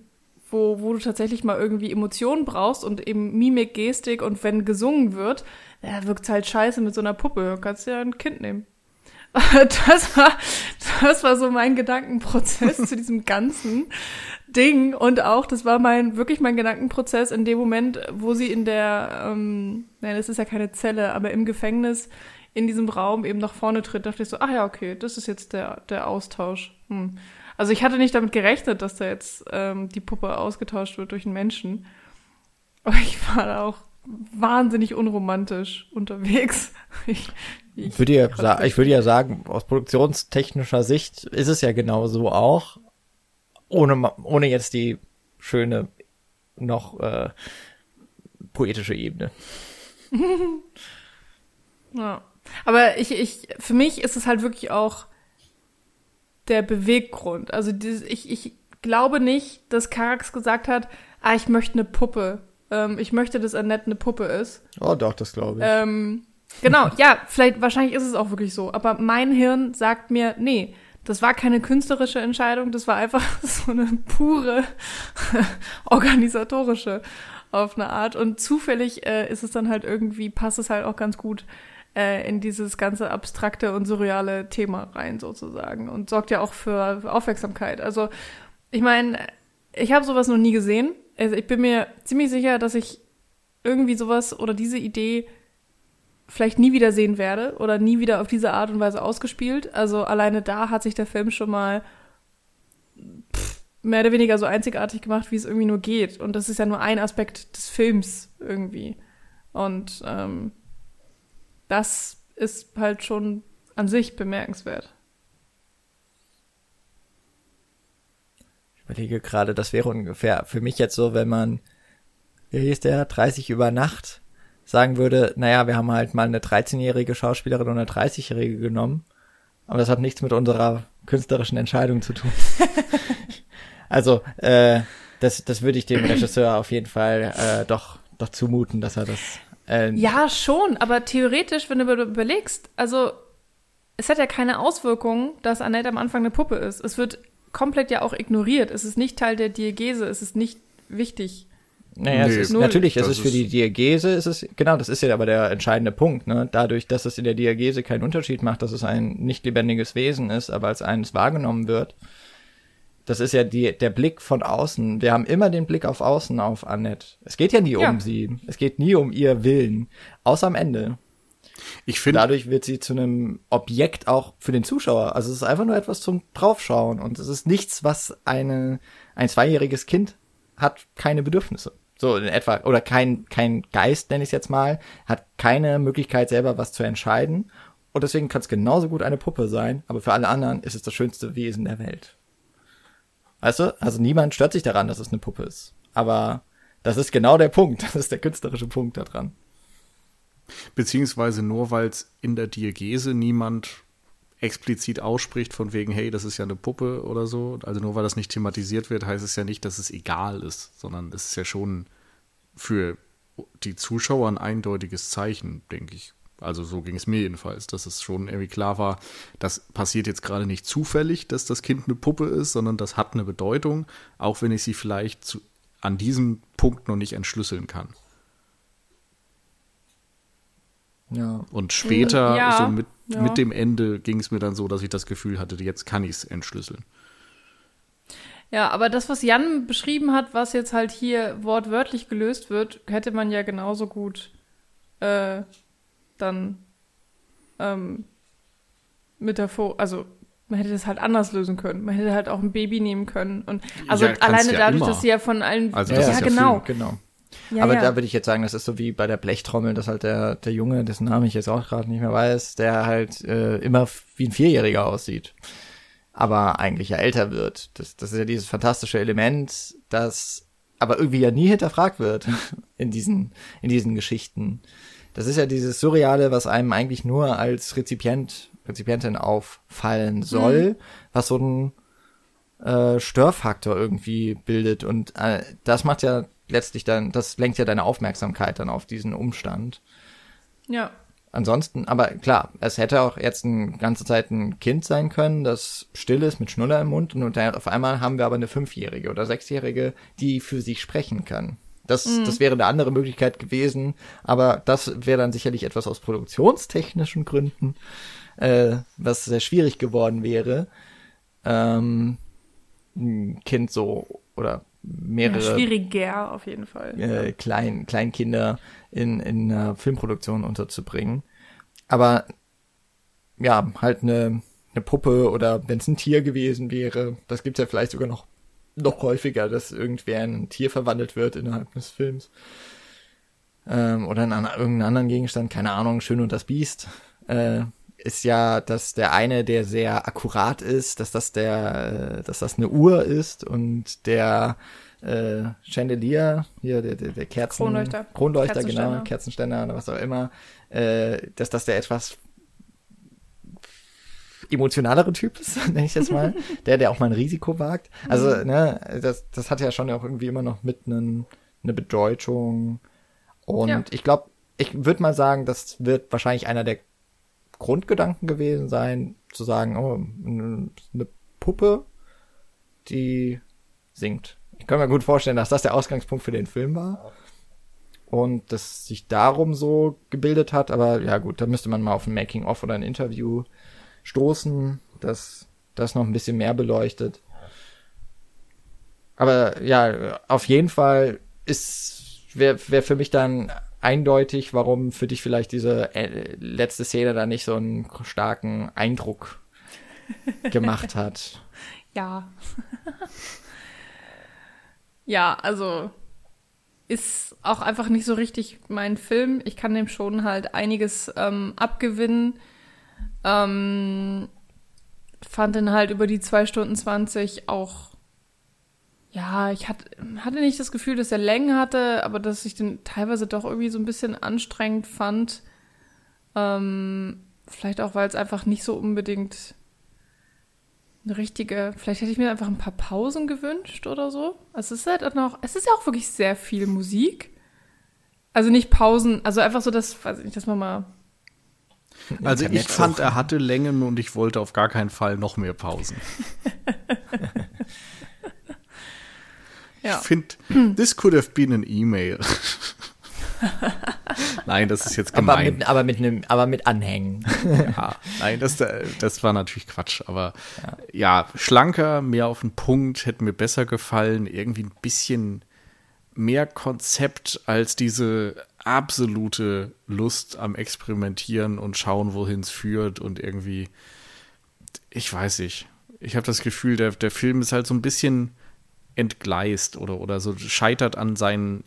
wo, wo du tatsächlich mal irgendwie Emotionen brauchst und eben Mimik, Gestik und wenn gesungen wird, ja, wirkt's halt scheiße mit so einer Puppe. Kannst ja ein Kind nehmen. das war, das war so mein Gedankenprozess zu diesem ganzen Ding und auch, das war mein, wirklich mein Gedankenprozess in dem Moment, wo sie in der, ähm, nein, das ist ja keine Zelle, aber im Gefängnis in diesem Raum eben nach vorne tritt, dachte ich so, ach ja, okay, das ist jetzt der, der Austausch. Hm. Also ich hatte nicht damit gerechnet, dass da jetzt ähm, die Puppe ausgetauscht wird durch einen Menschen. Aber ich war da auch wahnsinnig unromantisch unterwegs. Ich, ich, würde ja, ich würde ja sagen, aus produktionstechnischer Sicht ist es ja genau so auch, ohne, ohne jetzt die schöne, noch äh, poetische Ebene. ja. Aber ich, ich, für mich ist es halt wirklich auch der Beweggrund. Also dieses, ich, ich glaube nicht, dass Karax gesagt hat, ah, ich möchte eine Puppe. Ähm, ich möchte, dass Annette eine Puppe ist. Oh, doch, das glaube ich. Ähm, Genau, ja, vielleicht, wahrscheinlich ist es auch wirklich so. Aber mein Hirn sagt mir, nee, das war keine künstlerische Entscheidung, das war einfach so eine pure organisatorische auf eine Art. Und zufällig äh, ist es dann halt irgendwie, passt es halt auch ganz gut äh, in dieses ganze abstrakte und surreale Thema rein sozusagen und sorgt ja auch für Aufmerksamkeit. Also ich meine, ich habe sowas noch nie gesehen. Also ich bin mir ziemlich sicher, dass ich irgendwie sowas oder diese Idee vielleicht nie wieder sehen werde oder nie wieder auf diese Art und Weise ausgespielt. Also alleine da hat sich der Film schon mal pff, mehr oder weniger so einzigartig gemacht, wie es irgendwie nur geht. Und das ist ja nur ein Aspekt des Films irgendwie. Und ähm, das ist halt schon an sich bemerkenswert. Überlege gerade, das wäre ungefähr für mich jetzt so, wenn man, wie hieß der, 30 über Nacht sagen würde, naja, wir haben halt mal eine 13-jährige Schauspielerin und eine 30-jährige genommen, aber das hat nichts mit unserer künstlerischen Entscheidung zu tun. also, äh, das, das würde ich dem Regisseur auf jeden Fall äh, doch, doch zumuten, dass er das. Äh, ja, schon, aber theoretisch, wenn du überlegst, also es hat ja keine Auswirkungen, dass Annette am Anfang eine Puppe ist. Es wird komplett ja auch ignoriert. Es ist nicht Teil der Diegese, es ist nicht wichtig. Naja, nee, es ist, natürlich, es ist für die Diagese, ist es, genau, das ist ja aber der entscheidende Punkt, ne? Dadurch, dass es in der Diagese keinen Unterschied macht, dass es ein nicht lebendiges Wesen ist, aber als eines wahrgenommen wird. Das ist ja die, der Blick von außen. Wir haben immer den Blick auf außen auf Annette. Es geht ja nie ja. um sie. Es geht nie um ihr Willen. Außer am Ende. Ich finde. Dadurch wird sie zu einem Objekt auch für den Zuschauer. Also es ist einfach nur etwas zum Draufschauen. Und es ist nichts, was eine, ein zweijähriges Kind hat keine Bedürfnisse. So in etwa, oder kein, kein Geist, nenne ich es jetzt mal, hat keine Möglichkeit selber was zu entscheiden. Und deswegen kann es genauso gut eine Puppe sein, aber für alle anderen ist es das schönste Wesen der Welt. Weißt du? Also niemand stört sich daran, dass es eine Puppe ist. Aber das ist genau der Punkt. Das ist der künstlerische Punkt daran. Beziehungsweise nur weil es in der Diegese niemand explizit ausspricht, von wegen, hey, das ist ja eine Puppe oder so. Also nur weil das nicht thematisiert wird, heißt es ja nicht, dass es egal ist, sondern es ist ja schon für die Zuschauer ein eindeutiges Zeichen, denke ich. Also so ging es mir jedenfalls, dass es schon irgendwie klar war, das passiert jetzt gerade nicht zufällig, dass das Kind eine Puppe ist, sondern das hat eine Bedeutung, auch wenn ich sie vielleicht zu, an diesem Punkt noch nicht entschlüsseln kann. Ja. Und später, ja, so mit, ja. mit dem Ende, ging es mir dann so, dass ich das Gefühl hatte, jetzt kann ich es entschlüsseln. Ja, aber das, was Jan beschrieben hat, was jetzt halt hier wortwörtlich gelöst wird, hätte man ja genauso gut äh, dann ähm, Metaphor, also man hätte das halt anders lösen können. Man hätte halt auch ein Baby nehmen können. Und also ja, alleine dadurch, immer. dass sie ja von allen. Also das ja, ist ja genau. Viel, genau. Ja, Aber ja. da würde ich jetzt sagen, das ist so wie bei der Blechtrommel, dass halt der, der Junge, dessen Namen ich jetzt auch gerade nicht mehr weiß, der halt äh, immer wie ein Vierjähriger aussieht. Aber eigentlich ja älter wird. Das, das ist ja dieses fantastische Element, das aber irgendwie ja nie hinterfragt wird in diesen, in diesen Geschichten. Das ist ja dieses Surreale, was einem eigentlich nur als Rezipient, Rezipientin auffallen soll, was so ein äh, Störfaktor irgendwie bildet. Und äh, das macht ja letztlich dann, das lenkt ja deine Aufmerksamkeit dann auf diesen Umstand. Ja. Ansonsten, aber klar, es hätte auch jetzt eine ganze Zeit ein Kind sein können, das still ist mit Schnuller im Mund und auf einmal haben wir aber eine Fünfjährige oder Sechsjährige, die für sich sprechen kann. Das, das wäre eine andere Möglichkeit gewesen, aber das wäre dann sicherlich etwas aus produktionstechnischen Gründen, äh, was sehr schwierig geworden wäre, ähm, ein Kind so oder ja. mehrere Schwieriger auf jeden Fall. äh, Klein, Kleinkinder in, in einer Filmproduktion unterzubringen. Aber ja, halt eine, eine Puppe oder wenn es ein Tier gewesen wäre, das gibt's ja vielleicht sogar noch, noch häufiger, dass irgendwer in ein Tier verwandelt wird innerhalb des Films. Ähm, oder in an, irgendeinen anderen Gegenstand, keine Ahnung, Schön und das Biest. Äh, ist ja, dass der eine, der sehr akkurat ist, dass das der, äh, dass das eine Uhr ist und der äh, Chandelier, hier der, der, der Kerzen, Kronleuchter. Kronleuchter, genau, Kerzenständer oder was auch immer, äh, dass das der etwas emotionalere Typ ist, nenne ich jetzt mal, der, der auch mal ein Risiko wagt. Also, ne, das, das hat ja schon auch irgendwie immer noch mit nen, eine Bedeutung. Und Ja. ich glaube, ich würde mal sagen, das wird wahrscheinlich einer der Grundgedanken gewesen sein, zu sagen, oh, eine Puppe, die singt. Ich kann mir gut vorstellen, dass das der Ausgangspunkt für den Film war. Und das sich darum so gebildet hat, aber ja gut, da müsste man mal auf ein Making-of oder ein Interview stoßen, das das noch ein bisschen mehr beleuchtet. Aber ja, auf jeden Fall ist wäre wär für mich dann eindeutig, warum für dich vielleicht diese äh, letzte Szene da nicht so einen starken Eindruck gemacht hat. Ja. ja, also ist auch einfach nicht so richtig mein Film. Ich kann dem schon halt einiges ähm, abgewinnen. Ähm, fand den halt über die zwei Stunden 20 auch, ja, ich hatte, hatte nicht das Gefühl, dass er Längen hatte, aber dass ich den teilweise doch irgendwie so ein bisschen anstrengend fand. Ähm, vielleicht auch, weil es einfach nicht so unbedingt eine richtige, vielleicht hätte ich mir einfach ein paar Pausen gewünscht oder so. Also es ist halt auch noch, es ist ja auch wirklich sehr viel Musik. Also nicht Pausen, also einfach so, dass, weiß ich nicht, dass man mal, Also ich fand, er hatte Längen und ich wollte auf gar keinen Fall noch mehr Pausen. ja. Ich finde, this could have been an email. Nein, das ist jetzt Aber gemein. mit, aber mit einem, aber mit Anhängen. Ja, nein, das, das war natürlich Quatsch. Aber ja. schlanker, mehr auf den Punkt, hätte mir besser gefallen. Irgendwie ein bisschen mehr Konzept als diese absolute Lust am Experimentieren und schauen, wohin es führt. Und irgendwie, ich weiß nicht. Ich habe das Gefühl, der, der Film ist halt so ein bisschen entgleist oder, oder so scheitert an seinen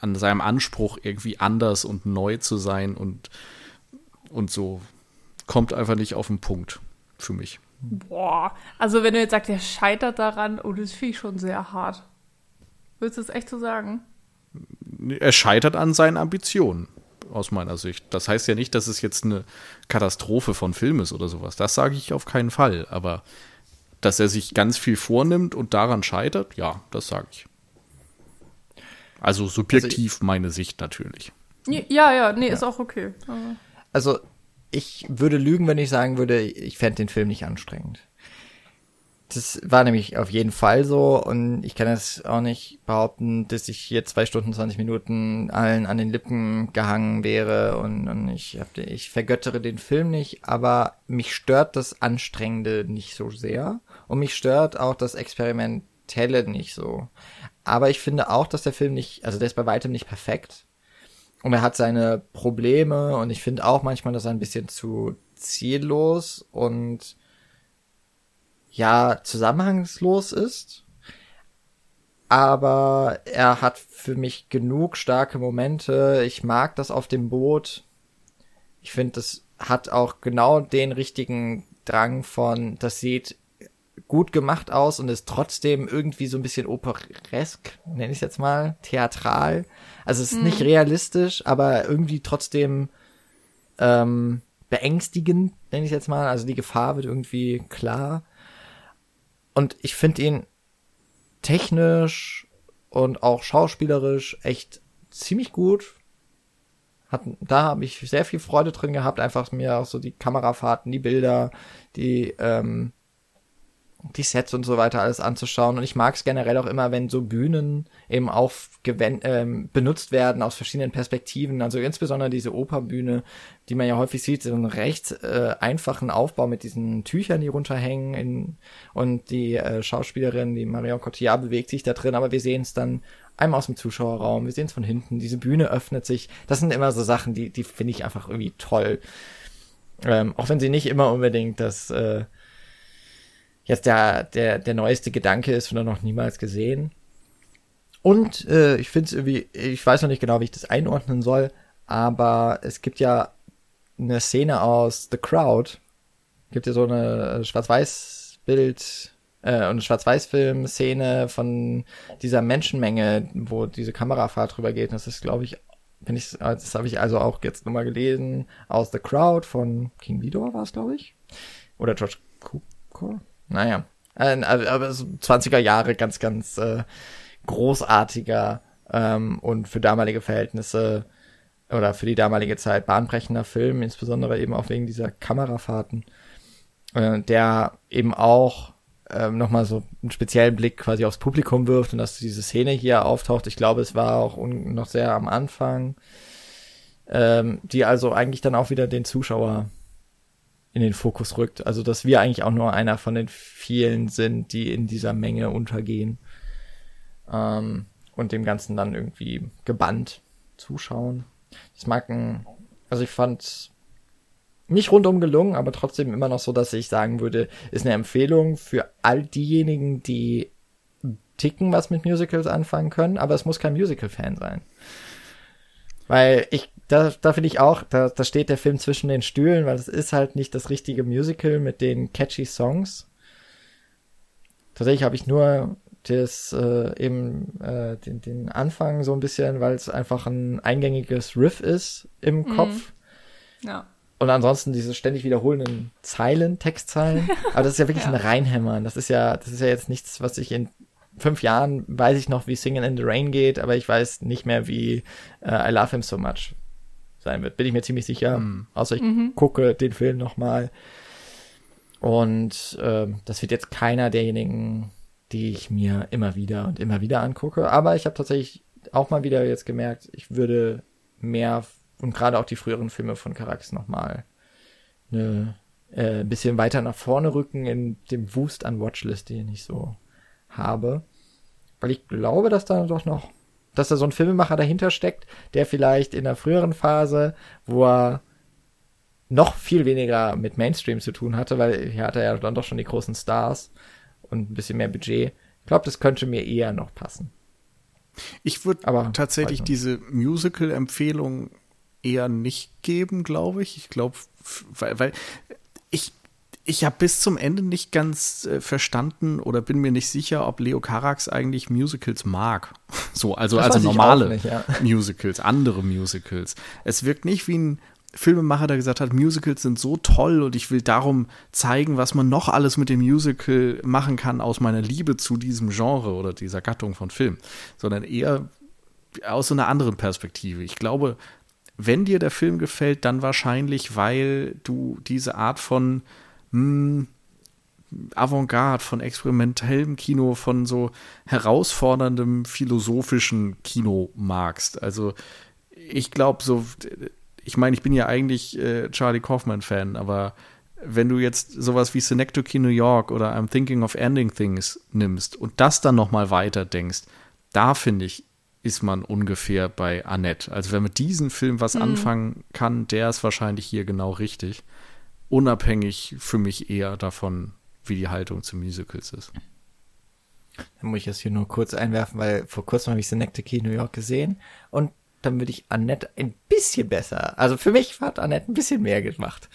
an seinem Anspruch irgendwie anders und neu zu sein und und so kommt einfach nicht auf den Punkt für mich. boah. Also wenn du jetzt sagst, der scheitert daran, oh, das finde ich schon sehr hart. Würdest du es echt so sagen? Er scheitert an seinen Ambitionen aus meiner Sicht. Das heißt ja nicht, dass es jetzt eine Katastrophe von Film ist oder sowas. Das sage ich auf keinen Fall. Aber dass er sich ganz viel vornimmt und daran scheitert, ja, das sage ich. Also subjektiv meine Sicht natürlich. Ja, ja, nee, ist auch okay. Aber- Also, ich würde lügen, wenn ich sagen würde, ich fände den Film nicht anstrengend. Das war nämlich auf jeden Fall so und ich kann jetzt auch nicht behaupten, dass ich hier zwei Stunden, 20 Minuten allen an den Lippen gehangen wäre und, und ich, hab, ich vergöttere den Film nicht, aber mich stört das Anstrengende nicht so sehr und mich stört auch das Experimentelle nicht so. Aber ich finde auch, dass der Film nicht, also der ist bei weitem nicht perfekt. Und er hat seine Probleme und ich finde auch manchmal, dass er ein bisschen zu ziellos und ja, zusammenhangslos ist. aber er hat für mich genug starke Momente. Ich mag das auf dem Boot. Ich finde, das hat auch genau den richtigen Drang von, das sieht gut gemacht aus und ist trotzdem irgendwie so ein bisschen operesk, nenne ich jetzt mal, theatral. Also es ist mhm. nicht realistisch, aber irgendwie trotzdem ähm, beängstigend, nenne ich jetzt mal. Also die Gefahr wird irgendwie klar. Und ich finde ihn technisch und auch schauspielerisch echt ziemlich gut. Hat, da habe ich sehr viel Freude drin gehabt, einfach mir auch so die Kamerafahrten, die Bilder, die ähm, die Sets und so weiter alles anzuschauen. Und ich mag es generell auch immer, wenn so Bühnen eben auch ähm, benutzt werden aus verschiedenen Perspektiven. Also insbesondere diese Operbühne, die man ja häufig sieht, so einen recht äh, einfachen Aufbau mit diesen Tüchern, die runterhängen. In, und die äh, Schauspielerin, die Marion Cotillard, bewegt sich da drin, aber wir sehen es dann einmal aus dem Zuschauerraum, wir sehen es von hinten, diese Bühne öffnet sich. Das sind immer so Sachen, die, die finde ich einfach irgendwie toll. Ähm, auch wenn sie nicht immer unbedingt das äh, jetzt der, der, der neueste Gedanke ist und noch niemals gesehen. Und äh, ich finde es irgendwie, ich weiß noch nicht genau, wie ich das einordnen soll, aber es gibt ja eine Szene aus The Crowd. Gibt ja so eine Schwarz-Weiß-Bild äh, und Schwarz-Weiß-Film-Szene von dieser Menschenmenge, wo diese Kamerafahrt drüber geht. Das ist, glaube ich, wenn ich, das habe ich also auch jetzt nochmal gelesen aus The Crowd von King Vidor war es, glaube ich. Oder George Cooper. Naja, äh, aber so 20er Jahre ganz, ganz äh, großartiger ähm, und für damalige Verhältnisse oder für die damalige Zeit bahnbrechender Film, insbesondere eben auch wegen dieser Kamerafahrten, äh, der eben auch ähm, nochmal so einen speziellen Blick quasi aufs Publikum wirft und dass diese Szene hier auftaucht. Ich glaube, es war auch noch sehr am Anfang, ähm, die also eigentlich dann auch wieder den Zuschauer in den Fokus rückt. Also, dass wir eigentlich auch nur einer von den vielen sind, die in dieser Menge untergehen. Ähm, und dem Ganzen dann irgendwie gebannt zuschauen. Das mag ein, also ich fand nicht rundum gelungen, aber trotzdem immer noch so, dass ich sagen würde, ist eine Empfehlung für all diejenigen, die ticken, was mit Musicals anfangen können, aber es muss kein Musical-Fan sein. Weil ich da, da finde ich auch, da, da steht der Film zwischen den Stühlen, weil es ist halt nicht das richtige Musical mit den catchy Songs. Tatsächlich habe ich nur das äh, eben äh, den, den Anfang so ein bisschen, weil es einfach ein eingängiges Riff ist im mhm. Kopf. Ja. Und ansonsten diese ständig wiederholenden Zeilen, Textzeilen. Aber das ist ja wirklich ja. ein Reinhämmern. Das ist ja, das ist ja jetzt nichts, was ich in fünf Jahren weiß ich noch, wie Singing in the Rain geht, aber ich weiß nicht mehr, wie äh, I Love Him So Much sein wird. Bin ich mir ziemlich sicher. Mhm. Außer ich mhm. gucke den Film nochmal. Und äh, das wird jetzt keiner derjenigen, die ich mir immer wieder und immer wieder angucke. Aber ich habe tatsächlich auch mal wieder jetzt gemerkt, ich würde mehr und gerade auch die früheren Filme von Carax nochmal eine äh, bisschen weiter nach vorne rücken in dem Wust an Watchlist, den ich so habe. Weil ich glaube, dass da doch noch dass da so ein Filmemacher dahinter steckt, der vielleicht in der früheren Phase, wo er noch viel weniger mit Mainstream zu tun hatte, weil hier hatte er dann doch schon die großen Stars und ein bisschen mehr Budget. Ich glaube, das könnte mir eher noch passen. Ich würde tatsächlich diese Musical-Empfehlung eher nicht geben, glaube ich. Ich glaube, weil, weil ich ich habe bis zum Ende nicht ganz äh, verstanden oder bin mir nicht sicher, ob Leo Carax eigentlich Musicals mag. So, also, das also normale nicht, ja. Musicals, andere Musicals. Es wirkt nicht wie ein Filmemacher, der gesagt hat, Musicals sind so toll und ich will darum zeigen, was man noch alles mit dem Musical machen kann aus meiner Liebe zu diesem Genre oder dieser Gattung von Film, sondern eher aus so einer anderen Perspektive. Ich glaube, wenn dir der Film gefällt, dann wahrscheinlich, weil du diese Art von mh, hm, Avantgarde, von experimentellem Kino, von so herausforderndem philosophischen Kino magst. Also ich glaube so, ich meine, ich bin ja eigentlich äh, Charlie Kaufman-Fan, aber wenn du jetzt sowas wie Synecdoche New York oder I'm Thinking of Ending Things nimmst und das dann noch mal weiter denkst, da finde ich, ist man ungefähr bei Annette. Also wer mit diesem Film was mhm. anfangen kann, der ist wahrscheinlich hier genau richtig unabhängig für mich eher davon, wie die Haltung zu Musicals ist. Dann muss ich das hier nur kurz einwerfen, weil vor kurzem habe ich Synecdoche New York gesehen und dann würde ich Annette ein bisschen besser. Also für mich hat Annette ein bisschen mehr gemacht.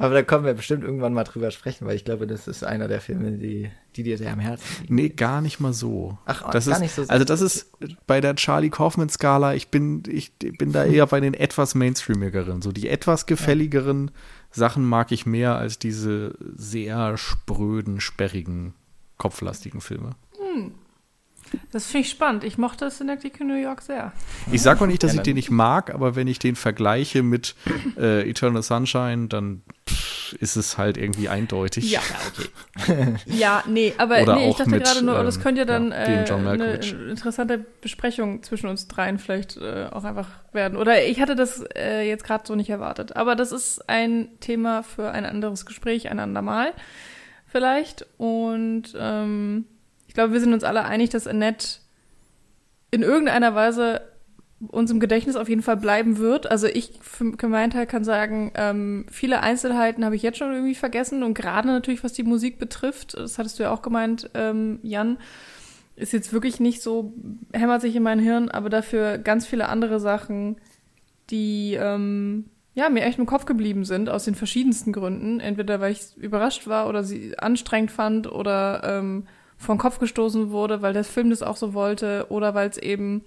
Aber da kommen wir bestimmt irgendwann mal drüber sprechen, weil ich glaube, das ist einer der Filme, die, die dir sehr am Herzen liegen. Nee, gar nicht mal so. Ach, das gar ist, nicht so. Also das ist bei der Charlie Kaufman-Skala, ich bin, ich bin da eher bei den etwas mainstreamigeren. So die etwas gefälligeren Sachen mag ich mehr als diese sehr spröden, sperrigen, kopflastigen Filme. Das finde ich spannend. Ich mochte Synecdoche New York sehr. Ich sag auch nicht, dass ich den nicht mag, aber wenn ich den vergleiche mit äh, Eternal Sunshine, dann pff, ist es halt irgendwie eindeutig. Ja. Ja, nee, aber Oder nee, ich auch dachte mit, gerade nur, ähm, das könnte ja dann ja, äh, John eine interessante Besprechung zwischen uns dreien vielleicht äh, auch einfach werden. Oder ich hatte das äh, jetzt gerade so nicht erwartet. Aber das ist ein Thema für ein anderes Gespräch, ein andermal vielleicht. Und ähm, glaube, wir sind uns alle einig, dass Annette in irgendeiner Weise uns im Gedächtnis auf jeden Fall bleiben wird. Also ich für, meinen Teil kann sagen, ähm, viele Einzelheiten habe ich jetzt schon irgendwie vergessen und gerade natürlich, was die Musik betrifft, das hattest du ja auch gemeint, ähm, Jan, ist jetzt wirklich nicht so, hämmert sich in mein Hirn, aber dafür ganz viele andere Sachen, die ähm, ja, mir echt im Kopf geblieben sind, aus den verschiedensten Gründen. Entweder weil ich überrascht war oder sie anstrengend fand oder ähm, vor den Kopf gestoßen wurde, weil der Film das auch so wollte oder weil es eben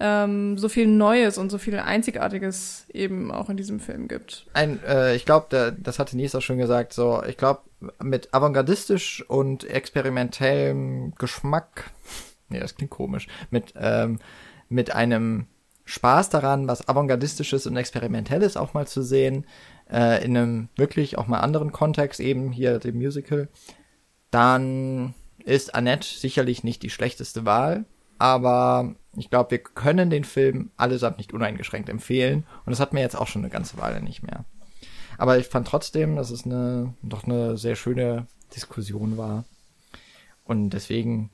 ähm, so viel Neues und so viel Einzigartiges eben auch in diesem Film gibt. Ein, äh, ich glaube, das hatte Nies auch schon gesagt, so, ich glaube, mit avantgardistisch und experimentellem Geschmack, nee, das klingt komisch, mit, ähm, mit einem Spaß daran, was avantgardistisches und experimentelles auch mal zu sehen, äh, in einem wirklich auch mal anderen Kontext, eben hier dem Musical, dann ist Annette sicherlich nicht die schlechteste Wahl, aber ich glaube, wir können den Film allesamt nicht uneingeschränkt empfehlen und das hat mir jetzt auch schon eine ganze Weile nicht mehr. Aber ich fand trotzdem, dass es eine, doch eine sehr schöne Diskussion war und deswegen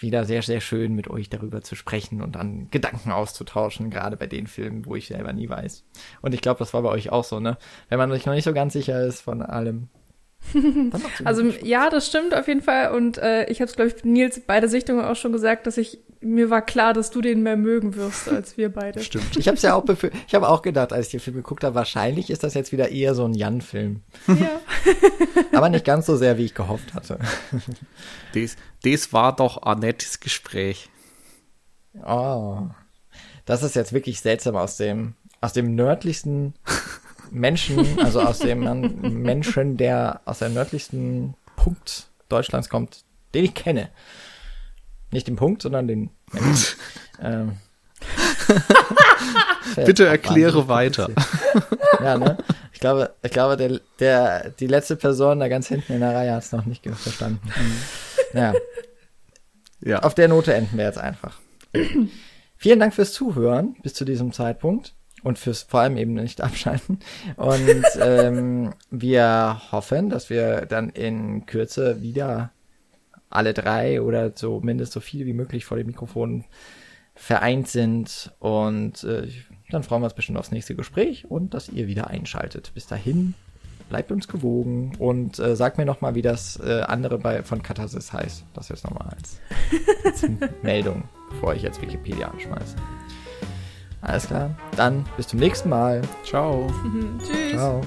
wieder sehr, sehr schön mit euch darüber zu sprechen und dann Gedanken auszutauschen, gerade bei den Filmen, wo ich selber nie weiß. Und ich glaube, das war bei euch auch so, ne? Wenn man sich noch nicht so ganz sicher ist von allem. Also ja, das stimmt auf jeden Fall. Und äh, ich habe es, glaube ich, Nils bei der Sichtung auch schon gesagt, dass ich mir war klar, dass du den mehr mögen wirst als wir beide. Stimmt. Ich habe es ja auch ich habe auch gedacht, als ich den Film geguckt habe, wahrscheinlich ist das jetzt wieder eher so ein Jan-Film. Ja. Aber nicht ganz so sehr, wie ich gehofft hatte. Das, das war doch Annettes Gespräch. Oh. Das ist jetzt wirklich seltsam aus dem, aus dem nördlichsten Menschen, also aus dem Menschen, der aus der nördlichsten Punkt Deutschlands kommt, den ich kenne. Nicht den Punkt, sondern den Menschen. ähm. Bitte erkläre weiter. Ja, ne? Ich glaube, ich glaube, der, der, die letzte Person da ganz hinten in der Reihe hat es noch nicht verstanden. Ja, Ja. auf der Note enden wir jetzt einfach. Vielen Dank fürs Zuhören bis zu diesem Zeitpunkt und fürs vor allem eben nicht abschalten. Und ähm, wir hoffen, dass wir dann in Kürze wieder alle drei oder zumindest so viele wie möglich vor dem Mikrofon vereint sind. Und äh, dann freuen wir uns bestimmt aufs nächste Gespräch und dass ihr wieder einschaltet. Bis dahin, bleibt uns gewogen und äh, sagt mir nochmal, wie das äh, andere bei, von Katharsis heißt. Das jetzt nochmal als, als Meldung, bevor ich jetzt Wikipedia anschmeiße. Alles klar, dann bis zum nächsten Mal. Ciao. Tschüss. Ciao.